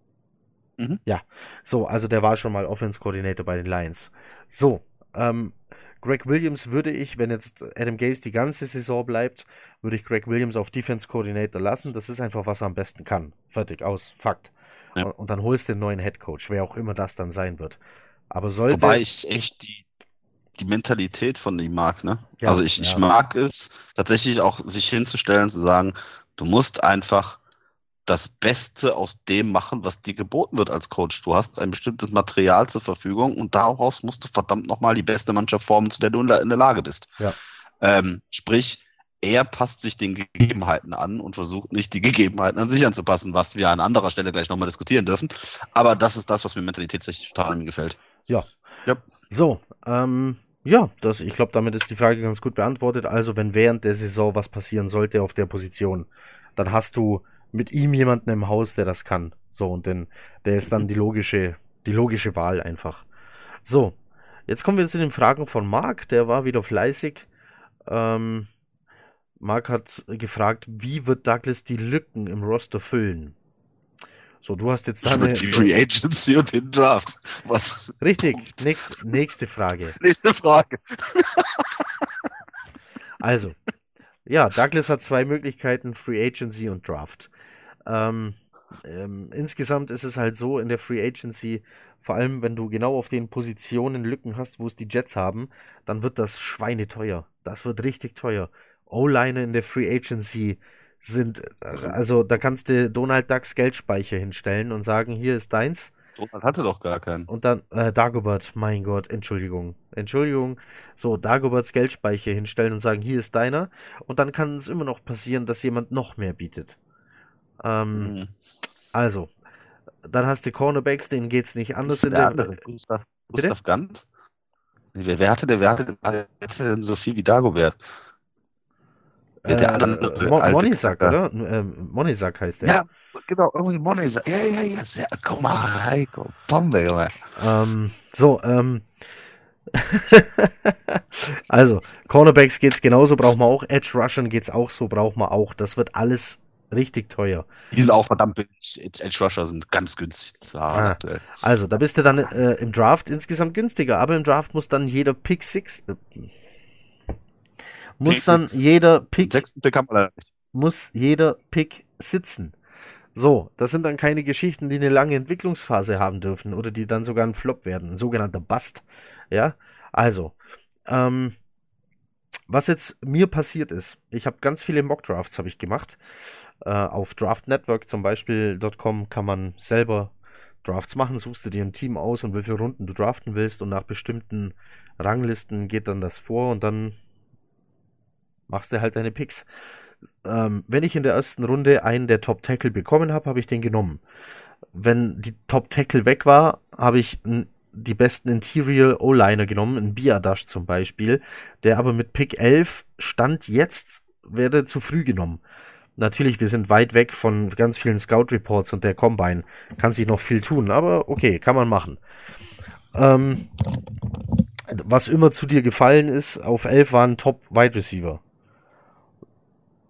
Mhm. Ja, so, also der war schon mal Offense Coordinator bei den Lions. So, ähm, Greg Williams würde ich, wenn jetzt Adam Gase die ganze Saison bleibt, würde ich Greg Williams auf Defense Coordinator lassen. Das ist einfach, was er am besten kann. Fertig, aus, Fakt. Ja. Und, und dann holst du den neuen Head Coach, wer auch immer das dann sein wird. Aber sollte. Wobei ich echt die, die Mentalität von ihm mag, ne? Ja, also ich, ich ja. mag es tatsächlich auch, sich hinzustellen und zu sagen, du musst einfach das Beste aus dem machen, was dir geboten wird als Coach. Du hast ein bestimmtes Material zur Verfügung und daraus musst du verdammt nochmal die beste Mannschaft formen, zu der du in der, Lage bist. Ja. Ähm, sprich, er passt sich den Gegebenheiten an und versucht nicht, die Gegebenheiten an sich anzupassen, was wir an anderer Stelle gleich nochmal diskutieren dürfen. Aber das ist das, was mir mentalitätstechnisch total an ihm gefällt. So, ähm, ja, das, ich glaube, damit ist die Frage ganz gut beantwortet. Also, wenn während der Saison was passieren sollte auf der Position, dann hast du mit ihm jemanden im Haus, der das kann. So, und denn, der ist dann die logische, die logische Wahl einfach. So, jetzt kommen wir zu den Fragen von Marc, der war wieder fleißig. Ähm, Marc hat gefragt, wie wird Douglas die Lücken im Roster füllen? So, du hast jetzt deine. Die Free Agency und den Draft. Was? Richtig, Nächst, nächste Frage. Nächste Frage. Also, ja, Douglas hat zwei Möglichkeiten, Free Agency und Draft. Ähm, ähm, insgesamt ist es halt so in der Free Agency, vor allem wenn du genau auf den Positionen Lücken hast, wo es die Jets haben, dann wird das schweineteuer. Das wird richtig teuer. O-Line in der Free Agency sind, also, also da kannst du Donald Ducks Geldspeicher hinstellen und sagen, hier ist deins. Donald hatte doch gar keinen. Und dann, äh, Dagobert, mein Gott, Entschuldigung. Entschuldigung. So, Dagoberts Geldspeicher hinstellen und sagen, hier ist deiner. Und dann kann es immer noch passieren, dass jemand noch mehr bietet. Ähm, mhm. Also, dann hast du Cornerbacks, denen geht es nicht anders in der. Andere? Gustav, Gustav Ganz? Wer, wer, hatte denn, wer, hatte, wer hatte denn so viel wie Dagobert? Äh, der andere, Mo Monisak, oder? Ähm, Monisak heißt der. Ja, genau, irgendwie Monisak. Ja, ja, ja, sehr, komm mal, Heiko, Bombe, Junge. Ähm, so, ähm, <laughs> also, Cornerbacks geht's genauso, braucht man auch. Edge Rushern geht's auch so, braucht man auch. Das wird alles richtig teuer. Die sind auch verdammt billig. Edge Rusher sind ganz günstig zu haben. Ah, also, da bist du dann äh, im Draft insgesamt günstiger, aber im Draft muss dann jeder Pick 6 äh, muss Pick dann jeder Pick, Pick muss jeder Pick sitzen. So, das sind dann keine Geschichten, die eine lange Entwicklungsphase haben dürfen oder die dann sogar ein Flop werden, ein sogenannter Bust. Ja, also, ähm, was jetzt mir passiert ist, ich habe ganz viele Mock-Drafts habe ich gemacht. Äh, auf Draft Network zum Beispiel.com kann man selber Drafts machen, suchst du dir ein Team aus und wie viele Runden du draften willst und nach bestimmten Ranglisten geht dann das vor und dann machst du halt deine Picks. Ähm, wenn ich in der ersten Runde einen der Top Tackle bekommen habe, habe ich den genommen. Wenn die Top Tackle weg war, habe ich die besten Interior O-Liner genommen, ein Biadash zum Beispiel, der aber mit Pick 11 stand jetzt, werde zu früh genommen. Natürlich, wir sind weit weg von ganz vielen Scout Reports und der Combine. Kann sich noch viel tun, aber okay, kann man machen. Ähm, was immer zu dir gefallen ist, auf 11 waren Top Wide Receiver.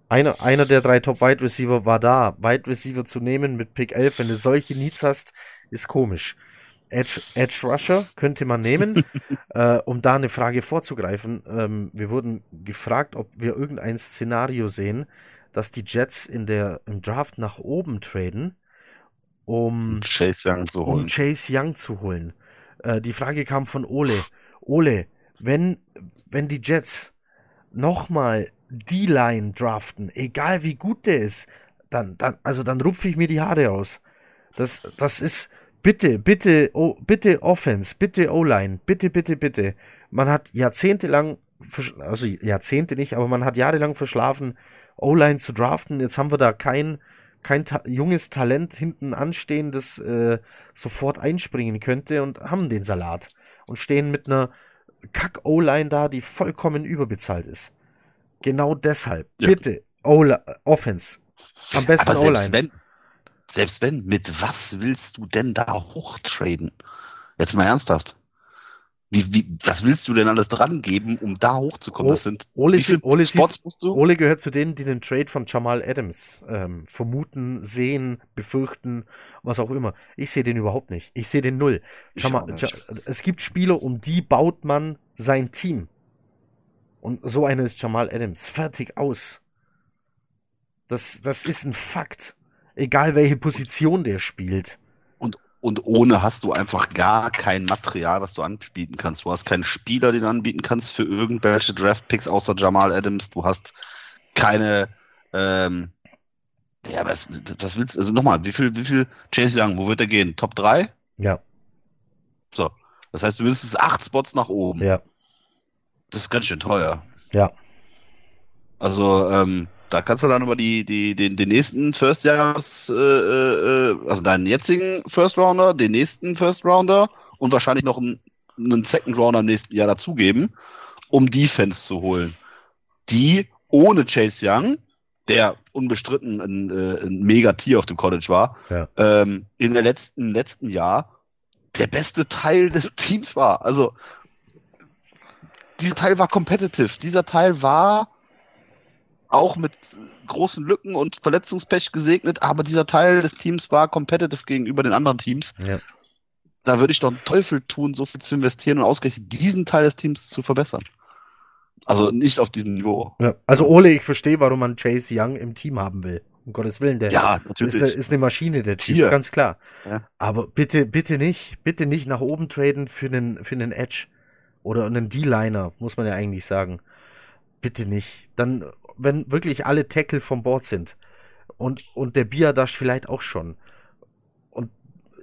Einer, einer der drei Top Wide Receiver war da. Wide Receiver zu nehmen mit Pick 11, wenn du solche Needs hast, ist komisch. Edge, Edge Rusher könnte man nehmen, <laughs> äh, um da eine Frage vorzugreifen. Ähm, wir wurden gefragt, ob wir irgendein Szenario sehen, dass die Jets in der, im Draft nach oben traden, um Chase Young zu holen. Um Chase Young zu holen. Äh, die Frage kam von Ole. Ole, wenn, wenn die Jets nochmal die Line draften, egal wie gut der ist, dann, dann, also dann rupfe ich mir die Haare aus. Das, das ist, bitte, bitte, oh, bitte Offense, bitte O-Line, bitte, bitte, bitte. Man hat jahrzehntelang, also Jahrzehnte nicht, aber man hat jahrelang verschlafen, O-Line zu draften. Jetzt haben wir da kein, kein ta junges Talent hinten anstehen, das äh, sofort einspringen könnte und haben den Salat und stehen mit einer Kack-O-Line da, die vollkommen überbezahlt ist. Genau deshalb, ja. bitte, Offense. Am besten O-Line selbst wenn, mit was willst du denn da hochtraden? Jetzt mal ernsthaft. Wie, wie, was willst du denn alles dran geben, um da hochzukommen? Das sind Ole, Ole, Spots musst du? Ole gehört zu denen, die den Trade von Jamal Adams ähm, vermuten, sehen, befürchten, was auch immer. Ich sehe den überhaupt nicht. Ich sehe den null. Jamal, ja, es gibt Spieler, um die baut man sein Team. Und so einer ist Jamal Adams. Fertig aus. Das, das ist ein Fakt. Egal welche Position der spielt. Und, und ohne hast du einfach gar kein Material, was du anbieten kannst. Du hast keinen Spieler, den du anbieten kannst für irgendwelche Draftpicks außer Jamal Adams. Du hast keine, ähm, ja, was, was willst du, also nochmal, wie viel, wie viel Chase Young, wo wird er gehen? Top 3? Ja. So. Das heißt, du willst es acht Spots nach oben. Ja. Das ist ganz schön teuer. Ja. Also, ähm, da kannst du dann über die, die, den, den nächsten First Jahres, äh, äh, also deinen jetzigen First Rounder, den nächsten First Rounder und wahrscheinlich noch einen, einen Second Rounder im nächsten Jahr dazugeben, um Defense zu holen. Die ohne Chase Young, der unbestritten ein, äh, ein Mega-Tier auf dem College war, ja. ähm, in der letzten, letzten Jahr der beste Teil des Teams war. Also, dieser Teil war competitive. Dieser Teil war auch mit großen Lücken und Verletzungspech gesegnet, aber dieser Teil des Teams war competitive gegenüber den anderen Teams. Ja. Da würde ich doch einen Teufel tun, so viel zu investieren und ausgerechnet diesen Teil des Teams zu verbessern. Also nicht auf diesem Niveau. Ja, also Ole, ich verstehe, warum man Chase Young im Team haben will. Um Gottes Willen, der ja, ist, eine, ist, eine Maschine, der Typ, Tier. ganz klar. Ja. Aber bitte, bitte nicht, bitte nicht nach oben traden für einen, für einen Edge oder einen D-Liner, muss man ja eigentlich sagen. Bitte nicht. Dann, wenn wirklich alle Tackle vom Board sind und, und der Biadash vielleicht auch schon. Und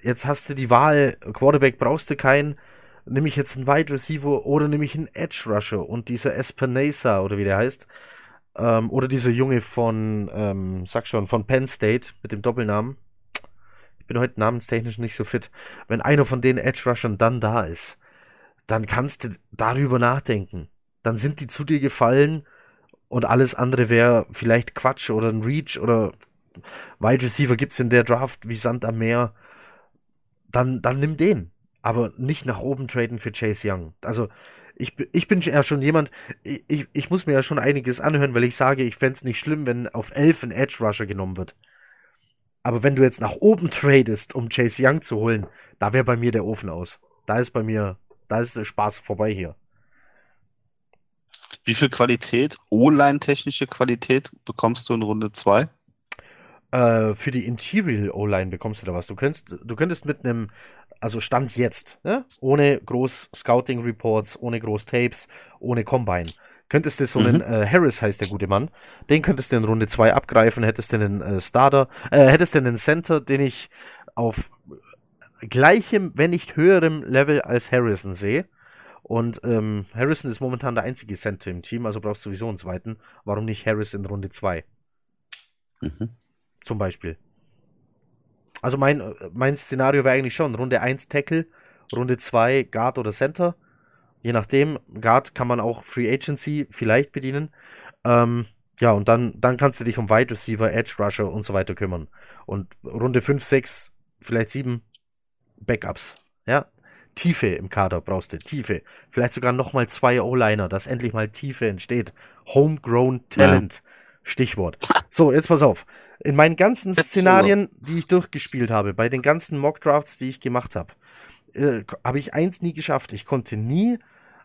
jetzt hast du die Wahl, Quarterback brauchst du keinen, nehme ich jetzt einen Wide Receiver oder nehme ich einen Edge Rusher und dieser Espinesa oder wie der heißt, ähm, oder dieser Junge von, ähm, sag schon, von Penn State mit dem Doppelnamen. Ich bin heute namenstechnisch nicht so fit. Wenn einer von den Edge Rushern dann da ist, dann kannst du darüber nachdenken. Dann sind die zu dir gefallen und alles andere wäre vielleicht Quatsch oder ein Reach oder Wide Receiver gibt's in der Draft wie Sand am Meer. Dann, dann nimm den aber nicht nach oben traden für Chase Young. Also ich, ich bin ja schon jemand, ich, ich muss mir ja schon einiges anhören, weil ich sage, ich fände es nicht schlimm, wenn auf 11 ein Edge Rusher genommen wird. Aber wenn du jetzt nach oben tradest, um Chase Young zu holen, da wäre bei mir der Ofen aus. Da ist bei mir, da ist der Spaß vorbei hier. Wie viel Qualität, O-Line-technische Qualität bekommst du in Runde 2? Äh, für die Interior O-Line bekommst du da was. Du könntest, du könntest mit einem also Stand jetzt, ne? ohne groß Scouting Reports, ohne groß Tapes, ohne Combine. Könntest du so einen, mhm. äh, Harris heißt der gute Mann, den könntest du in Runde 2 abgreifen, hättest du einen äh, Starter, äh, hättest du einen Center, den ich auf gleichem, wenn nicht höherem Level als Harrison sehe. Und ähm, Harrison ist momentan der einzige Center im Team, also brauchst du sowieso einen zweiten. Warum nicht Harris in Runde 2? Mhm. Zum Beispiel. Also mein, mein Szenario wäre eigentlich schon Runde 1 Tackle, Runde 2 Guard oder Center. Je nachdem, Guard kann man auch Free Agency vielleicht bedienen. Ähm, ja, und dann, dann kannst du dich um Wide Receiver, Edge Rusher und so weiter kümmern. Und Runde 5, 6, vielleicht 7 Backups. Ja, Tiefe im Kader brauchst du, Tiefe. Vielleicht sogar nochmal zwei O-Liner, dass endlich mal Tiefe entsteht. Homegrown Talent. Ja. Stichwort. So, jetzt pass auf. In meinen ganzen Szenarien, die ich durchgespielt habe, bei den ganzen Mock-Drafts, die ich gemacht habe, äh, habe ich eins nie geschafft. Ich konnte nie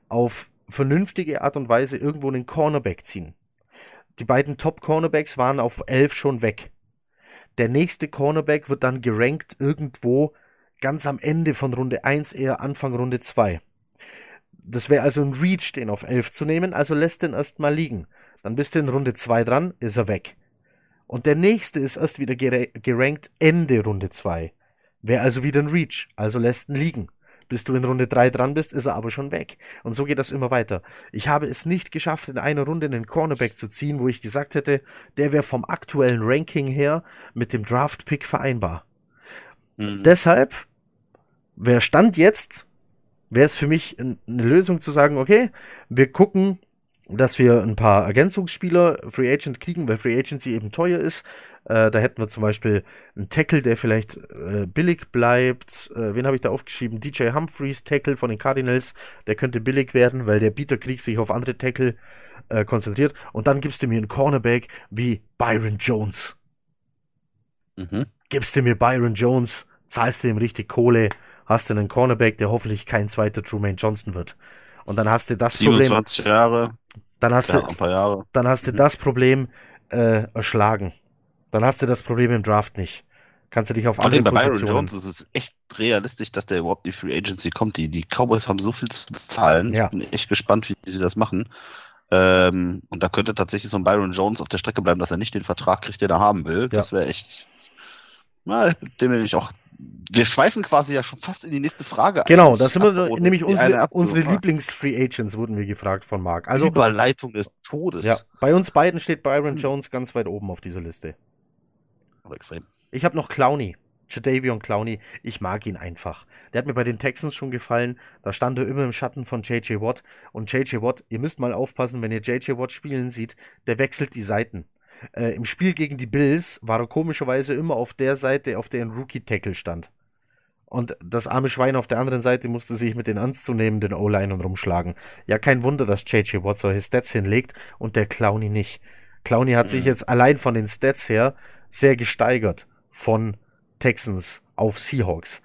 auf vernünftige Art und Weise irgendwo einen Cornerback ziehen. Die beiden Top-Cornerbacks waren auf elf schon weg. Der nächste Cornerback wird dann gerankt irgendwo ganz am Ende von Runde 1, eher Anfang Runde 2. Das wäre also ein Reach, den auf 11 zu nehmen, also lässt den erstmal liegen. Dann bist du in Runde 2 dran, ist er weg. Und der nächste ist erst wieder gerankt Ende Runde 2. Wäre also wieder ein Reach, also lässt ihn liegen. Bis du in Runde 3 dran bist, ist er aber schon weg. Und so geht das immer weiter. Ich habe es nicht geschafft, in einer Runde einen Cornerback zu ziehen, wo ich gesagt hätte, der wäre vom aktuellen Ranking her mit dem Draft-Pick vereinbar. Mhm. Deshalb, wer stand jetzt, wäre es für mich eine Lösung zu sagen, okay, wir gucken, dass wir ein paar Ergänzungsspieler Free Agent kriegen, weil Free Agency eben teuer ist. Äh, da hätten wir zum Beispiel einen Tackle, der vielleicht äh, billig bleibt. Äh, wen habe ich da aufgeschrieben? DJ Humphreys, Tackle von den Cardinals. Der könnte billig werden, weil der Bieterkrieg sich auf andere Tackle äh, konzentriert. Und dann gibst du mir einen Cornerback wie Byron Jones. Mhm. Gibst du mir Byron Jones, zahlst du ihm richtig Kohle, hast du einen Cornerback, der hoffentlich kein zweiter Truman Johnson wird. Und dann hast du das 27 Problem. Jahre. Dann hast ja, du, ein paar Jahre. Dann hast du mhm. das Problem äh, erschlagen. Dann hast du das Problem im Draft nicht. Kannst du dich auf andere bei Positionen... Byron Jones ist es echt realistisch, dass der überhaupt die Free Agency kommt. Die, die Cowboys haben so viel zu bezahlen. Ja. Ich bin echt gespannt, wie sie das machen. Ähm, und da könnte tatsächlich so ein Byron Jones auf der Strecke bleiben, dass er nicht den Vertrag kriegt, den er haben will. Ja. Das wäre echt. Na, dem bin ich auch wir schweifen quasi ja schon fast in die nächste Frage. Genau, da sind wir nämlich unsere, unsere Lieblings-Free Agents wurden wir gefragt von Marc. Also Überleitung des Todes. Ja, bei uns beiden steht Byron Jones ganz weit oben auf dieser Liste. Aber extrem. Ich habe noch Clowney. Jadavion Clowney, ich mag ihn einfach. Der hat mir bei den Texans schon gefallen. Da stand er immer im Schatten von JJ Watt. Und JJ Watt, ihr müsst mal aufpassen, wenn ihr JJ Watt spielen seht, der wechselt die Seiten. Äh, Im Spiel gegen die Bills war er komischerweise immer auf der Seite, auf der ein Rookie-Tackle stand. Und das arme Schwein auf der anderen Seite musste sich mit den ernstzunehmenden O-Linern rumschlagen. Ja, kein Wunder, dass JJ Watt solche Stats hinlegt und der Clowny nicht. Clowney hat sich jetzt allein von den Stats her sehr gesteigert von Texans auf Seahawks.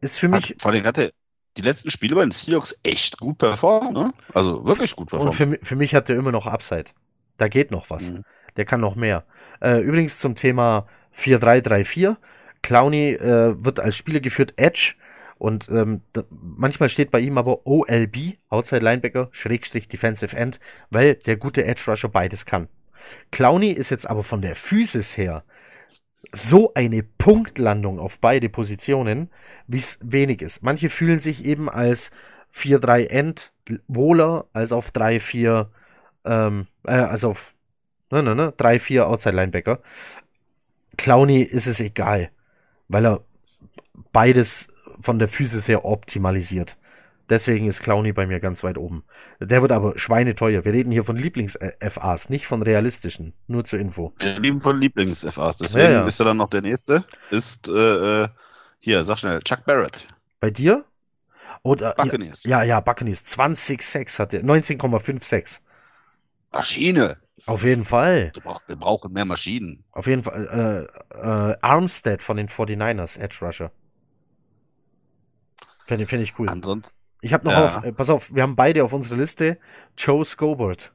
Ist für mich. Hat, vor allem hatte die letzten Spiele bei den Seahawks echt gut performt, ne? Also wirklich gut Und performt. für, mi- für mich hat der immer noch Upside. Da geht noch was. Mhm. Der kann noch mehr. Äh, übrigens zum Thema 4-3-3-4. Clowney äh, wird als Spieler geführt Edge und ähm, manchmal steht bei ihm aber OLB, Outside Linebacker, Schrägstrich Defensive End, weil der gute Edge Rusher beides kann. Clowney ist jetzt aber von der Physis her so eine Punktlandung auf beide Positionen, wie es wenig ist. Manche fühlen sich eben als 4-3 End wohler als auf 3-4 ähm, äh, also auf ne, ne, ne, 3-4 Outside Linebacker. Clowney ist es egal, weil er beides von der Physis her optimalisiert. Deswegen ist Clowney bei mir ganz weit oben. Der wird aber schweineteuer. Wir reden hier von Lieblings-FAs, nicht von realistischen. Nur zur Info. Wir lieben von Lieblings-FAs. Deswegen Ja, ja. ist er dann noch der nächste. Ist, äh, äh, hier, sag schnell, Chuck Barrett. Bei dir? Oder, Buccaneers. ja, ja, Buccaneers. 20,6 hat er. 19,56. Maschine. Auf jeden Fall. Wir brauchen mehr Maschinen. Auf jeden Fall. Äh, äh, Armstead von den 49ers, Edge Rusher. Finde find ich cool. Ansonsten, Ich habe noch Ja. auf, äh, pass auf, wir haben beide auf unserer Liste Joe Scobert.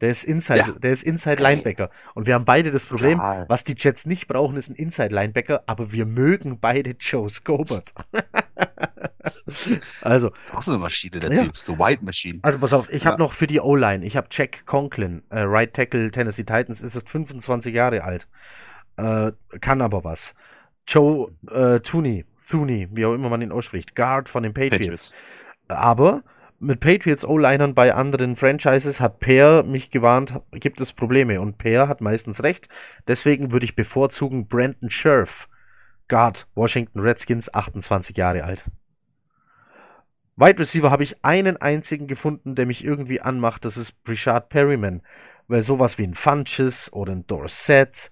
Der ist Inside, Ja. der ist Inside Linebacker. Und wir haben beide das Problem, Ja. was die Jets nicht brauchen, ist ein Inside Linebacker, aber wir mögen beide Joe Scobert. <laughs> also, ist auch so eine Maschine, der Ja. Typ. So White Machine. also pass auf, ich habe Ja. noch für die O-Line, ich habe Jack Conklin, äh, Right Tackle Tennessee Titans, ist jetzt 25 Jahre alt. Äh, kann aber was. Joe äh, Tooney, Thuney, wie auch immer man ihn ausspricht, Guard von den Patriots. Aber mit Patriots O-Linern bei anderen Franchises hat Pear mich gewarnt, gibt es Probleme. Und Pear hat meistens recht. Deswegen würde ich bevorzugen Brandon Scherf, Guard, Washington Redskins, 28 Jahre alt. Wide Receiver habe ich einen einzigen gefunden, der mich irgendwie anmacht. Das ist Brishard Perryman. Weil sowas wie ein Funches oder ein Dorset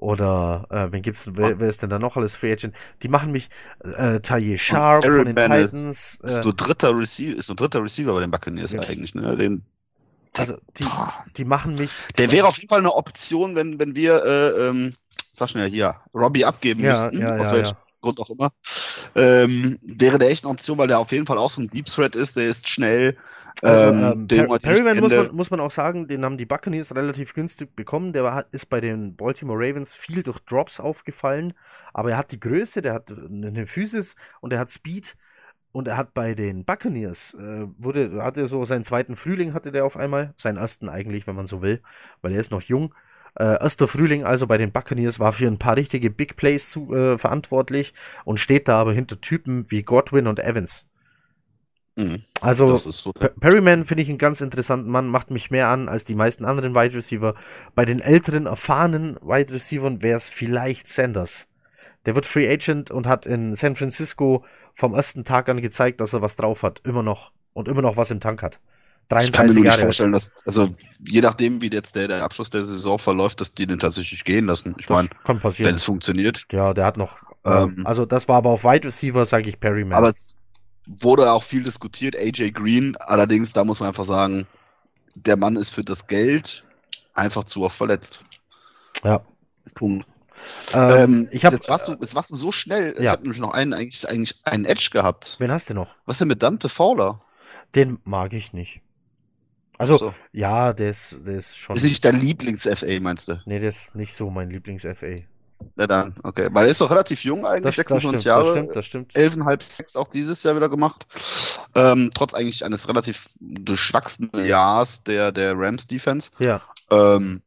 oder äh, wen gibt's, wer, wer ist denn da noch alles Free Agent? Die machen mich äh, Taye Sharp von den ist- Titans. Ist Äh, nur dritter Receiver, ist nur dritter Receiver bei den Buccaneers Ja. eigentlich, ne? Den, also die, Boah. die machen mich. der wäre auf jeden Fall eine Option, wenn, wenn wir, äh, ähm, sag schnell hier, Robbie abgeben Ja, müssten, ja, ja, ja. Grund auch immer, ähm, wäre der echt eine Option, weil der auf jeden Fall auch so ein Deep Threat ist, der ist schnell, Also, ähm, ähm, Per Perryman muss man, muss man auch sagen, den haben die Buccaneers relativ günstig bekommen. Der war, ist bei den Baltimore Ravens viel durch Drops aufgefallen, aber er hat die Größe, der hat eine Physis und er hat Speed und er hat bei den Buccaneers äh, wurde hatte so seinen zweiten Frühling hatte der auf einmal, seinen ersten eigentlich, wenn man so will, weil er ist noch jung. Äh, erster Frühling also bei den Buccaneers war für ein paar richtige Big Plays zu, äh, verantwortlich und steht da aber hinter Typen wie Godwin und Evans. Mhm, Also so. Per- Perryman finde ich einen ganz interessanten Mann, macht mich mehr an als die meisten anderen Wide Receiver. Bei den älteren, erfahrenen Wide Receivern wäre es vielleicht Sanders. Der wird Free Agent und hat in San Francisco vom ersten Tag an gezeigt, dass er was drauf hat. Immer noch. Und immer noch was im Tank hat. Ich kann mir 33 nur nicht Jahre alt. vorstellen, dass, also je nachdem, wie jetzt der, der Abschluss der Saison verläuft, dass die den tatsächlich gehen lassen. Ich meine, kann wenn es funktioniert. Ja, der hat noch. Ähm, Ähm, also, das war aber auf Wide Receiver, sage ich Perryman. Aber es wurde auch viel diskutiert, AJ Green. Allerdings, da muss man einfach sagen, der Mann ist für das Geld einfach zu oft verletzt. ja. Punkt. Ähm, Ähm, ich habe. jetzt, warst du, jetzt warst du so schnell. Ich Ja. habe nämlich noch einen, eigentlich, eigentlich einen Edge gehabt. Wen hast du noch? Was ist denn mit Dante Fowler? Den mag ich nicht. Also, So. ja, der ist, der ist schon. Ist nicht dein Lieblings-FA, meinst du? Nee, der ist nicht so mein Lieblings-FA. Na dann, okay. Weil er ist doch relativ jung eigentlich, Das, das 26 stimmt, Jahre. das stimmt, das stimmt. 11,5 Sacks auch dieses Jahr wieder gemacht. Ähm, trotz eigentlich eines relativ durchwachsenen Jahres der, der Rams Defense. Ja. Ähm,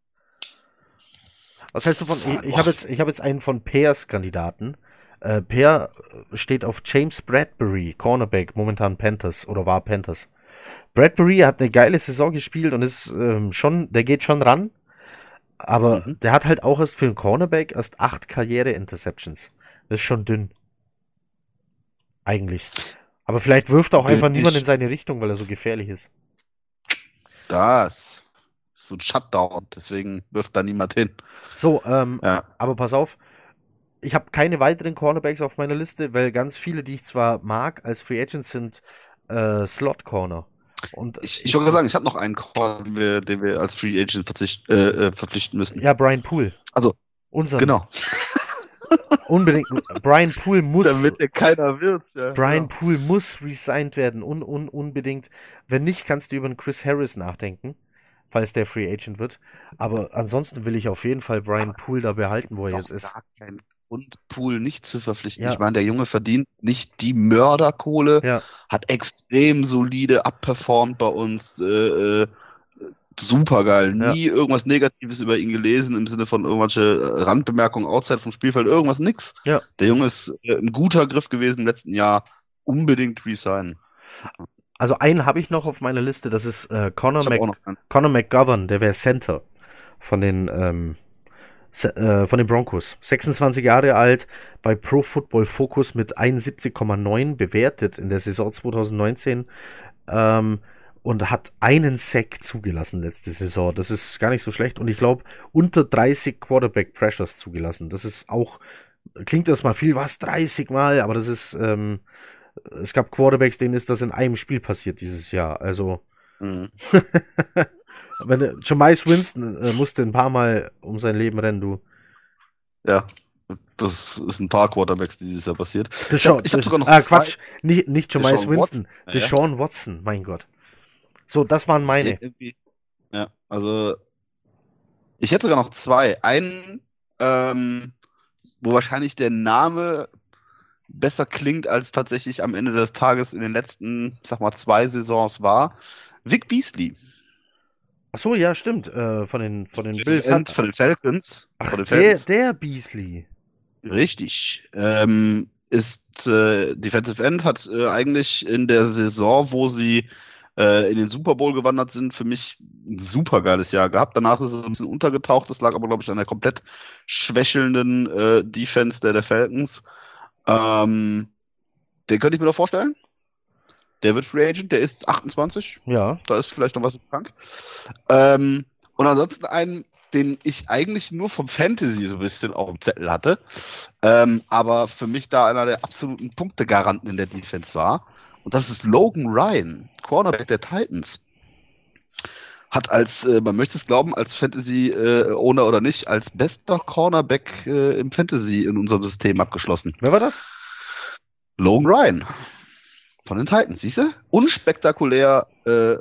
Was heißt du von. Ich, ich habe jetzt, ich hab jetzt einen von Pears Kandidaten. Äh, Pear steht auf James Bradbury, Cornerback, momentan Panthers oder war Panthers. Bradbury hat eine geile Saison gespielt und ist ähm, schon, der geht schon ran. Aber Mhm. der hat halt auch erst für einen Cornerback erst acht Karriere-Interceptions. Das ist schon dünn. Eigentlich. Aber vielleicht wirft auch einfach Dünn niemand in seine Richtung, weil er so gefährlich ist. das ist so ein Shutdown, deswegen wirft da niemand hin. So, ähm, Ja. Aber pass auf, ich habe keine weiteren Cornerbacks auf meiner Liste, weil ganz viele, die ich zwar mag, als Free Agents sind äh, Slot Corner. Und ich, ich wollte sagen, ich habe noch einen Call, den wir, den wir als Free Agent verzicht, äh, äh verpflichten müssen. Ja, Brian Poole. Also, unser. Genau. <laughs> Unbedingt. Brian Poole muss. Damit er keiner wird. Ja. Brian ja. Poole muss resigned werden. Un, un, unbedingt. Wenn nicht, kannst du über einen Chris Harris nachdenken, falls der Free Agent wird. Aber ansonsten will ich auf jeden Fall Brian Poole da behalten, wo er jetzt ist. Kein Grund, Poole nicht zu verpflichten. Ja. Ich meine, der Junge verdient nicht die Mörderkohle, ja. hat extrem solide abperformt bei uns. Äh, äh super geil. Nie ja. irgendwas Negatives über ihn gelesen im Sinne von irgendwelche Randbemerkungen outside vom Spielfeld, irgendwas nix. Ja. Der Junge ist äh, ein guter Griff gewesen im letzten Jahr. Unbedingt resignen. Also einen habe ich noch auf meiner Liste, das ist äh, Conor, Mac Conor McGovern, der wäre Center von den ähm, äh, von den Broncos. 26 Jahre alt, bei Pro Football Focus mit 71,9 bewertet in der Saison 2019. Ähm, und hat einen Sack zugelassen letzte Saison. Das ist gar nicht so schlecht. Und ich glaube, unter 30 Quarterback Pressures zugelassen. Das ist auch, klingt das mal viel, was? 30 Mal, aber das ist, ähm, es gab Quarterbacks, denen ist das in einem Spiel passiert dieses Jahr. Also, mhm. <laughs> wenn Jamais Winston äh, musste ein paar Mal um sein Leben rennen, du. Ja, das ist ein paar Quarterbacks dieses Jahr passiert. Deshaun, ich hab, ich hab sogar noch ah, Quatsch, nicht, nicht Jamais Winston, Watson. Deshaun ja. Watson, mein Gott. So, das waren meine. Ja, also ich hätte sogar noch zwei. Einen, ähm, wo wahrscheinlich der Name besser klingt, als tatsächlich am Ende des Tages in den letzten, sag mal, zwei Saisons war. Vic Beasley. Ach so, ja, stimmt. Äh, von den, von den Bills. Von den Falcons. Ach, von den Falcons. Der, der Beasley. Richtig. Ähm, ist äh, Defensive End, hat äh, eigentlich in der Saison, wo sie äh, in den Super Bowl gewandert sind, für mich ein super geiles Jahr gehabt. Danach ist es ein bisschen untergetaucht. Das lag aber, glaube ich, an der komplett schwächelnden äh, Defense der, der Falcons. Ähm, den könnte ich mir doch vorstellen. Der wird Free Agent, der ist 28. Ja. Da ist vielleicht noch was im Tank. Ähm, und ansonsten einen, den ich eigentlich nur vom Fantasy so ein bisschen auf dem Zettel hatte, ähm, aber für mich da einer der absoluten Punktegaranten in der Defense war. Und das ist Logan Ryan, Cornerback der Titans. Hat als, äh, man möchte es glauben, als Fantasy-Owner äh, oder nicht, als bester Cornerback äh, im Fantasy in unserem System abgeschlossen. Wer war das? Logan Ryan. Von den Titans, siehst du? Unspektakulär, äh,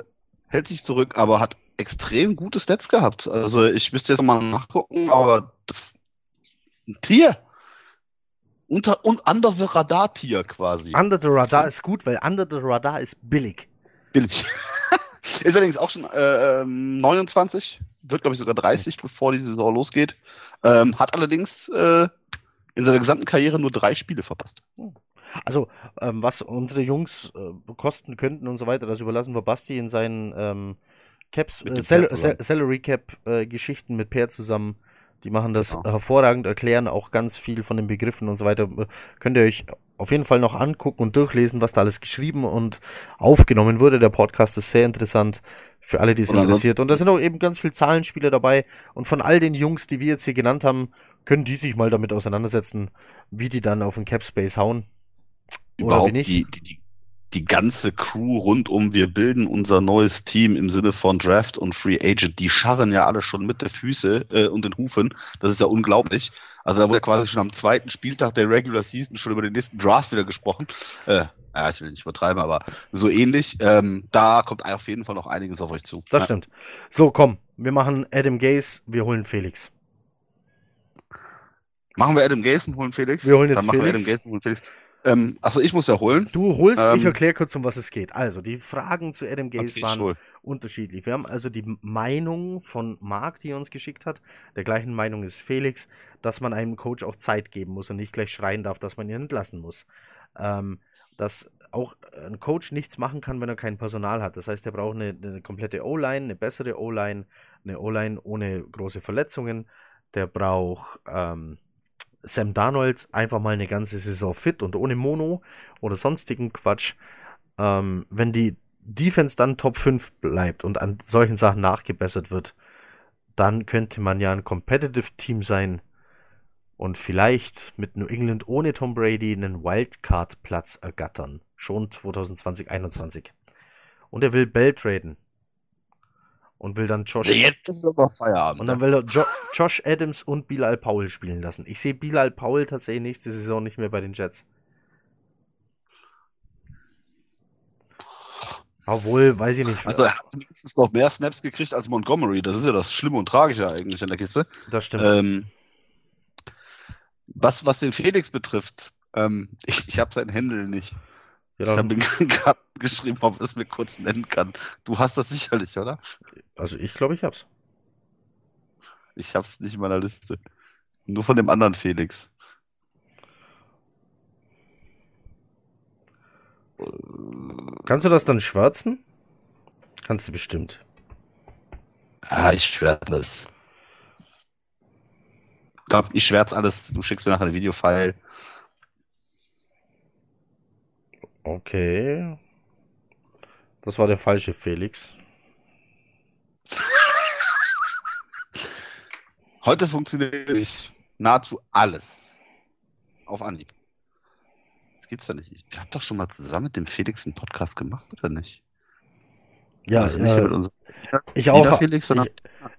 hält sich zurück, aber hat extrem gute Stats gehabt. Also ich müsste jetzt mal nachgucken, aber das, ein Tier unter und under the radar Tier quasi. Under the radar ist gut, weil under the radar ist billig. Billig. <laughs> ist allerdings auch schon äh, 29, ähm, wird glaube ich sogar 30, bevor die Saison losgeht. Ähm, hat allerdings äh, in seiner gesamten Karriere nur drei Spiele verpasst. Hm. Also, ähm, was unsere Jungs äh, kosten könnten und so weiter, das überlassen wir Basti in seinen ähm, Caps, äh, Sal Salary Cap äh, Geschichten mit Per zusammen die machen das genau. hervorragend, erklären auch ganz viel von den Begriffen und so weiter. Könnt ihr euch auf jeden Fall noch angucken und durchlesen, was da alles geschrieben und aufgenommen wurde. Der Podcast ist sehr interessant für alle, die es interessiert. Und da sind auch eben ganz viele Zahlenspiele dabei. Und von all den Jungs, die wir jetzt hier genannt haben, können die sich mal damit auseinandersetzen, wie die dann auf den Cap Space hauen. Überhaupt. Die, die, die ganze Crew rund um wir bilden unser neues Team im Sinne von Draft und Free Agent, die scharren ja alle schon mit der Füße äh, und den Hufen. Das ist ja unglaublich. Also da wurde quasi schon am zweiten Spieltag der Regular Season schon über den nächsten Draft wieder gesprochen. Äh, ja, ich will nicht übertreiben, aber so ähnlich. Ähm, da kommt auf jeden Fall noch einiges auf euch zu. Das ja. stimmt. So, komm, wir machen Adam Gaze, wir holen Felix. Machen wir Adam Gaze und holen Felix? Wir holen jetzt Dann machen Felix. wir Adam Gaze und holen Felix. Ähm, achso, ich muss ja holen. Du holst, ähm, ich erkläre kurz, um was es geht. Also, die Fragen zu Adam Gaze okay, waren unterschiedlich. Wir haben also die Meinung von Marc, die er uns geschickt hat. Der gleichen Meinung ist Felix, dass man einem Coach auch Zeit geben muss und nicht gleich schreien darf, dass man ihn entlassen muss. Ähm, dass auch ein Coach nichts machen kann, wenn er kein Personal hat. Das heißt, er braucht eine, eine komplette O-Line, eine bessere O-Line, eine O-Line ohne große Verletzungen. Der braucht ähm, Sam Darnold einfach mal eine ganze Saison fit und ohne Mono oder sonstigen Quatsch. Ähm, wenn die Defense dann Top 5 bleibt und an solchen Sachen nachgebessert wird, dann könnte man ja ein Competitive Team sein und vielleicht mit New England ohne Tom Brady einen Wildcard-Platz ergattern. Schon 2020, 2021. und er will Bell traden. Und will dann Josh. Jetzt ist aber Feierabend. Und dann will er jo Josh Adams und Bilal Powell spielen lassen. Ich sehe Bilal Powell tatsächlich nächste Saison nicht mehr bei den Jets. Obwohl, weiß ich nicht. Also er hat mindestens noch mehr Snaps gekriegt als Montgomery. Das ist ja das Schlimme und Tragische eigentlich an der Kiste. Das stimmt. Ähm, was, was den Felix betrifft, ähm, <laughs> ich, ich habe sein Händel nicht. Ja, Ich habe ihm <laughs> gerade geschrieben, ob er es mir kurz nennen kann. Du hast das sicherlich, oder? also ich glaube, ich hab's. Ich hab's nicht in meiner Liste. Nur von dem anderen Felix. Kannst du das dann schwärzen? Kannst du bestimmt. Ah, ich schwärze. Ich glaub, ich schwärze alles. Du schickst mir nachher eine Videofile. Okay. Das war der falsche Felix. Heute funktioniert nicht nahezu alles. Auf Anhieb. Das gibt's ja nicht. Ich hab doch schon mal zusammen mit dem Felix einen Podcast gemacht, oder nicht? Ja, Also nicht äh, mit unserem ich auch. Felix, Ich,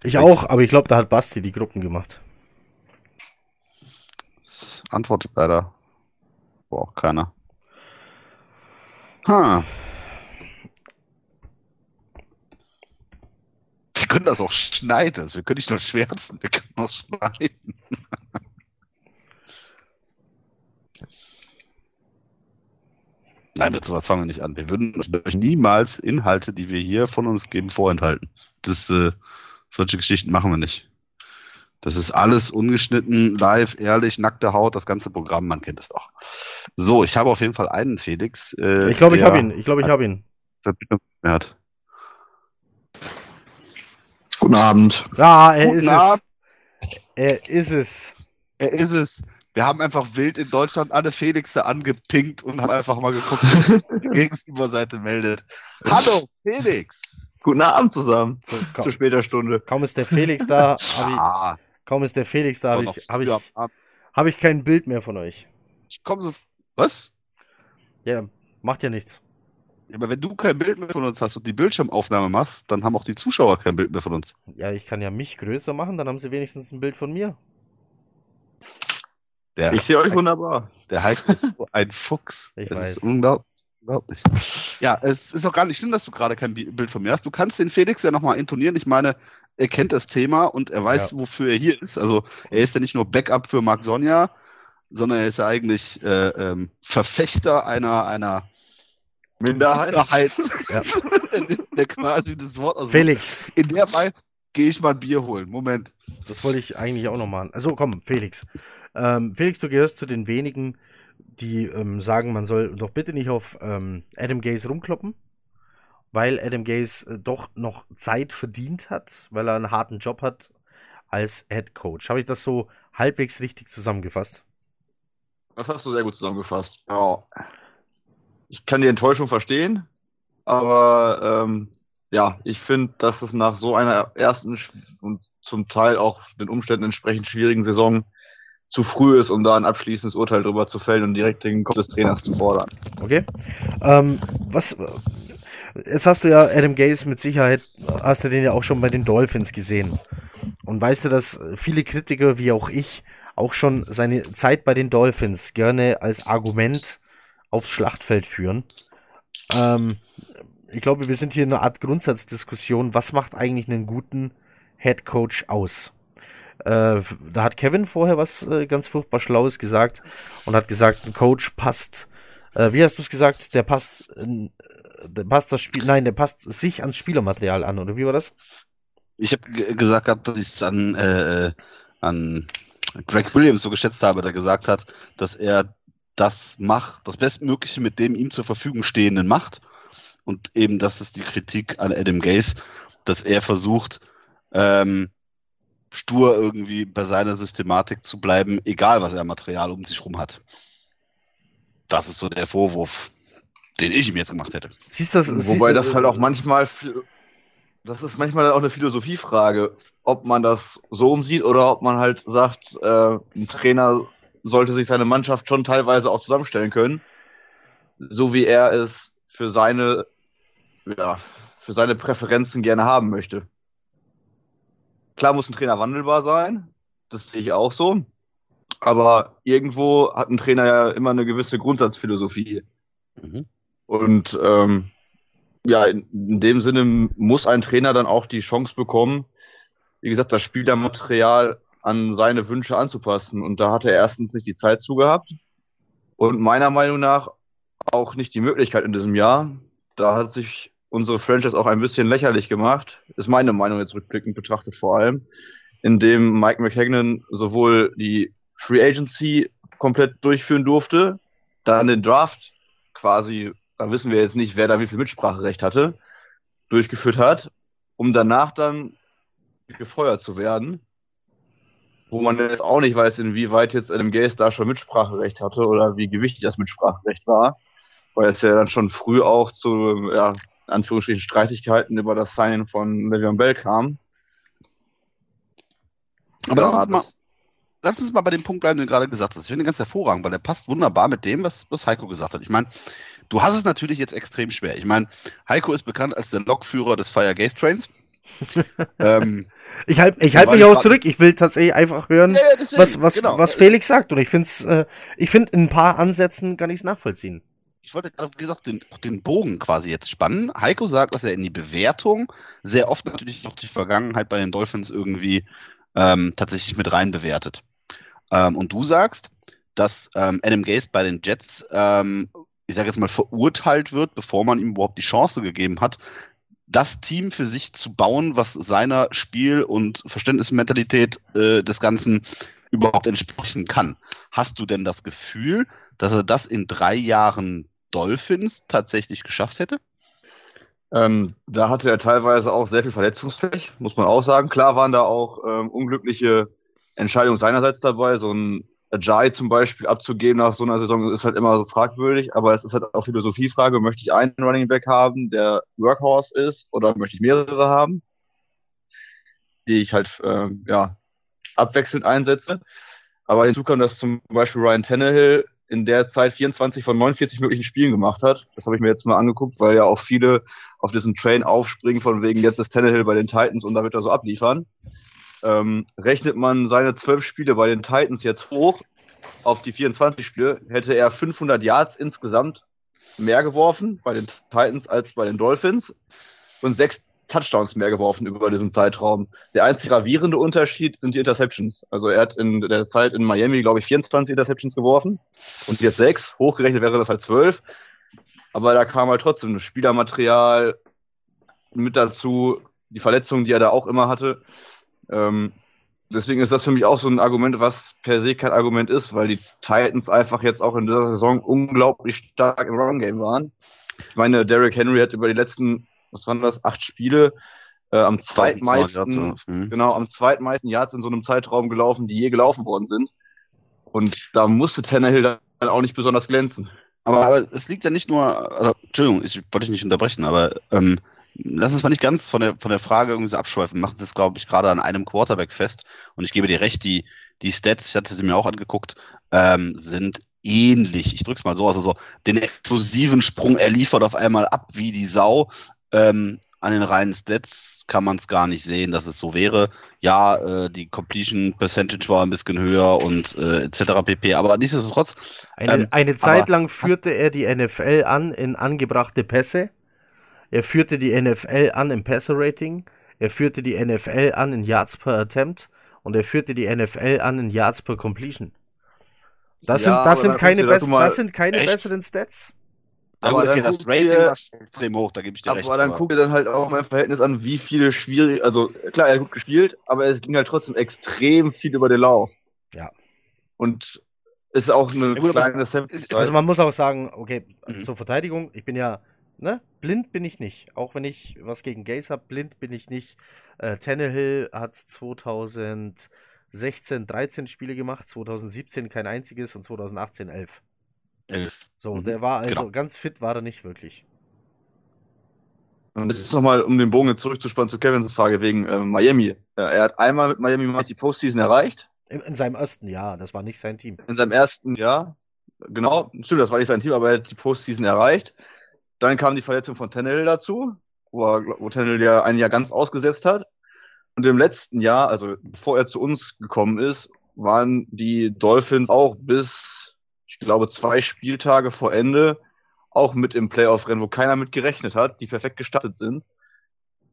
ich auch, aber ich glaube, da hat Basti die Gruppen gemacht. Es antwortet leider. Auch keiner. Ha. Wir können das auch schneiden. Also Wir können nicht nur schwärzen, wir können auch schneiden. Nein, mit sowas fangen wir nicht an. Wir würden euch niemals Inhalte, die wir hier von uns geben, vorenthalten. Das, äh, solche Geschichten machen wir nicht. Das ist alles ungeschnitten, live, ehrlich, nackte Haut, das ganze Programm, man kennt es doch. So, ich habe auf jeden Fall einen Felix. Äh, Ich glaube, ich habe ihn. Ich glaube, ich habe ihn. Verbindungsmehr hat. Guten Abend. Ja, er Guten ist Abend. es. Er ist es. Er ist es. Wir haben einfach wild in Deutschland alle Felixe angepinkt und haben einfach mal geguckt, wer die <laughs> Gegenüberseite meldet. Hallo, Felix! Guten Abend zusammen. So, Zu später Stunde. kaum ist der Felix da, <laughs> habe ich, kaum ist der Felix da, habe ich, habe ich, habe ich kein Bild mehr von euch. Ich komm so. Was? Ja, macht ja nichts. Ja, Aber wenn du kein Bild mehr von uns hast und die Bildschirmaufnahme machst, dann haben auch die Zuschauer kein Bild mehr von uns. Ja, ich kann ja mich größer machen, dann haben sie wenigstens ein Bild von mir. Der, Ich sehe euch wunderbar. der Heiko ist so ein Fuchs. Ich es weiß. ist unglaublich. Ja, es ist auch gar nicht schlimm, dass du gerade kein Bi- Bild von mir hast. Du kannst den Felix ja nochmal intonieren. Ich meine, er kennt das Thema und er weiß, Ja. wofür er hier ist. Also er ist ja nicht nur Backup für Marc Sonja, sondern er ist ja eigentlich äh, ähm, Verfechter einer, einer Minderheit. Minderheit. Ja. <laughs> der quasi das Wort aus Felix, In der Mal gehe ich mal ein Bier holen. Moment. das wollte ich eigentlich auch noch machen. Also komm, Felix. Ähm, Felix, du gehörst zu den wenigen, die ähm, sagen, man soll doch bitte nicht auf ähm, Adam Gaze rumkloppen, weil Adam Gaze äh, doch noch Zeit verdient hat, weil er einen harten Job hat als Head Coach. Habe ich das so halbwegs richtig zusammengefasst? Das hast du sehr gut zusammengefasst. Ja. Ich kann die Enttäuschung verstehen, aber ähm, ja, ich finde, dass es nach so einer ersten und zum Teil auch den Umständen entsprechend schwierigen Saison zu früh ist, um da ein abschließendes Urteil drüber zu fällen und direkt den Kopf des Trainers zu fordern. Okay. Ähm, was. Jetzt hast du ja Adam Gaze mit Sicherheit, hast du den ja auch schon bei den Dolphins gesehen. Und weißt du, dass viele Kritiker, wie auch ich, auch schon seine Zeit bei den Dolphins gerne als Argument aufs Schlachtfeld führen. Ähm, ich glaube, wir sind hier in einer Art Grundsatzdiskussion. Was macht eigentlich einen guten Head Coach aus? Äh, da hat Kevin vorher was äh, ganz furchtbar Schlaues gesagt und hat gesagt, ein Coach passt äh, wie hast du es gesagt? Der passt, äh, der passt das Spiel, nein, der passt sich ans Spielermaterial an, oder wie war das? Ich habe gesagt dass ich es an, äh, an Greg Williams so geschätzt habe, der gesagt hat, dass er das macht, das Bestmögliche mit dem ihm zur Verfügung stehenden macht. Und eben, das ist die Kritik an Adam Gaze, dass er versucht, ähm, stur irgendwie bei seiner Systematik zu bleiben, egal was er an Material um sich rum hat. Das ist so der Vorwurf, den ich ihm jetzt gemacht hätte. Siehst du das? Wobei sie- das halt auch manchmal, das ist manchmal auch eine Philosophiefrage, ob man das so umsieht oder ob man halt sagt, äh, ein Trainer sollte sich seine Mannschaft schon teilweise auch zusammenstellen können, so wie er es für seine ja, für seine Präferenzen gerne haben möchte. Klar muss ein Trainer wandelbar sein, das sehe ich auch so. Aber irgendwo hat ein Trainer ja immer eine gewisse Grundsatzphilosophie. Mhm. Und ähm, ja, in, in, dem Sinne muss ein Trainer dann auch die Chance bekommen, wie gesagt, das Spielermaterial an seine Wünsche anzupassen. Und da hat er erstens nicht die Zeit zu gehabt und meiner Meinung nach auch nicht die Möglichkeit in diesem Jahr. Da hat sich unsere Franchise auch ein bisschen lächerlich gemacht, ist meine Meinung jetzt rückblickend betrachtet vor allem, indem Mike McHagnon sowohl die Free Agency komplett durchführen durfte, dann den Draft quasi, da wissen wir jetzt nicht, wer da wie viel Mitspracherecht hatte, durchgeführt hat, um danach dann gefeuert zu werden. Wo man jetzt auch nicht weiß, inwieweit jetzt Adam Gaze da schon Mitspracherecht hatte oder wie gewichtig das Mitspracherecht war. Weil es ja dann schon früh auch zu, ja, in Anführungsstrichen Streitigkeiten über das Signing von Le'Veon Bell kam. Aber ja, lass, uns mal, lass uns mal bei dem Punkt bleiben, den du gerade gesagt hast. Ich finde ganz hervorragend, weil der passt wunderbar mit dem, was, was Heiko gesagt hat. Ich meine, du hast es natürlich jetzt extrem schwer. Ich meine, Heiko ist bekannt als der Lokführer des Fire Gaze Trains. <laughs> ähm, ich halte ich halt mich auch zurück. Ich will tatsächlich einfach hören, ja, ja, deswegen, was, was, genau. was Felix sagt. Und ich finde es, äh, ich finde in ein paar Ansätzen kann ich es nachvollziehen. Ich wollte gerade, wie gesagt, den, den Bogen quasi jetzt spannen. Heiko sagt, dass er in die Bewertung sehr oft natürlich noch die Vergangenheit bei den Dolphins irgendwie ähm, tatsächlich mit rein bewertet. Ähm, und du sagst, dass ähm, Adam Gase bei den Jets, ähm, ich sage jetzt mal, verurteilt wird, bevor man ihm überhaupt die Chance gegeben hat, das Team für sich zu bauen, was seiner Spiel- und Verständnismentalität äh, des Ganzen überhaupt entsprechen kann. Hast du denn das Gefühl, dass er das in drei Jahren Dolphins tatsächlich geschafft hätte? Ähm, da hatte er teilweise auch sehr viel Verletzungspech, muss man auch sagen. Klar waren da auch ähm, unglückliche Entscheidungen seinerseits dabei. So ein Ajay zum Beispiel abzugeben nach so einer Saison ist halt immer so fragwürdig, aber es ist halt auch Philosophiefrage. Möchte ich einen Running Back haben, der Workhorse ist, oder möchte ich mehrere haben, die ich halt äh, ja, abwechselnd einsetze? Aber hinzu kommt, dass zum Beispiel Ryan Tannehill in der Zeit 24 von 49 möglichen Spielen gemacht hat. Das habe ich mir jetzt mal angeguckt, weil ja auch viele auf diesen Train aufspringen, von wegen jetzt ist Tannehill bei den Titans und da wird er so abliefern. Ähm, rechnet man seine 12 Spiele bei den Titans jetzt hoch auf die 24 Spiele, hätte er 500 Yards insgesamt mehr geworfen bei den Titans als bei den Dolphins und sechs Touchdowns mehr geworfen über diesen Zeitraum. Der einzige gravierende Unterschied sind die Interceptions. Also er hat in der Zeit in Miami, glaube ich, 24 Interceptions geworfen und jetzt sechs. Hochgerechnet wäre das halt zwölf. Aber da kam halt trotzdem Spielermaterial mit dazu, die Verletzungen, die er da auch immer hatte. Ähm, deswegen ist das für mich auch so ein Argument, was per se kein Argument ist, weil die Titans einfach jetzt auch in dieser Saison unglaublich stark im Run-Game waren. Ich meine, Derrick Henry hat über die letzten was waren das, acht Spiele, äh, am zweitmeisten, mhm. genau, am zweitmeisten Yards in so einem Zeitraum gelaufen, die je gelaufen worden sind. Und da musste Tannehill dann auch nicht besonders glänzen. Aber, aber es liegt ja nicht nur, also, Entschuldigung, ich wollte dich nicht unterbrechen, aber ähm, lass uns mal nicht ganz von der, von der Frage irgendwie so abschweifen. Machen das, glaube ich, gerade an einem Quarterback fest. Und ich gebe dir recht, die, die Stats, ich hatte sie mir auch angeguckt, ähm, sind ähnlich. Ich drück's mal so aus, also den explosiven Sprung, er liefert auf einmal ab wie die Sau. Ähm, an den reinen Stats kann man es gar nicht sehen, dass es so wäre. Ja, äh, die Completion Percentage war ein bisschen höher und äh, etc. pp. Aber nichtsdestotrotz. Eine, ähm, eine Zeit lang führte er die NFL an in angebrachte Pässe. Er führte die NFL an im Passer-Rating. Er führte die NFL an in Yards per Attempt. Und er führte die NFL an in Yards per Completion. Das ja, sind, das sind keine, das sind keine besseren Stats. Aber okay, das Rating dir, war extrem hoch, da gebe ich dir aber recht. Aber dann guck dir dann halt auch mein Verhältnis an, wie viele schwierig, also klar, er hat gut gespielt, aber es ging halt trotzdem extrem viel über den Lauf. Ja. Und ist auch eine ja, kleine Sample. Also man muss auch sagen, okay, mhm. zur Verteidigung, ich bin ja, ne, blind bin ich nicht. Auch wenn ich was gegen Gaze habe, blind bin ich nicht. Äh, Tannehill hat 2016 13 Spiele gemacht, 2017 kein einziges und 2018 11. Elf. So, mhm. der war also genau. ganz fit, war er nicht wirklich. Und das ist nochmal, um den Bogen zurückzuspannen zu Kevins Frage wegen äh, Miami. er hat einmal mit Miami die Postseason erreicht. In, in, seinem ersten Jahr, das war nicht sein Team. In seinem ersten Jahr, genau, stimmt, das war nicht sein Team, aber er hat die Postseason erreicht. dann kam die Verletzung von Tannehill dazu, wo, er, wo Tannehill ja ein Jahr ganz ausgesetzt hat. Und im letzten Jahr, also bevor er zu uns gekommen ist, waren die Dolphins auch bis, ich glaube, zwei Spieltage vor Ende auch mit im Playoff-Rennen, wo keiner mit gerechnet hat, die perfekt gestartet sind.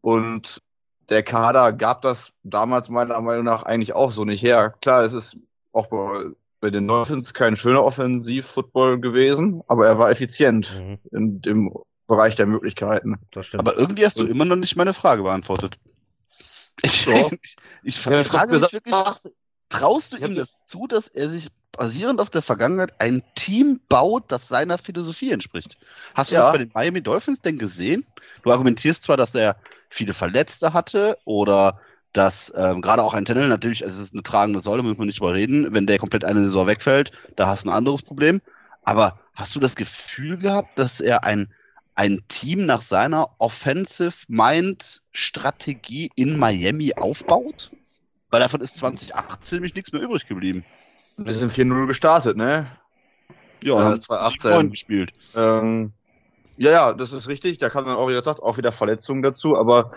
Und der Kader gab das damals meiner Meinung nach eigentlich auch so nicht her. Klar, es ist auch bei, bei den Dolphins kein schöner Offensiv-Football gewesen, aber er war effizient mhm. in dem Bereich der Möglichkeiten. Aber irgendwie hast du immer noch nicht meine Frage beantwortet. Ich, so. <laughs> ich, ich, ich frage mich wirklich, traust du ihm das zu, dass er sich basierend auf der Vergangenheit ein Team baut, das seiner Philosophie entspricht? Hast du ja. das bei den Miami Dolphins denn gesehen? Du argumentierst zwar, dass er viele Verletzte hatte oder dass ähm, gerade auch ein Tennel natürlich, es ist eine tragende Säule, muss man nicht drüber reden. Wenn der komplett eine Saison wegfällt, da hast du ein anderes Problem. Aber hast du das Gefühl gehabt, dass er ein, ein Team nach seiner Offensive Mind Strategie in Miami aufbaut? Weil davon ist 2018 nämlich nichts mehr übrig geblieben. Wir sind 4-0 gestartet, ne? Ja, äh, 2018 gespielt. Ähm, ja, ja, das ist richtig. Da kann dann auch, wie gesagt, auch wieder Verletzungen dazu, aber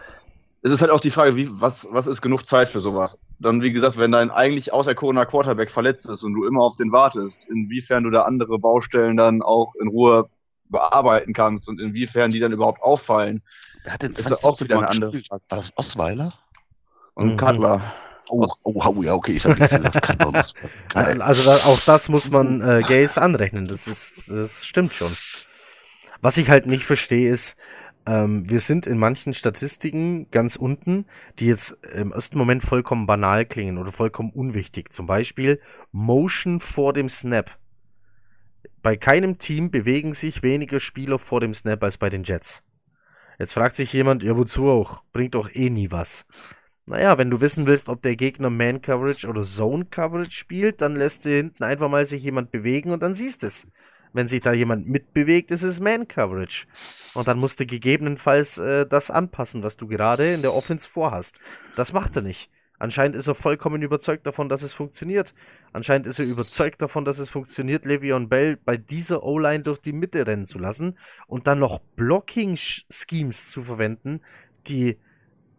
es ist halt auch die Frage, wie, was, was ist genug Zeit für sowas? Dann, wie gesagt, wenn dein eigentlich auserkorener Quarterback verletzt ist und du immer auf den wartest, inwiefern du da andere Baustellen dann auch in Ruhe bearbeiten kannst und inwiefern die dann überhaupt auffallen. Wer hat denn ist auch wieder eine andere. War das Osweiler? Und mhm. Cutler. Oh, oh, oh, ja, okay, ich habe nichts gesagt. <laughs> also da, auch das muss man äh, Gays anrechnen. Das ist, das stimmt schon. Was ich halt nicht verstehe ist, ähm, wir sind in manchen Statistiken ganz unten, die jetzt im ersten Moment vollkommen banal klingen oder vollkommen unwichtig. Zum Beispiel Motion vor dem Snap. Bei keinem Team bewegen sich weniger Spieler vor dem Snap als bei den Jets. Jetzt fragt sich jemand, ja wozu auch? Bringt doch eh nie was. Naja, wenn du wissen willst, ob der Gegner Man Coverage oder Zone Coverage spielt, dann lässt du hinten einfach mal sich jemand bewegen und dann siehst es. Wenn sich da jemand mitbewegt, ist es Man Coverage. Und dann musst du gegebenenfalls äh, das anpassen, was du gerade in der Offense vorhast. Das macht er nicht. Anscheinend ist er vollkommen überzeugt davon, dass es funktioniert. Anscheinend ist er überzeugt davon, dass es funktioniert, Le'Veon Bell bei dieser O-Line durch die Mitte rennen zu lassen und dann noch Blocking-Schemes zu verwenden, die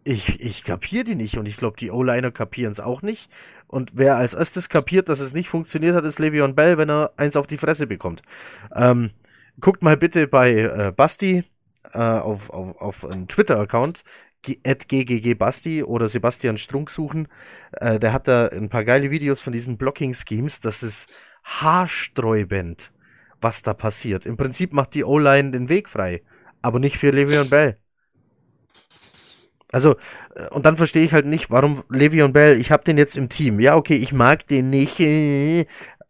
ich, ich kapiere die nicht und ich glaube, die O-Liner kapieren es auch nicht. Und wer als erstes kapiert, dass es nicht funktioniert hat, ist Le'Veon Bell, wenn er eins auf die Fresse bekommt. Ähm, guckt mal bitte bei äh, Basti äh, auf, auf, auf einen Twitter-Account, gggbasti oder Sebastian Strunk suchen. Äh, der hat da ein paar geile Videos von diesen Blocking-Schemes. Das ist haarsträubend, was da passiert. Im Prinzip macht die O-Line den Weg frei, aber nicht für Le'Veon Bell. Also, äh, und dann verstehe ich halt nicht, warum Le'Veon Bell, ich habe den jetzt im Team. Ja, okay, ich mag den nicht.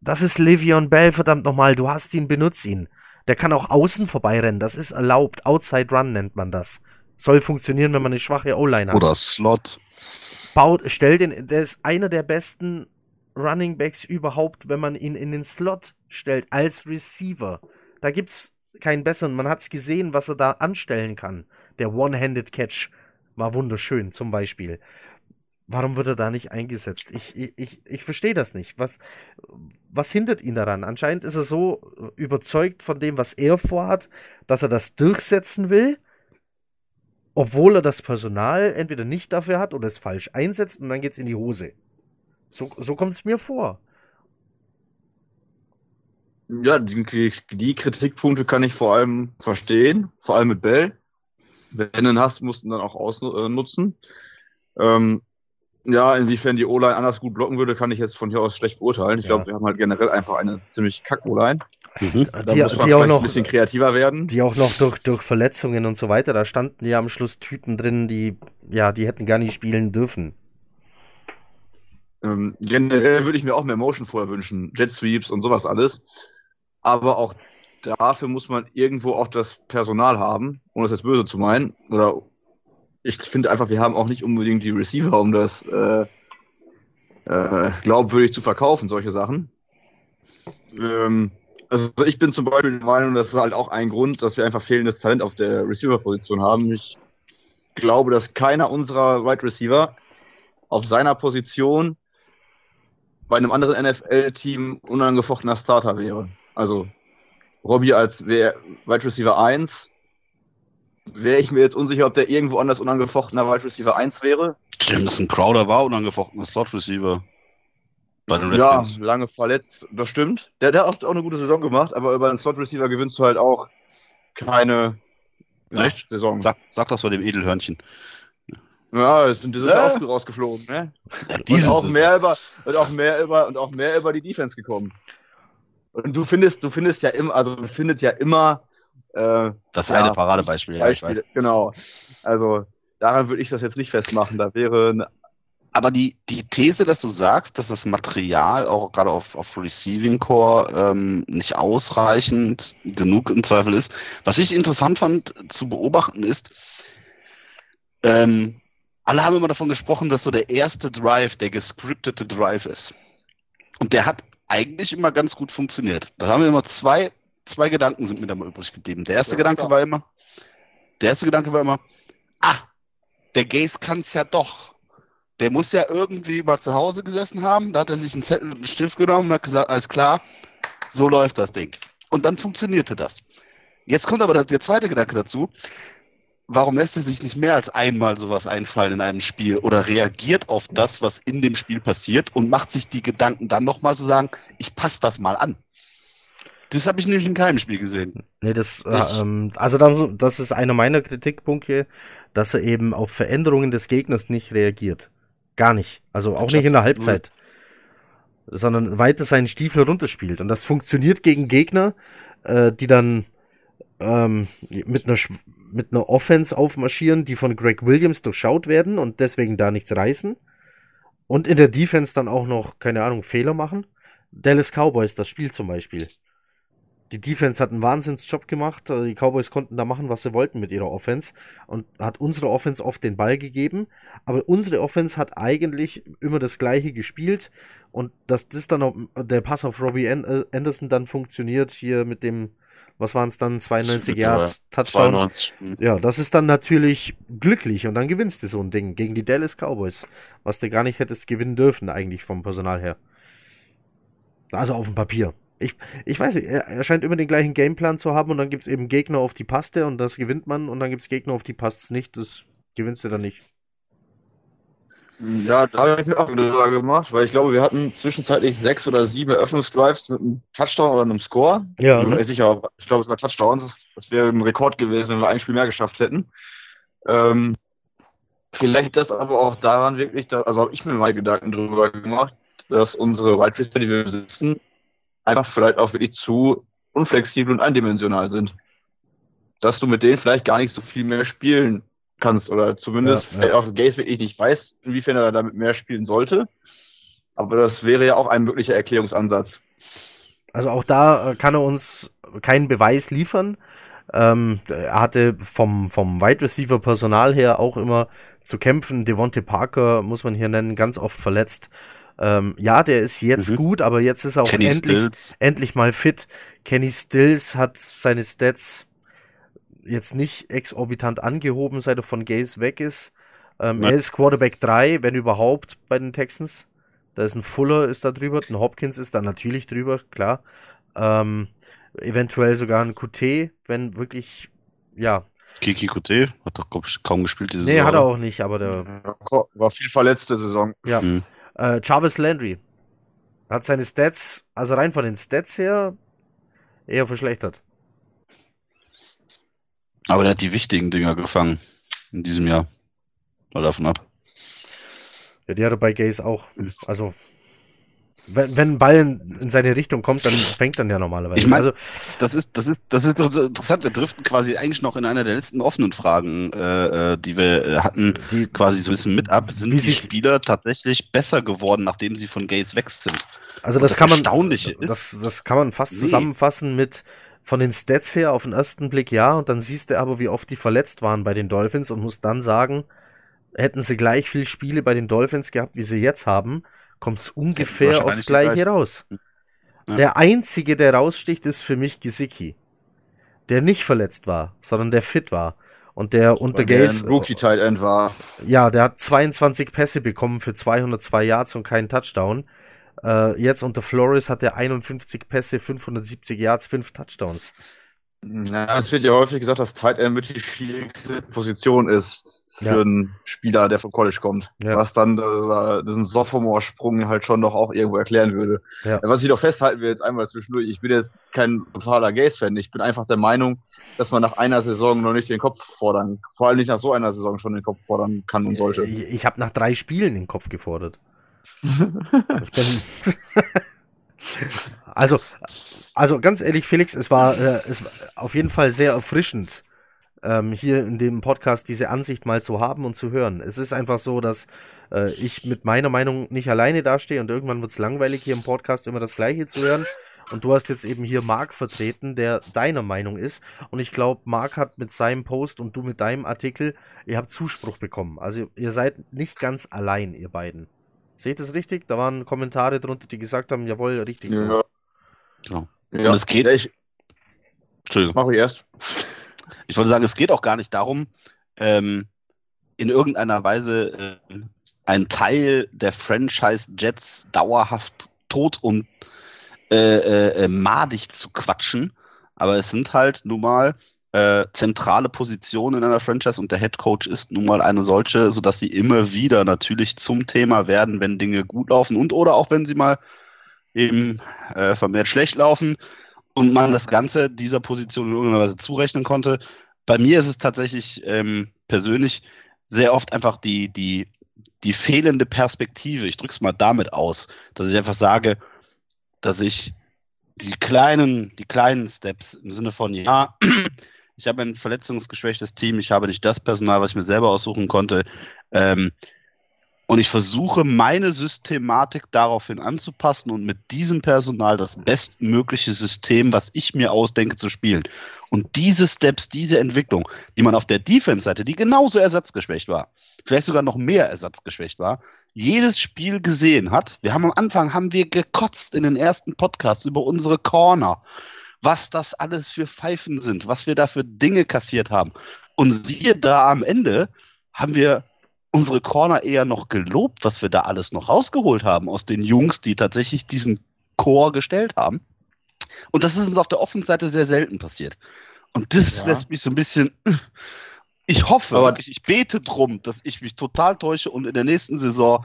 Das ist Le'Veon Bell, verdammt nochmal, du hast ihn, benutz ihn. Der kann auch außen vorbeirennen, das ist erlaubt. Outside Run nennt man das. Soll funktionieren, wenn man eine schwache O-Line hat. Oder Slot. Baut, stell den, der ist einer der besten Running Backs überhaupt, wenn man ihn in den Slot stellt, als Receiver. Da gibt's keinen besseren. Man hat's gesehen, was er da anstellen kann. Der One-Handed Catch war wunderschön, zum Beispiel. Warum wird er da nicht eingesetzt? Ich, ich, ich, verstehe das nicht. Was, was hindert ihn daran? Anscheinend ist er so überzeugt von dem, was er vorhat, dass er das durchsetzen will, obwohl er das Personal entweder nicht dafür hat oder es falsch einsetzt und dann geht es in die Hose. So, so kommt es mir vor. Ja, die, die Kritikpunkte kann ich vor allem verstehen, vor allem mit Bell wenn du ihn hast, musst du ihn dann auch ausnutzen. Ähm, ja, inwiefern die O-Line anders gut blocken würde, kann ich jetzt von hier aus schlecht beurteilen. Ich ja. glaube, wir haben halt generell einfach eine ziemlich kack O-Line. Mhm. Da die, muss man die auch noch, ein bisschen kreativer werden. Die auch noch durch, durch Verletzungen und so weiter, da standen ja am Schluss Typen drin, die, ja, die hätten gar nicht spielen dürfen. Ähm, generell würde ich mir auch mehr Motion vorher wünschen. Jet Sweeps und sowas alles. Aber auch dafür muss man irgendwo auch das Personal haben, ohne das jetzt böse zu meinen. Oder ich finde einfach, wir haben auch nicht unbedingt die Receiver, um das äh, äh, glaubwürdig zu verkaufen, solche Sachen. Ähm, also ich bin zum Beispiel der Meinung, das ist halt auch ein Grund, dass wir einfach fehlendes Talent auf der Receiver-Position haben. Ich glaube, dass keiner unserer Wide right Receiver auf seiner Position bei einem anderen NFL-Team unangefochtener Starter wäre. Also Robbie als Wide Receiver 1 wäre ich mir jetzt unsicher, ob der irgendwo anders unangefochtener Wide Receiver 1 wäre. Jameson Crowder war unangefochtener Slot Receiver. Bei den ja, lange verletzt, das stimmt. Der, der hat auch eine gute Saison gemacht, aber über einen Slot Receiver gewinnst du halt auch keine ja, Saison. Sag, sag das vor dem Edelhörnchen. Ja, die sind ja auch rausgeflogen, ne? Ja, und auch mehr über und auch mehr über und auch mehr über die Defense gekommen. Und du findest, du findest ja immer, also du findest ja immer äh, das ja, eine Paradebeispiel, ja, Beispiele, Genau. Also daran würde ich das jetzt nicht festmachen. Da wäre aber die, die These, dass du sagst, dass das Material auch gerade auf, auf Receiving Core ähm, nicht ausreichend genug im Zweifel ist, was ich interessant fand zu beobachten ist, ähm, alle haben immer davon gesprochen, dass so der erste Drive der gescriptete Drive ist. Und der hat eigentlich immer ganz gut funktioniert. Da haben wir immer zwei, zwei Gedanken sind mir da mal übrig geblieben. Der erste ja, Gedanke klar. war immer, der erste Gedanke war immer, ah, der Gaze kann es ja doch. Der muss ja irgendwie mal zu Hause gesessen haben. Da hat er sich einen Zettel und einen Stift genommen und hat gesagt, alles klar, so läuft das Ding. Und dann funktionierte das. Jetzt kommt aber der zweite Gedanke dazu. Warum lässt er sich nicht mehr als einmal sowas einfallen in einem Spiel oder reagiert auf das, was in dem Spiel passiert und macht sich die Gedanken dann nochmal zu sagen, ich passe das mal an? Das habe ich nämlich in keinem Spiel gesehen. Nee, das, äh, ähm, also dann, das ist einer meiner Kritikpunkte, dass er eben auf Veränderungen des Gegners nicht reagiert. Gar nicht. Also auch nicht in der Halbzeit. Sondern weiter seinen Stiefel runterspielt. Und das funktioniert gegen Gegner, äh, die dann ähm, mit einer mit einer Offense aufmarschieren, die von Greg Williams durchschaut werden und deswegen da nichts reißen. Und in der Defense dann auch noch, keine Ahnung, Fehler machen. Dallas Cowboys, das Spiel zum Beispiel die Defense hat einen Wahnsinnsjob gemacht. Die Cowboys konnten da machen, was sie wollten mit ihrer Offense und hat unsere Offense oft den Ball gegeben. Aber unsere Offense hat eigentlich immer das Gleiche gespielt und dass das dann auch, der Pass auf Robbie äh, Anderson dann funktioniert hier mit dem, was waren es dann, 92 Yards Touchdown. 92. Hm. Ja, das ist dann natürlich glücklich und dann gewinnst du so ein Ding gegen die Dallas Cowboys, was du gar nicht hättest gewinnen dürfen eigentlich vom Personal her. Also auf dem Papier. Ich, ich weiß nicht, er, scheint immer den gleichen Gameplan zu haben und dann gibt es eben Gegner auf die Paste und das gewinnt man und dann gibt es Gegner auf die Passt nicht, das gewinnst du dann nicht. Ja, da habe ich mir auch eine Frage gemacht, weil ich glaube, wir hatten zwischenzeitlich sechs oder sieben Eröffnungsdrives mit einem Touchdown oder einem Score. Ja. Ich, weiß sicher, ich glaube, es war Touchdowns. Das wäre ein Rekord gewesen, wenn wir ein Spiel mehr geschafft hätten. Ähm, vielleicht das aber auch daran wirklich, da, also habe ich mir mal Gedanken drüber gemacht, dass unsere Wide Receiver, die wir besitzen, einfach vielleicht auch wirklich zu unflexibel und eindimensional sind. Dass du mit denen vielleicht gar nicht so viel mehr spielen kannst oder zumindest ja, ja. auf Gaze wirklich nicht weiß, inwiefern er damit mehr spielen sollte. Aber das wäre ja auch ein möglicher Erklärungsansatz. Also auch da äh, kann er uns keinen Beweis liefern. Ähm, er hatte vom, vom Wide Receiver Personal her auch immer zu kämpfen. Devonte Parker muss man hier nennen, ganz oft verletzt. Ähm, ja, der ist jetzt mhm. gut, aber jetzt ist er auch endlich, endlich mal fit. Kenny Stills hat seine Stats jetzt nicht exorbitant angehoben, seit er von Gaze weg ist. Ähm, er ist Quarterback 3, wenn überhaupt, bei den Texans. Da ist ein Fuller ist da drüber, ein Hopkins ist da natürlich drüber, klar. Ähm, eventuell sogar ein QT, wenn wirklich, ja. Kiki QT hat doch kaum gespielt diese nee, Saison. Nee, hat er auch nicht, aber der. War viel verletzte Saison. Ja. Mhm. Äh, Jarvis Landry hat seine Stats, also rein von den Stats her, eher verschlechtert. Aber er hat die wichtigen Dinger gefangen in diesem Jahr. Mal davon ab. Ja, die hat er bei Gaze auch. Also wenn, wenn ein Ball in, in, seine Richtung kommt, dann fängt dann ja normalerweise. Ich meine, also, das ist, das ist, das ist interessant. Wir driften quasi eigentlich noch in einer der letzten offenen Fragen, äh, äh die wir äh, hatten, die, quasi so ein bisschen mit ab. Sind die Spieler tatsächlich besser geworden, nachdem sie von Gaze weg sind? Also das, das kann man, das, das kann man fast nee. zusammenfassen mit von den Stats her auf den ersten Blick ja, und dann siehst du aber, wie oft die verletzt waren bei den Dolphins und musst dann sagen, hätten sie gleich viel Spiele bei den Dolphins gehabt, wie sie jetzt haben, kommt es ungefähr aufs Gleiche gleich. raus. Ja. Der einzige, der raussticht, ist für mich Gesicki. Der nicht verletzt war, sondern der fit war. Und der unter Gaze. Rookie Tight End war. Ja, der hat 22 Pässe bekommen für 202 Yards und keinen Touchdown. Äh, jetzt unter Flores hat er 51 Pässe, 570 Yards, 5 Touchdowns. Ja, es wird ja häufig gesagt, dass Tight End mit die schwierigste Position ist für Ja. einen Spieler, der vom College kommt. Ja. Was dann äh, diesen Sophomore-Sprung halt schon doch auch irgendwo erklären würde. Ja. Was ich doch festhalten will, jetzt einmal zwischendurch, ich bin jetzt kein totaler Gaze-Fan. Ich bin einfach der Meinung, dass man nach einer Saison noch nicht den Kopf fordern, vor allem nicht nach so einer Saison schon den Kopf fordern kann und sollte. Ich, ich habe nach drei Spielen den Kopf gefordert. <laughs> Also, also ganz ehrlich, Felix, es war, äh, es war auf jeden Fall sehr erfrischend, ähm, hier in dem Podcast diese Ansicht mal zu haben und zu hören. Es ist einfach so, dass äh, ich mit meiner Meinung nicht alleine dastehe und irgendwann wird es langweilig, hier im Podcast immer das Gleiche zu hören. Und du hast jetzt eben hier Marc vertreten, der deiner Meinung ist. Und ich glaube, Marc hat mit seinem Post und du mit deinem Artikel, ihr habt Zuspruch bekommen. Also ihr seid nicht ganz allein, ihr beiden. Sehe ich das richtig? Da waren Kommentare drunter, die gesagt haben, jawohl, richtig so. Ja. Genau. Ja. Und es geht- Ja, ich Entschuldigung. mache ich erst. <laughs> Ich wollte sagen, es geht auch gar nicht darum, ähm, in irgendeiner Weise äh, einen Teil der Franchise Jets dauerhaft tot und äh, äh, äh, madig zu quatschen. Aber es sind halt nun mal äh, zentrale Positionen in einer Franchise und der Head Coach ist nun mal eine solche, sodass sie immer wieder natürlich zum Thema werden, wenn Dinge gut laufen und oder auch wenn sie mal eben äh, vermehrt schlecht laufen und man das Ganze dieser Position in irgendeiner Weise zurechnen konnte. Bei mir ist es tatsächlich ähm, persönlich sehr oft einfach die, die, die fehlende Perspektive. Ich drücke es mal damit aus, dass ich einfach sage, dass ich die kleinen, die kleinen Steps im Sinne von, ja, ich habe ein verletzungsgeschwächtes Team, ich habe nicht das Personal, was ich mir selber aussuchen konnte. Ähm, und ich versuche, meine Systematik daraufhin anzupassen und mit diesem Personal das bestmögliche System, was ich mir ausdenke, zu spielen. Und diese Steps, diese Entwicklung, die man auf der Defense-Seite, die genauso ersatzgeschwächt war, vielleicht sogar noch mehr ersatzgeschwächt war, jedes Spiel gesehen hat. Wir haben am Anfang haben wir gekotzt in den ersten Podcasts über unsere Corner, was das alles für Pfeifen sind, was wir da für Dinge kassiert haben. Und siehe da am Ende haben wir unsere Corner eher noch gelobt, was wir da alles noch rausgeholt haben aus den Jungs, die tatsächlich diesen Chor gestellt haben. Und das ist uns auf der Offenseite sehr selten passiert. Und das Ja. lässt mich so ein bisschen. Ich hoffe, Aber- wirklich, ich bete drum, dass ich mich total täusche und in der nächsten Saison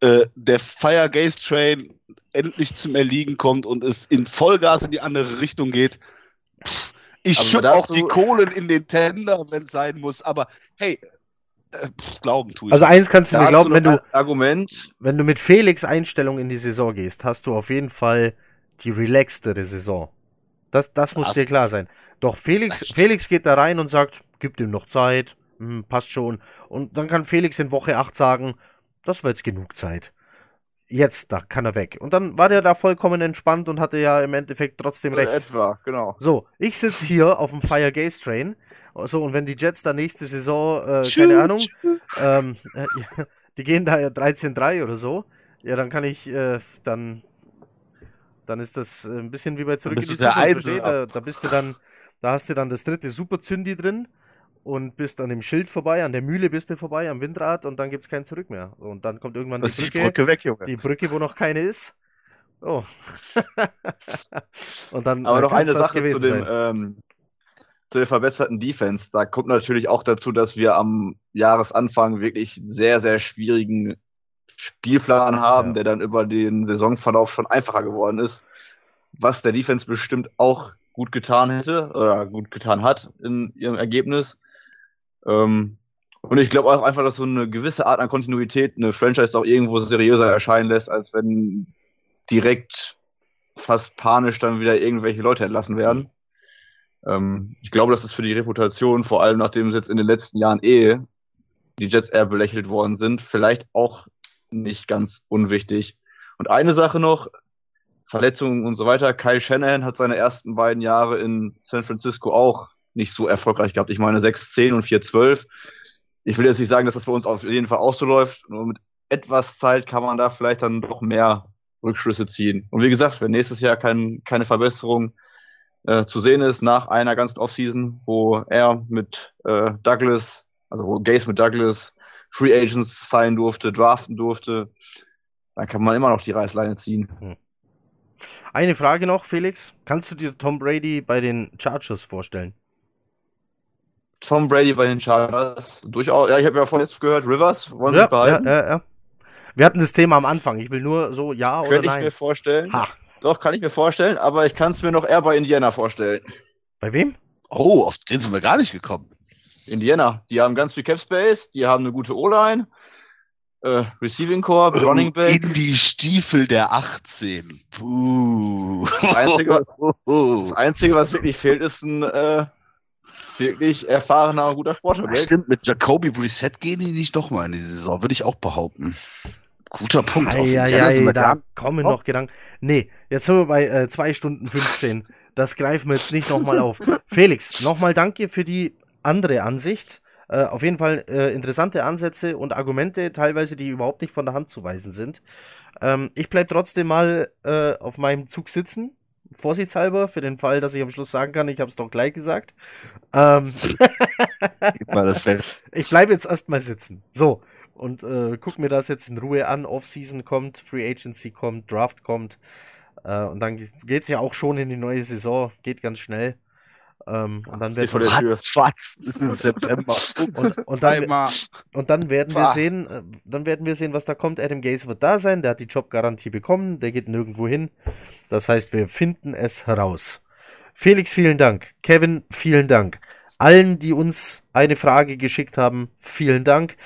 äh, der Fire Gaze Train endlich zum Erliegen kommt und es in Vollgas in die andere Richtung geht. Pff, Ich schütte auch die Kohlen in den Tender, wenn es sein muss. Aber hey, äh, pff, glauben tue ich. Also eins kannst du mir glauben, wenn du, Argument, wenn du mit Felix Einstellung in die Saison gehst, hast du auf jeden Fall die relaxtere Saison. Das, das muss dir klar sein. Doch Felix, Felix geht da rein und sagt, gib ihm noch Zeit, hm, passt schon. Und dann kann Felix in Woche 8 sagen, das war jetzt genug Zeit. Jetzt, da kann er weg. Und dann war der da vollkommen entspannt und hatte ja im Endeffekt trotzdem äh, recht. etwa, genau. So, ich sitze hier <laughs> auf dem Fire Gaze Train. So, und wenn die Jets da nächste Saison, äh, keine Ahnung, ähm, <laughs> äh, die gehen da ja 13-3 oder so, ja, dann kann ich, äh, dann, dann ist das äh, ein bisschen wie bei Zurück in die Zukunft. Da, da bist du dann, da hast du dann das dritte Superzündi drin und bist an dem Schild vorbei, an der Mühle bist du vorbei, am Windrad und dann gibt's kein Zurück mehr. Und dann kommt irgendwann die ist die Brücke, Brücke weg, Junge. die Brücke, wo noch keine ist. Oh. <laughs> und dann Aber äh, noch eine Sache zu, gewesen dem, ähm, zu der verbesserten Defense. Da kommt natürlich auch dazu, dass wir am Jahresanfang wirklich sehr, sehr schwierigen Spielplan haben, Ja. der dann über den Saisonverlauf schon einfacher geworden ist. Was der Defense bestimmt auch gut getan hätte, oder gut getan hat in ihrem Ergebnis. Ähm, und ich glaube auch einfach, dass so eine gewisse Art an Kontinuität eine Franchise auch irgendwo seriöser erscheinen lässt, als wenn direkt fast panisch dann wieder irgendwelche Leute entlassen werden. Ähm, ich glaube, das ist für die Reputation, vor allem nachdem es jetzt in den letzten Jahren eh die Jets eher belächelt worden sind, vielleicht auch nicht ganz unwichtig. Und eine Sache noch, Verletzungen und so weiter. Kyle Shanahan hat seine ersten beiden Jahre in San Francisco auch nicht so erfolgreich gehabt. Ich meine 6-10 und 4-12. Ich will jetzt nicht sagen, dass das bei uns auf jeden Fall auch so läuft. Nur mit etwas Zeit kann man da vielleicht dann doch mehr Rückschlüsse ziehen. Und wie gesagt, wenn nächstes Jahr kein, keine Verbesserung äh, zu sehen ist nach einer ganzen Offseason, wo er mit äh, Douglas, also wo Gaze mit Douglas Free Agents sein durfte, draften durfte, dann kann man immer noch die Reißleine ziehen. Eine Frage noch, Felix. Kannst du dir Tom Brady bei den Chargers vorstellen? Tom Brady bei den Chargers, durchaus. Ja, ich habe ja von jetzt gehört, Rivers wollen ja, sie behalten. Ja, ja, ja. Wir hatten das Thema am Anfang. Ich will nur so ja Könnte oder nein. ich mir vorstellen. Ha. Doch, kann ich mir vorstellen, aber ich kann es mir noch eher bei Indiana vorstellen. Bei wem? Oh, auf den sind wir gar nicht gekommen. Indiana, die haben ganz viel Cap Space, die haben eine gute O-Line, äh, Receiving Core, Running Back. In die Stiefel der 18. Puh. Das Einzige, <laughs> das Einzige, was wirklich fehlt, ist ein äh, wirklich erfahrener, guter Sportler. Stimmt, mit Jacoby Brissett gehen die nicht doch mal in die Saison, würde ich auch behaupten. Guter Punkt. Ja, sind ja, wir da kommen Oh. noch Gedanken. Nee, jetzt sind wir bei äh, 2 Stunden 15. Das greifen wir jetzt nicht nochmal auf. <laughs> Felix, nochmal danke für die andere Ansicht. Äh, auf jeden Fall äh, interessante Ansätze und Argumente, teilweise, die überhaupt nicht von der Hand zu weisen sind. Ähm, ich bleibe trotzdem mal äh, auf meinem Zug sitzen. Vorsichtshalber, für den Fall, dass ich am Schluss sagen kann, ich habe es doch gleich gesagt. Ähm, <laughs> Gib mal das fest. <laughs> ich bleibe jetzt erstmal sitzen. So. Und äh, guck mir das jetzt in Ruhe an. Off-Season kommt, Free Agency kommt, Draft kommt. Äh, und dann geht es ja auch schon in die neue Saison. Geht ganz schnell. Ähm, und dann werden Tür. <laughs> Fatz, ist September. <laughs> und, und, dann, und dann werden wir sehen, äh, dann werden wir sehen, was da kommt. Adam Gaze wird da sein, der hat die Jobgarantie bekommen, der geht nirgendwo hin. Das heißt, wir finden es heraus. Felix, vielen Dank. Kevin, vielen Dank. Allen, die uns eine Frage geschickt haben, vielen Dank.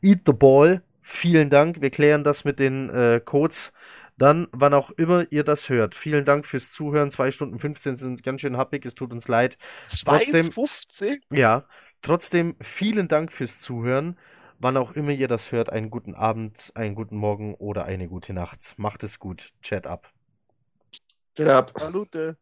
Eat the Ball, vielen Dank. Wir klären das mit den äh, Codes dann, wann auch immer ihr das hört. Vielen Dank fürs Zuhören. Zwei Stunden 15 sind ganz schön happig, es tut uns leid. Trotzdem- 2,15? Ja, trotzdem vielen Dank fürs Zuhören. Wann auch immer ihr das hört, einen guten Abend, einen guten Morgen oder eine gute Nacht. Macht es gut. Chat ab. Get up. Salute.